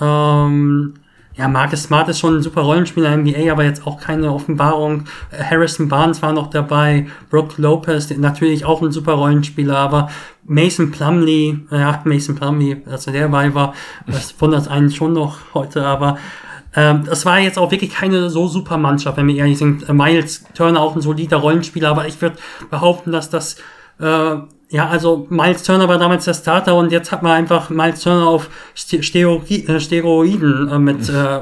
ähm, ja, Marcus Smart ist schon ein super Rollenspieler in NBA, aber jetzt auch keine Offenbarung. Harrison Barnes war noch dabei, Brooke Lopez, natürlich auch ein super Rollenspieler, aber Mason Plumley, ja, Mason Plumley, dass er dabei war, das wundert einen schon noch heute, aber ähm, das war jetzt auch wirklich keine so super Mannschaft, wenn wir ehrlich sind. Miles Turner auch ein solider Rollenspieler, aber ich würde behaupten, dass das äh, ja, also Miles Turner war damals der Starter und jetzt hat man einfach Miles Turner auf äh, Steroiden äh, mit äh,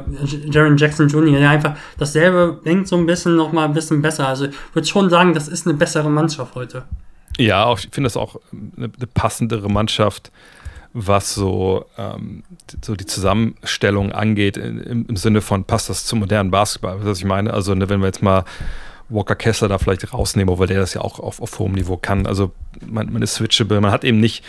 Jaron Jackson Jr., der einfach dasselbe denkt so ein bisschen noch mal ein bisschen besser. Also ich würde schon sagen, das ist eine bessere Mannschaft heute. Ja, ich finde das auch eine, eine, passendere Mannschaft, was so, ähm, so die Zusammenstellung angeht, im, im, Sinne von passt das zum modernen Basketball, was ich meine. Also ne, wenn wir jetzt mal Walker Kessler da vielleicht rausnehmen, weil der das ja auch auf, auf hohem Niveau kann. Also man, man ist switchable, man hat eben nicht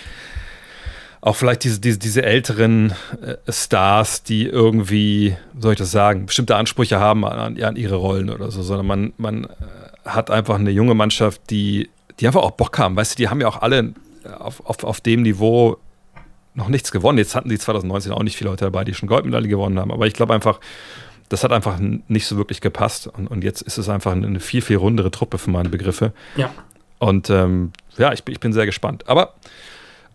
auch vielleicht diese, diese, diese älteren äh, Stars, die irgendwie, soll ich das sagen, bestimmte Ansprüche haben an, an ihre Rollen oder so, sondern man, man äh, hat einfach eine junge Mannschaft, die, die einfach auch Bock haben. Weißt du, die haben ja auch alle auf, auf, auf dem Niveau noch nichts gewonnen. Jetzt hatten die 2019 auch nicht viele Leute dabei, die schon Goldmedaille gewonnen haben. Aber ich glaube einfach, das hat einfach nicht so wirklich gepasst. Und, und jetzt ist es einfach eine viel, viel rundere Truppe für meine Begriffe. Ja. Und ähm, ja, ich, ich bin sehr gespannt. Aber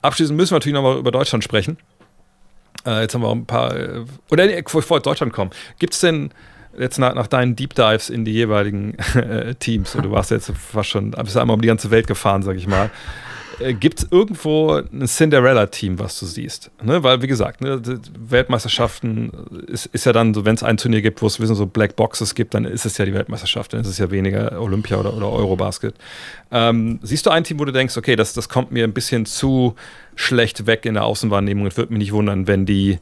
abschließend müssen wir natürlich nochmal über Deutschland sprechen. Äh, jetzt haben wir auch ein paar. Äh, oder nee, bevor Deutschland kommen, gibt es denn jetzt nach, nach, deinen Deep Dives in die jeweiligen äh, Teams, und du warst jetzt fast schon, bist einmal um die ganze Welt gefahren, sag ich mal. Äh, gibt es irgendwo ein Cinderella-Team, was du siehst? Ne? Weil, wie gesagt, ne, Weltmeisterschaften ist, ist ja dann so, wenn es ein Turnier gibt, wo es so Black Boxes gibt, dann ist es ja die Weltmeisterschaft, dann ist es ja weniger Olympia oder, oder Eurobasket. Ähm, siehst du ein Team, wo du denkst, okay, das, das kommt mir ein bisschen zu schlecht weg in der Außenwahrnehmung und würde mich nicht wundern, wenn die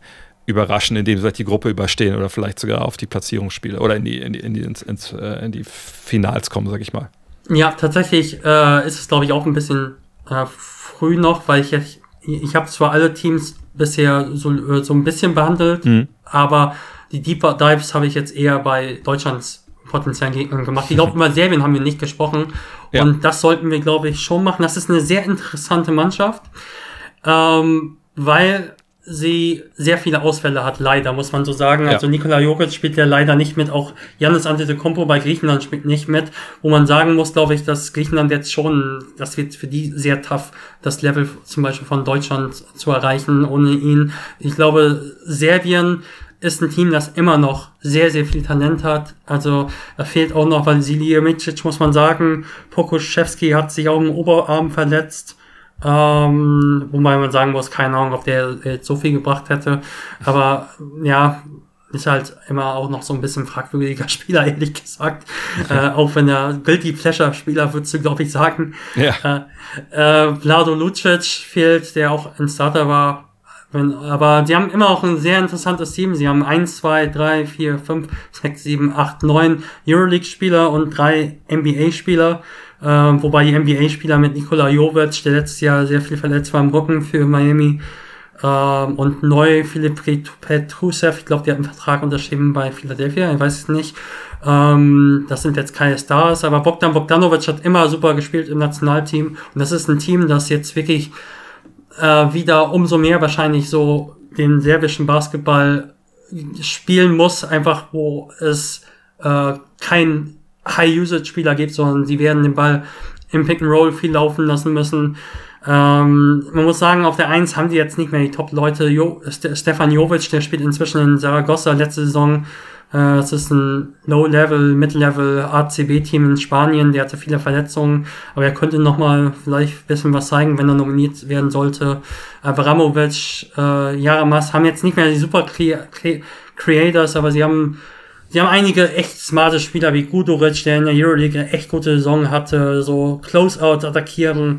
überraschen, indem sie vielleicht die Gruppe überstehen oder vielleicht sogar auf die Platzierungsspiele oder in die, in die, in die, ins, ins, äh, in die Finals kommen, sag ich mal. Ja, tatsächlich äh, ist es, glaube ich, auch ein bisschen äh, früh noch, weil ich jetzt, ich habe zwar alle Teams bisher so, äh, so ein bisschen behandelt, mhm. aber die Deeper Dives habe ich jetzt eher bei Deutschlands potenziellen Gegnern gemacht. Ich glaube, über Serbien haben wir nicht gesprochen. Ja. Und das sollten wir, glaube ich, schon machen. Das ist eine sehr interessante Mannschaft, ähm, weil sie sehr viele Ausfälle hat, leider, muss man so sagen. Ja. Also Nikola Jokic spielt ja leider nicht mit, auch Janis Antetokounmpo bei Griechenland spielt nicht mit, wo man sagen muss, glaube ich, dass Griechenland jetzt schon, das wird für die sehr tough, das Level zum Beispiel von Deutschland zu erreichen ohne ihn. Ich glaube, Serbien ist ein Team, das immer noch sehr, sehr viel Talent hat. Also da fehlt auch noch Vasilij Micic, muss man sagen. Pokuschewski hat sich auch im Oberarm verletzt. Ähm, wobei man sagen muss, keine Ahnung, ob der jetzt so viel gebracht hätte. Aber ja, ist halt immer auch noch so ein bisschen fragwürdiger Spieler, ehrlich gesagt. äh, auch wenn er Guilty Pleasure Spieler, würdest du, glaube ich, sagen. Ja. Äh, äh, Vlado Lucic fehlt, der auch ein Starter war. aber sie haben immer auch ein sehr interessantes Team. Sie haben 1, 2, 3, 4, 5, 6, 7, 8, 9 Euroleague-Spieler und drei NBA-Spieler. Ähm, wobei die NBA-Spieler mit Nikola Jovic, der letztes Jahr sehr viel verletzt war im Rücken für Miami, ähm, und neu Philipp Petrusev, ich glaube, der hat einen Vertrag unterschrieben bei Philadelphia, ich weiß es nicht. Ähm, das sind jetzt keine Stars, aber Bogdan Bogdanovic hat immer super gespielt im Nationalteam. Und das ist ein Team, das jetzt wirklich äh, wieder umso mehr wahrscheinlich so den serbischen Basketball spielen muss, einfach wo es äh, kein High-Usage-Spieler gibt, sondern sie werden den Ball im Pick-and-Roll viel laufen lassen müssen. Ähm, man muss sagen, auf der 1 haben die jetzt nicht mehr die Top-Leute. Jo Stefan Jovic, der spielt inzwischen in Saragossa letzte Saison. Äh, das ist ein Low-Level, Mid-Level ACB-Team in Spanien. Der hatte viele Verletzungen, aber er könnte nochmal vielleicht ein bisschen was zeigen, wenn er nominiert werden sollte. Abramovic, äh, Jaramas haben jetzt nicht mehr die super Creators, aber sie haben Sie haben einige echt smarte Spieler wie Guduric, der in der Euroleague eine echt gute Saison hatte, so Closeouts attackieren,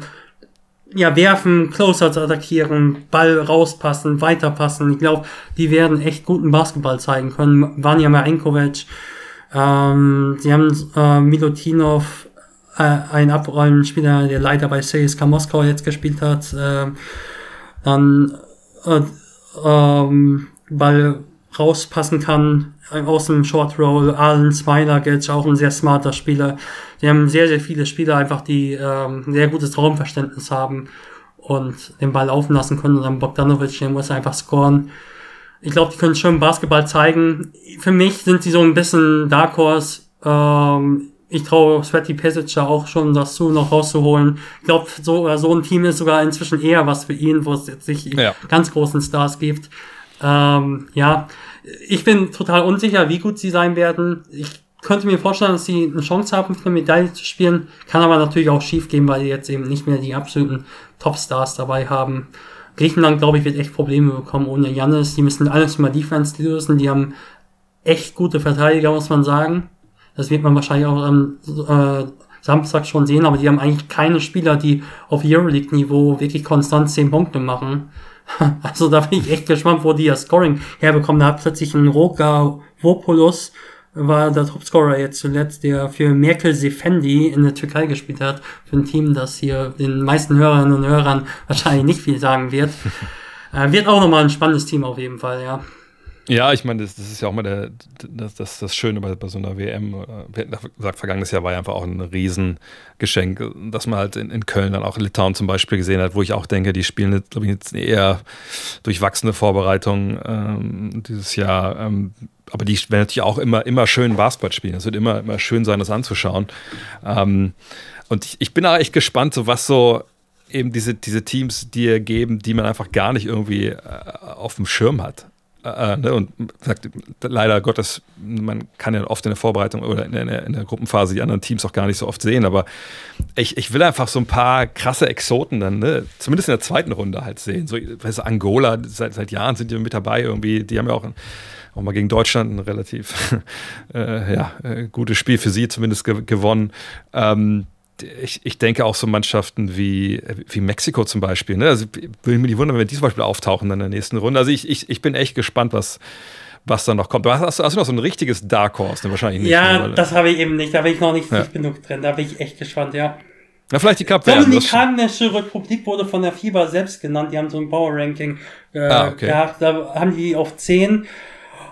ja, werfen, Closeouts attackieren, Ball rauspassen, weiterpassen. Ich glaube, die werden echt guten Basketball zeigen können. Vanja Marinkovic, ähm, sie haben äh, Milutinov, äh, ein Abrollenspieler, der leider bei CSKA Moskau jetzt gespielt hat. Äh, dann äh, ähm, Ball rauspassen kann aus dem Short Roll. Allen Smiler auch ein sehr smarter Spieler. Die haben sehr, sehr viele Spieler einfach, die ähm, sehr gutes Raumverständnis haben und den Ball laufen lassen können. Und dann Bogdanovic, der muss einfach scoren. Ich glaube, die können schon Basketball zeigen. Für mich sind sie so ein bisschen Dark Horse. Ähm, ich traue Sweaty da auch schon das zu, noch rauszuholen. Ich glaube, so, so ein Team ist sogar inzwischen eher was für ihn, wo es jetzt nicht ja. ganz großen Stars gibt. Ähm, ja, ich bin total unsicher, wie gut sie sein werden. Ich könnte mir vorstellen, dass sie eine Chance haben, für eine Medaille zu spielen. Kann aber natürlich auch schief gehen, weil die jetzt eben nicht mehr die absoluten Topstars dabei haben. Griechenland, glaube ich, wird echt Probleme bekommen ohne Jannis. Die müssen alles über Defense lösen. Die haben echt gute Verteidiger, muss man sagen. Das wird man wahrscheinlich auch am äh, Samstag schon sehen, aber die haben eigentlich keine Spieler, die auf Euroleague-Niveau wirklich konstant 10 Punkte machen. Also da bin ich echt gespannt, wo die das Scoring herbekommen. Da hat plötzlich ein Roka Vopoulos, war der Topscorer jetzt zuletzt, der für Merkel Sefendi in der Türkei gespielt hat. Für ein Team, das hier den meisten Hörerinnen und Hörern wahrscheinlich nicht viel sagen wird. äh, wird auch nochmal ein spannendes Team auf jeden Fall, ja. Ja, ich meine, das, das, ist ja auch mal der, das, das, das Schöne bei, bei so einer WM. Wir hatten gesagt, vergangenes Jahr war ja einfach auch ein Riesengeschenk, dass man halt in, in Köln dann auch Litauen zum Beispiel gesehen hat, wo ich auch denke, die spielen, glaube ich, jetzt eher durchwachsene Vorbereitungen ähm, dieses Jahr. Ähm, aber die werden natürlich auch immer, immer schön Basketball spielen. Es wird immer, immer schön sein, das anzuschauen. Ähm, und ich, ich bin auch echt gespannt, so was so eben diese, diese Teams dir geben, die man einfach gar nicht irgendwie äh, auf dem Schirm hat. Äh, ne, und sagt, leider Gottes, man kann ja oft in der Vorbereitung oder in der, in der, Gruppenphase die anderen Teams auch gar nicht so oft sehen, aber ich, ich will einfach so ein paar krasse Exoten dann, ne, zumindest in der zweiten Runde halt sehen. So, weißt du, Angola, seit, seit Jahren sind die mit dabei irgendwie, die haben ja auch, auch mal gegen Deutschland ein relativ äh, ja, äh, gutes Spiel für sie zumindest ge gewonnen. Ähm, ich, ich denke auch so Mannschaften wie, wie Mexiko zum Beispiel. Ne? Also würde mich nicht wundern, wenn die zum Beispiel auftauchen in der nächsten Runde. Also ich, ich, ich bin echt gespannt, was, was da noch kommt. Hast, hast du noch so ein richtiges Dark Horse? Ne? Wahrscheinlich nicht. Ja, ne? das habe ich eben nicht. Da bin ich noch nicht ja. genug drin. Da bin ich echt gespannt, ja. Na, vielleicht die Cup Dominikanische Republik wurde von der FIBA selbst genannt. Die haben so ein Power Ranking äh, ah, okay. gehabt. Da haben die auf 10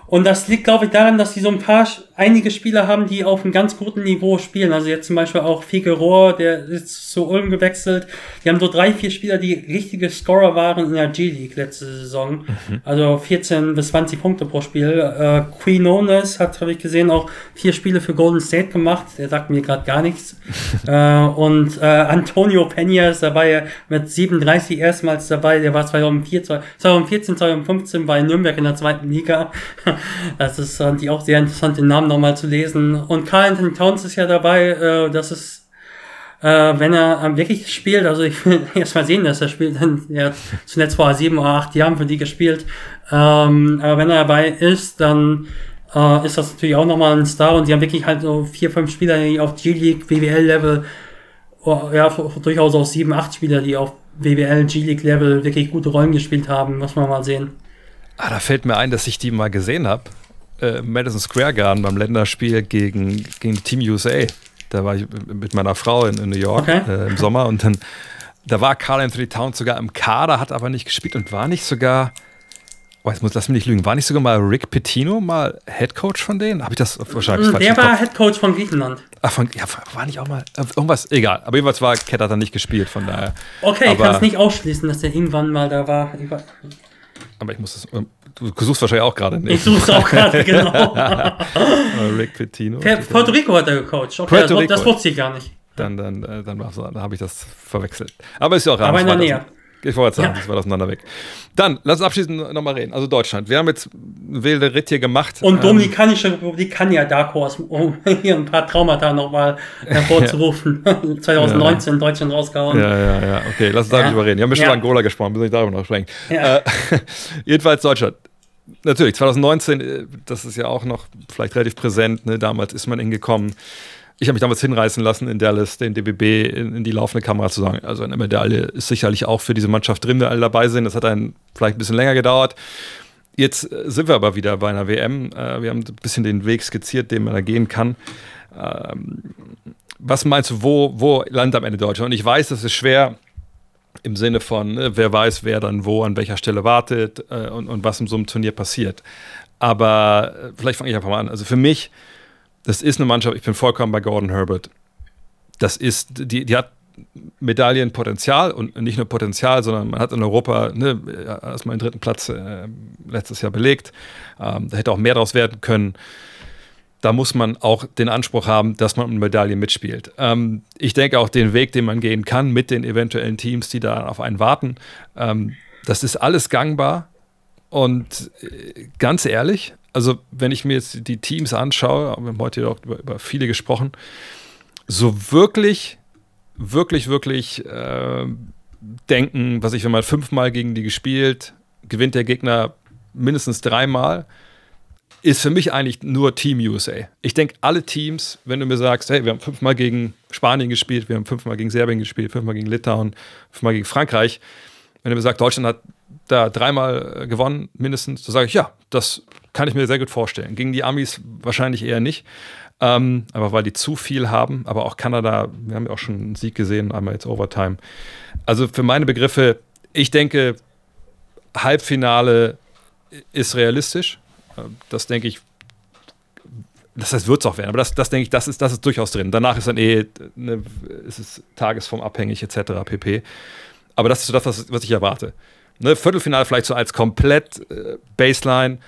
und das liegt, glaube ich, daran, dass sie so ein paar, einige Spieler haben, die auf einem ganz guten Niveau spielen. Also jetzt zum Beispiel auch Figueroa, der ist zu Ulm gewechselt. Die haben so drei, vier Spieler, die richtige Scorer waren in der G-League letzte Saison. Mhm. Also 14 bis 20 Punkte pro Spiel. Äh, Quinones hat, habe ich gesehen, auch vier Spiele für Golden State gemacht. Der sagt mir gerade gar nichts. äh, und äh, Antonio Peña ist dabei mit 37 erstmals dabei. Der war 2014, 2014 2015 bei Nürnberg in der zweiten Liga. Das ist die auch sehr interessant, den Namen nochmal zu lesen. Und Carl Anthony Towns ist ja dabei, äh, das ist, äh, wenn er wirklich spielt, also ich will erst mal sehen, dass er spielt, denn er hat zuletzt vor sieben oder acht Jahren für die gespielt. Ähm, aber wenn er dabei ist, dann äh, ist das natürlich auch nochmal ein Star und sie haben wirklich halt so vier, fünf Spieler, die auf G-League, BWL-Level, oh, ja, durchaus auch sieben, acht Spieler, die auf BWL, G-League-Level wirklich gute Rollen gespielt haben, muss man mal sehen. Ah, da fällt mir ein, dass ich die mal gesehen habe. Äh, Madison Square Garden beim Länderspiel gegen, gegen Team USA. Da war ich mit meiner Frau in, in New York okay. äh, im Sommer und dann da war Carl Anthony Towns sogar im Kader, hat aber nicht gespielt und war nicht sogar, oh, jetzt muss lass mich nicht lügen, war nicht sogar mal Rick Pitino mal Head Coach von denen? Habe ich das wahrscheinlich falsch Der war Head Coach von Griechenland. Ach, von, ja, war nicht auch mal äh, irgendwas, egal. Aber jedenfalls war Cat hat er nicht gespielt, von daher. Okay, ich kann es nicht ausschließen, dass der irgendwann mal da war. Aber ich muss das. Du suchst wahrscheinlich auch gerade nicht. Ich suche auch gerade, genau. Rick Pitino. Puerto Rico hat er gecoacht. Okay, Puerto das, das wusste ich gar nicht. Dann, dann, äh, dann, dann, dann habe ich das verwechselt. Aber ist ja auch Aber in der Nähe. Ich wollte sagen, ja. das war auseinander weg. Dann, lass uns abschließend nochmal reden. Also Deutschland. Wir haben jetzt wilde Ritt hier gemacht. Und ähm, Dominikanische Republik kann ja Dark Horse, um hier ein paar Traumata nochmal hervorzurufen. ja. 2019 ja. Deutschland rausgehauen. Ja, ja, ja. Okay, lass uns da nicht überreden. Wir haben ja schon über Angola gesprochen, müssen nicht darüber noch sprechen. Äh, jedenfalls Deutschland. Natürlich, 2019, äh, das ist ja auch noch vielleicht relativ präsent. Ne? Damals ist man hingekommen ich habe mich damals hinreißen lassen, in Dallas den DBB in, in, die laufende Kamera zu sagen. Also eine Medaille ist sicherlich auch für diese Mannschaft drin, wenn alle dabei sind. Das hat einen vielleicht ein bisschen länger gedauert. Jetzt äh, sind wir aber wieder bei einer WM. Äh, wir haben ein bisschen den Weg skizziert, den man da gehen kann. Ähm, was meinst du, wo, wo landet am Ende Deutschland? Und ich weiß, das ist schwer, Im Sinne von, ne, wer weiß, wer dann wo an welcher Stelle wartet äh, und, und was in so einem Turnier passiert. Aber vielleicht fange ich einfach mal an. Also für mich, das ist eine Mannschaft, ich bin vollkommen bei Gordon Herbert. Das ist, die, die hat Medaillenpotenzial und nicht nur Potenzial, sondern man hat in Europa ne, erstmal den dritten Platz äh, letztes Jahr belegt. Ähm, da hätte auch mehr draus werden können. Da muss man auch den Anspruch haben, dass man um Medaillen mitspielt. Ähm, ich denke auch den Weg, den man gehen kann mit den eventuellen Teams, die da auf einen warten, ähm, das ist alles gangbar. Und äh, ganz ehrlich, also wenn ich mir jetzt die Teams anschaue, wir haben heute auch über, über viele gesprochen, so wirklich wirklich, wirklich äh, denken, was ich, wenn man fünfmal gegen die gespielt, gewinnt der Gegner mindestens dreimal, ist für mich eigentlich nur Team USA. Ich denke, alle Teams, wenn du mir sagst, hey, wir haben fünfmal gegen Spanien gespielt, wir haben fünfmal gegen Serbien gespielt, fünfmal gegen Litauen, fünfmal gegen Frankreich, wenn du mir sagst, Deutschland hat da dreimal äh, gewonnen, mindestens, da sage ich, ja, das kann ich mir sehr gut vorstellen. Gegen die Amis wahrscheinlich eher nicht. Ähm, aber weil die zu viel haben, aber auch Kanada, wir haben ja auch schon einen Sieg gesehen, einmal jetzt Overtime. Also für meine Begriffe, ich denke, Halbfinale ist realistisch. Ähm, das denke ich, das heißt, wird es auch werden, aber das, das denke ich, das ist, das ist durchaus drin. Danach ist dann eh, ne, ist es tagesformabhängig etc. pp. Aber das ist so das, was, was ich erwarte. Ne, Viertelfinale vielleicht so als komplett äh, Baseline,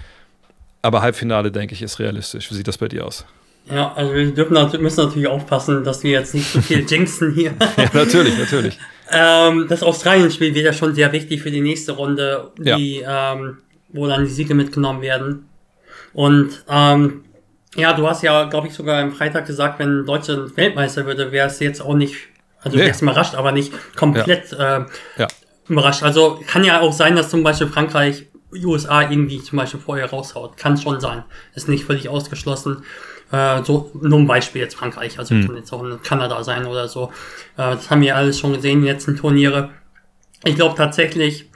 aber Halbfinale, denke ich, ist realistisch. Wie sieht das bei dir aus? Ja, also wir dürfen, müssen natürlich aufpassen, dass wir jetzt nicht zu viel jinxen hier. ja, natürlich, natürlich. ähm, das Australien-Spiel wird ja schon sehr wichtig für die nächste Runde, die, ja. ähm, wo dann die Siege mitgenommen werden. Und ähm, ja, du hast ja, glaube ich, sogar am Freitag gesagt, wenn Deutschland Weltmeister würde, wäre es jetzt auch nicht, also nee. wäre es überrascht, aber nicht komplett ja. Äh, ja. überrascht. Also kann ja auch sein, dass zum Beispiel Frankreich USA irgendwie zum Beispiel vorher raushaut. Kann schon sein. Ist nicht völlig ausgeschlossen. Äh, so, nur ein Beispiel jetzt Frankreich, also hm. kann jetzt auch in Kanada sein oder so. Äh, das haben wir alles schon gesehen, die letzten Turniere. Ich glaube tatsächlich,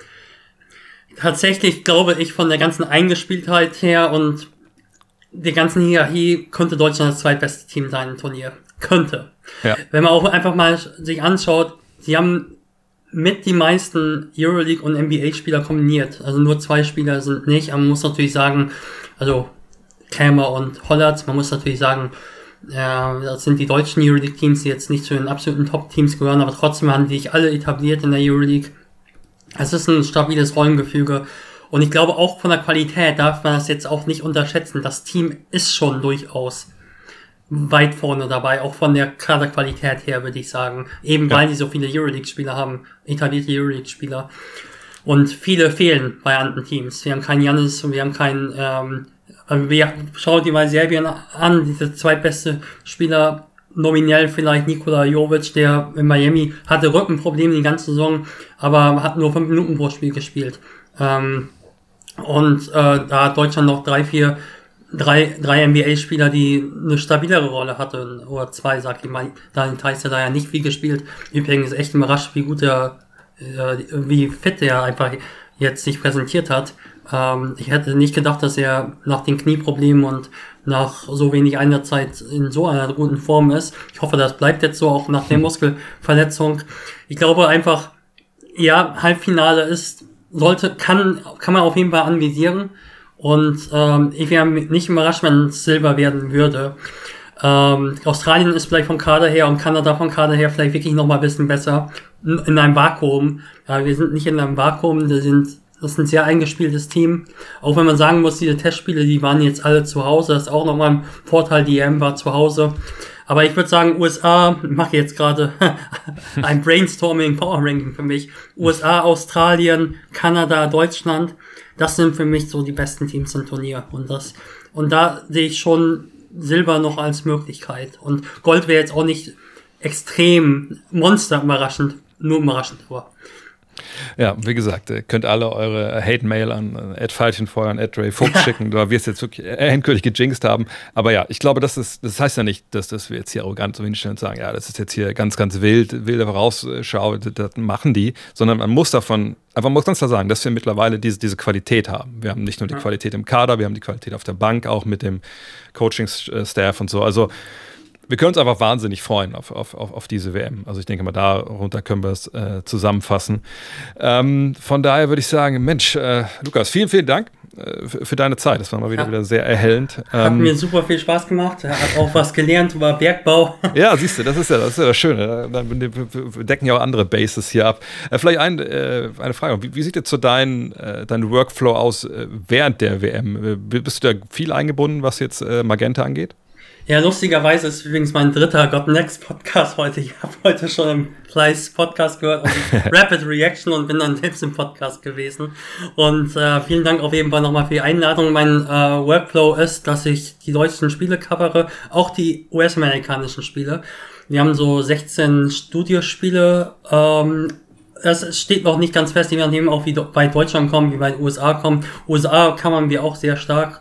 tatsächlich glaube ich von der ganzen Eingespieltheit her und der ganzen Hierarchie könnte Deutschland das zweitbeste Team sein im Turnier. Könnte. Ja. Wenn man auch einfach mal sich anschaut, sie haben mit die meisten Euroleague und NBA-Spieler kombiniert. Also nur zwei Spieler sind nicht, man muss natürlich sagen, also Kämer und Hollatz. Man muss natürlich sagen, äh, das sind die deutschen Euroleague-Teams, die jetzt nicht zu den absoluten Top-Teams gehören, aber trotzdem haben die sich alle etabliert in der Euroleague. Es ist ein stabiles Rollengefüge. Und ich glaube, auch von der Qualität darf man das jetzt auch nicht unterschätzen. Das Team ist schon durchaus weit vorne dabei, auch von der Kaderqualität her, würde ich sagen. Eben ja. weil die so viele Euroleague-Spieler haben, etablierte Euroleague-Spieler. Und viele fehlen bei anderen Teams. Wir haben keinen Janis und wir haben keinen ähm, wir, schau dir mal Serbien an, dieser zweitbeste Spieler nominell vielleicht Nikola Jovic, der in Miami hatte Rückenprobleme die ganze Saison, aber hat nur fünf Minuten pro Spiel gespielt. Ähm, und äh, da hat Deutschland noch drei, vier, drei, drei NBA-Spieler, die eine stabilere Rolle hatten, oder zwei, sag ich mal. Daniel Theiss hat da ja nicht viel gespielt. Übrigens echt überrascht, wie gut er, äh, wie fit er einfach jetzt sich präsentiert hat. Ähm, ich hätte nicht gedacht, dass er nach den Knieproblemen und nach so wenig einer Zeit in so einer guten Form ist. Ich hoffe, das bleibt jetzt so auch nach der hm. Muskelverletzung. Ich glaube einfach, ja, Halbfinale ist, sollte, kann, kann man auf jeden Fall anvisieren. Und ähm, ich wäre nicht überrascht, wenn es Silber werden würde. Ähm, Australien ist vielleicht vom Kader her und Kanada vom Kader her vielleicht wirklich noch mal ein bisschen besser. In einem Vakuum. Ja, wir sind nicht in einem Vakuum, wir sind das ist ein sehr eingespieltes Team. Auch wenn man sagen muss, diese Testspiele, die waren jetzt alle zu Hause. Das ist auch nochmal ein Vorteil, die EM war zu Hause. Aber ich würde sagen, USA, mache jetzt gerade ein Brainstorming Power Ranking für mich. USA, Australien, Kanada, Deutschland, das sind für mich so die besten Teams im Turnier. Und das, und da sehe ich schon Silber noch als Möglichkeit. Und Gold wäre jetzt auch nicht extrem monster überraschend, nur überraschend, aber ja, wie gesagt, ihr könnt alle eure Hate-Mail an Ed Falchenfeuer und Ed Ray Fuchs schicken, da wir es jetzt wirklich endgültig gejinxt haben. Aber ja, ich glaube, das, ist, das heißt ja nicht, dass, dass wir jetzt hier arrogant so hinstellen und sagen, ja, das ist jetzt hier ganz, ganz wild, wilde Vorausschau, das machen die, sondern man muss davon, einfach muss ganz klar sagen, dass wir mittlerweile diese, diese Qualität haben. Wir haben nicht nur die. Qualität im Kader, wir haben die Qualität auf der Bank, auch mit dem Coaching-Staff und so. Also wir können uns einfach wahnsinnig freuen auf, auf, auf, auf diese WM. Also ich denke mal, darunter können wir es äh, zusammenfassen. Ähm, von daher würde ich sagen, Mensch, äh, Lukas, vielen, vielen Dank äh, für, deine Zeit. Das war mal wieder, ja. wieder sehr erhellend. Hat ähm, mir super viel Spaß gemacht. Hat auch was gelernt über Bergbau. ja, siehst du, das ist ja das, ist ja das Schöne. Wir decken ja auch andere Bases hier ab. Äh, vielleicht ein, äh, eine Frage. Wie, wie sieht jetzt so dein, dein Workflow aus äh, während der WM? Bist du da viel eingebunden, was jetzt Magenta angeht? Ja, lustigerweise ist übrigens mein dritter God Next Podcast heute. Ich habe heute schon im Fleiß Podcast gehört und Rapid Reaction und bin dann selbst im Podcast gewesen. Und äh, vielen Dank auf jeden Fall nochmal für die Einladung. Mein äh, Workflow ist, dass ich die deutschen Spiele covere, auch die US-amerikanischen Spiele. Wir haben so 16 Studiospiele. Ähm, das steht noch nicht ganz fest, je nachdem auch wie weit Deutschland kommt, wie weit USA kommt. USA kann man wir auch sehr stark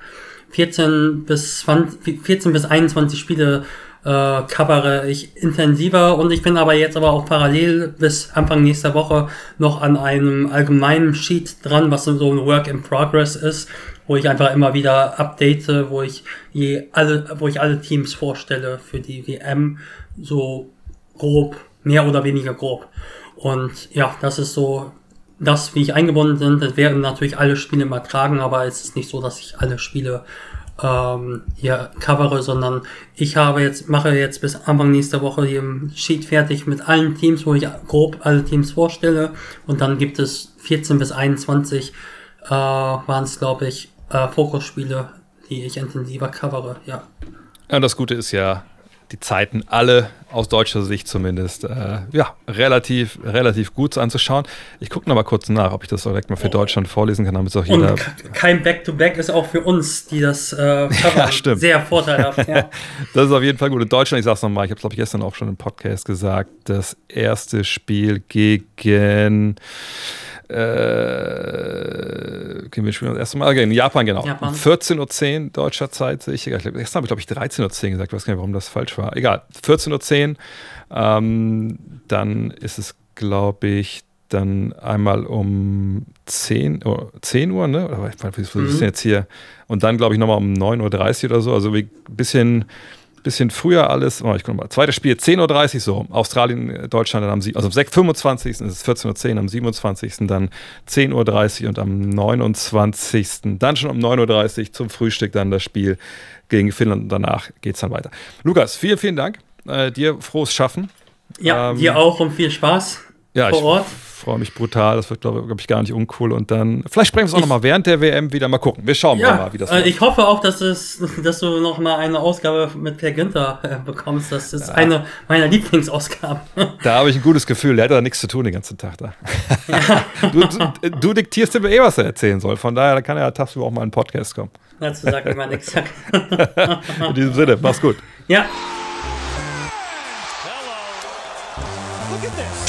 14 bis 20, 14 bis 21 Spiele äh, covere ich intensiver und ich bin aber jetzt aber auch parallel bis Anfang nächster Woche noch an einem allgemeinen Sheet dran, was so ein Work in Progress ist, wo ich einfach immer wieder update, wo ich je alle, wo ich alle Teams vorstelle für die WM, so grob, mehr oder weniger grob. Und ja, das ist so das, wie ich eingebunden bin, das werden natürlich alle Spiele übertragen, aber es ist nicht so, dass ich alle Spiele ähm, hier covere, sondern ich habe jetzt, mache jetzt bis Anfang nächster Woche hier im Sheet fertig mit allen Teams, wo ich grob alle Teams vorstelle und dann gibt es 14 bis 21 äh, waren es, glaube ich, äh, Fokusspiele, die ich intensiver covere, ja. Ja, das Gute ist ja, die Zeiten alle aus deutscher Sicht zumindest äh, ja, relativ, relativ gut anzuschauen. Ich gucke noch mal kurz nach, ob ich das direkt mal für Deutschland vorlesen kann, damit es auch jeder. Und kein Back-to-Back -Back ist auch für uns, die das äh, ja, stimmt. sehr vorteilhaft. Ja. das ist auf jeden Fall gut. In Deutschland, ich sag's nochmal, ich habe es glaube ich gestern auch schon im Podcast gesagt, das erste Spiel gegen äh, okay, wir spielen das erste Mal in Japan, genau. Japan. 14.10 Uhr deutscher Zeit sehe ich. gestern habe ich, glaube ich, 13.10 Uhr gesagt. Ich weiß gar nicht, warum das falsch war. Egal, 14.10 Uhr. Ähm, dann ist es, glaube ich, dann einmal um 10, oh, 10 Uhr, ne? Oder wie ist mhm. jetzt hier? Und dann, glaube ich, nochmal um 9.30 Uhr oder so. Also ein bisschen bisschen früher alles. Oh, ich mal. Zweites Spiel 10.30 Uhr so. Australien, äh, Deutschland dann am also am 25. ist es 14.10 Uhr, am 27. dann 10.30 Uhr und am 29. dann schon um 9.30 Uhr zum Frühstück dann das Spiel gegen Finnland und danach geht es dann weiter. Lukas, vielen, vielen Dank. Äh, dir frohes Schaffen. Ja, ähm, dir auch und viel Spaß ja, vor Ort freue mich brutal. Das wird, glaube glaub ich, gar nicht uncool. Und dann, vielleicht sprechen wir es auch nochmal während der WM wieder. Mal gucken. Wir schauen ja, mal, wie das äh, Ich hoffe auch, dass, es, dass du nochmal eine Ausgabe mit Per Günther äh, bekommst. Das ist ja. eine meiner Lieblingsausgaben. Da habe ich ein gutes Gefühl. Der hat da nichts zu tun den ganzen Tag da. Ja. du, du, du, diktierst ihm eh, was er erzählen soll. Von daher kann er ja tagsüber auch mal in einen Podcast kommen. Dazu sagt immer nichts. in diesem Sinne, mach's gut. Ja. of Dirk Nowitzki.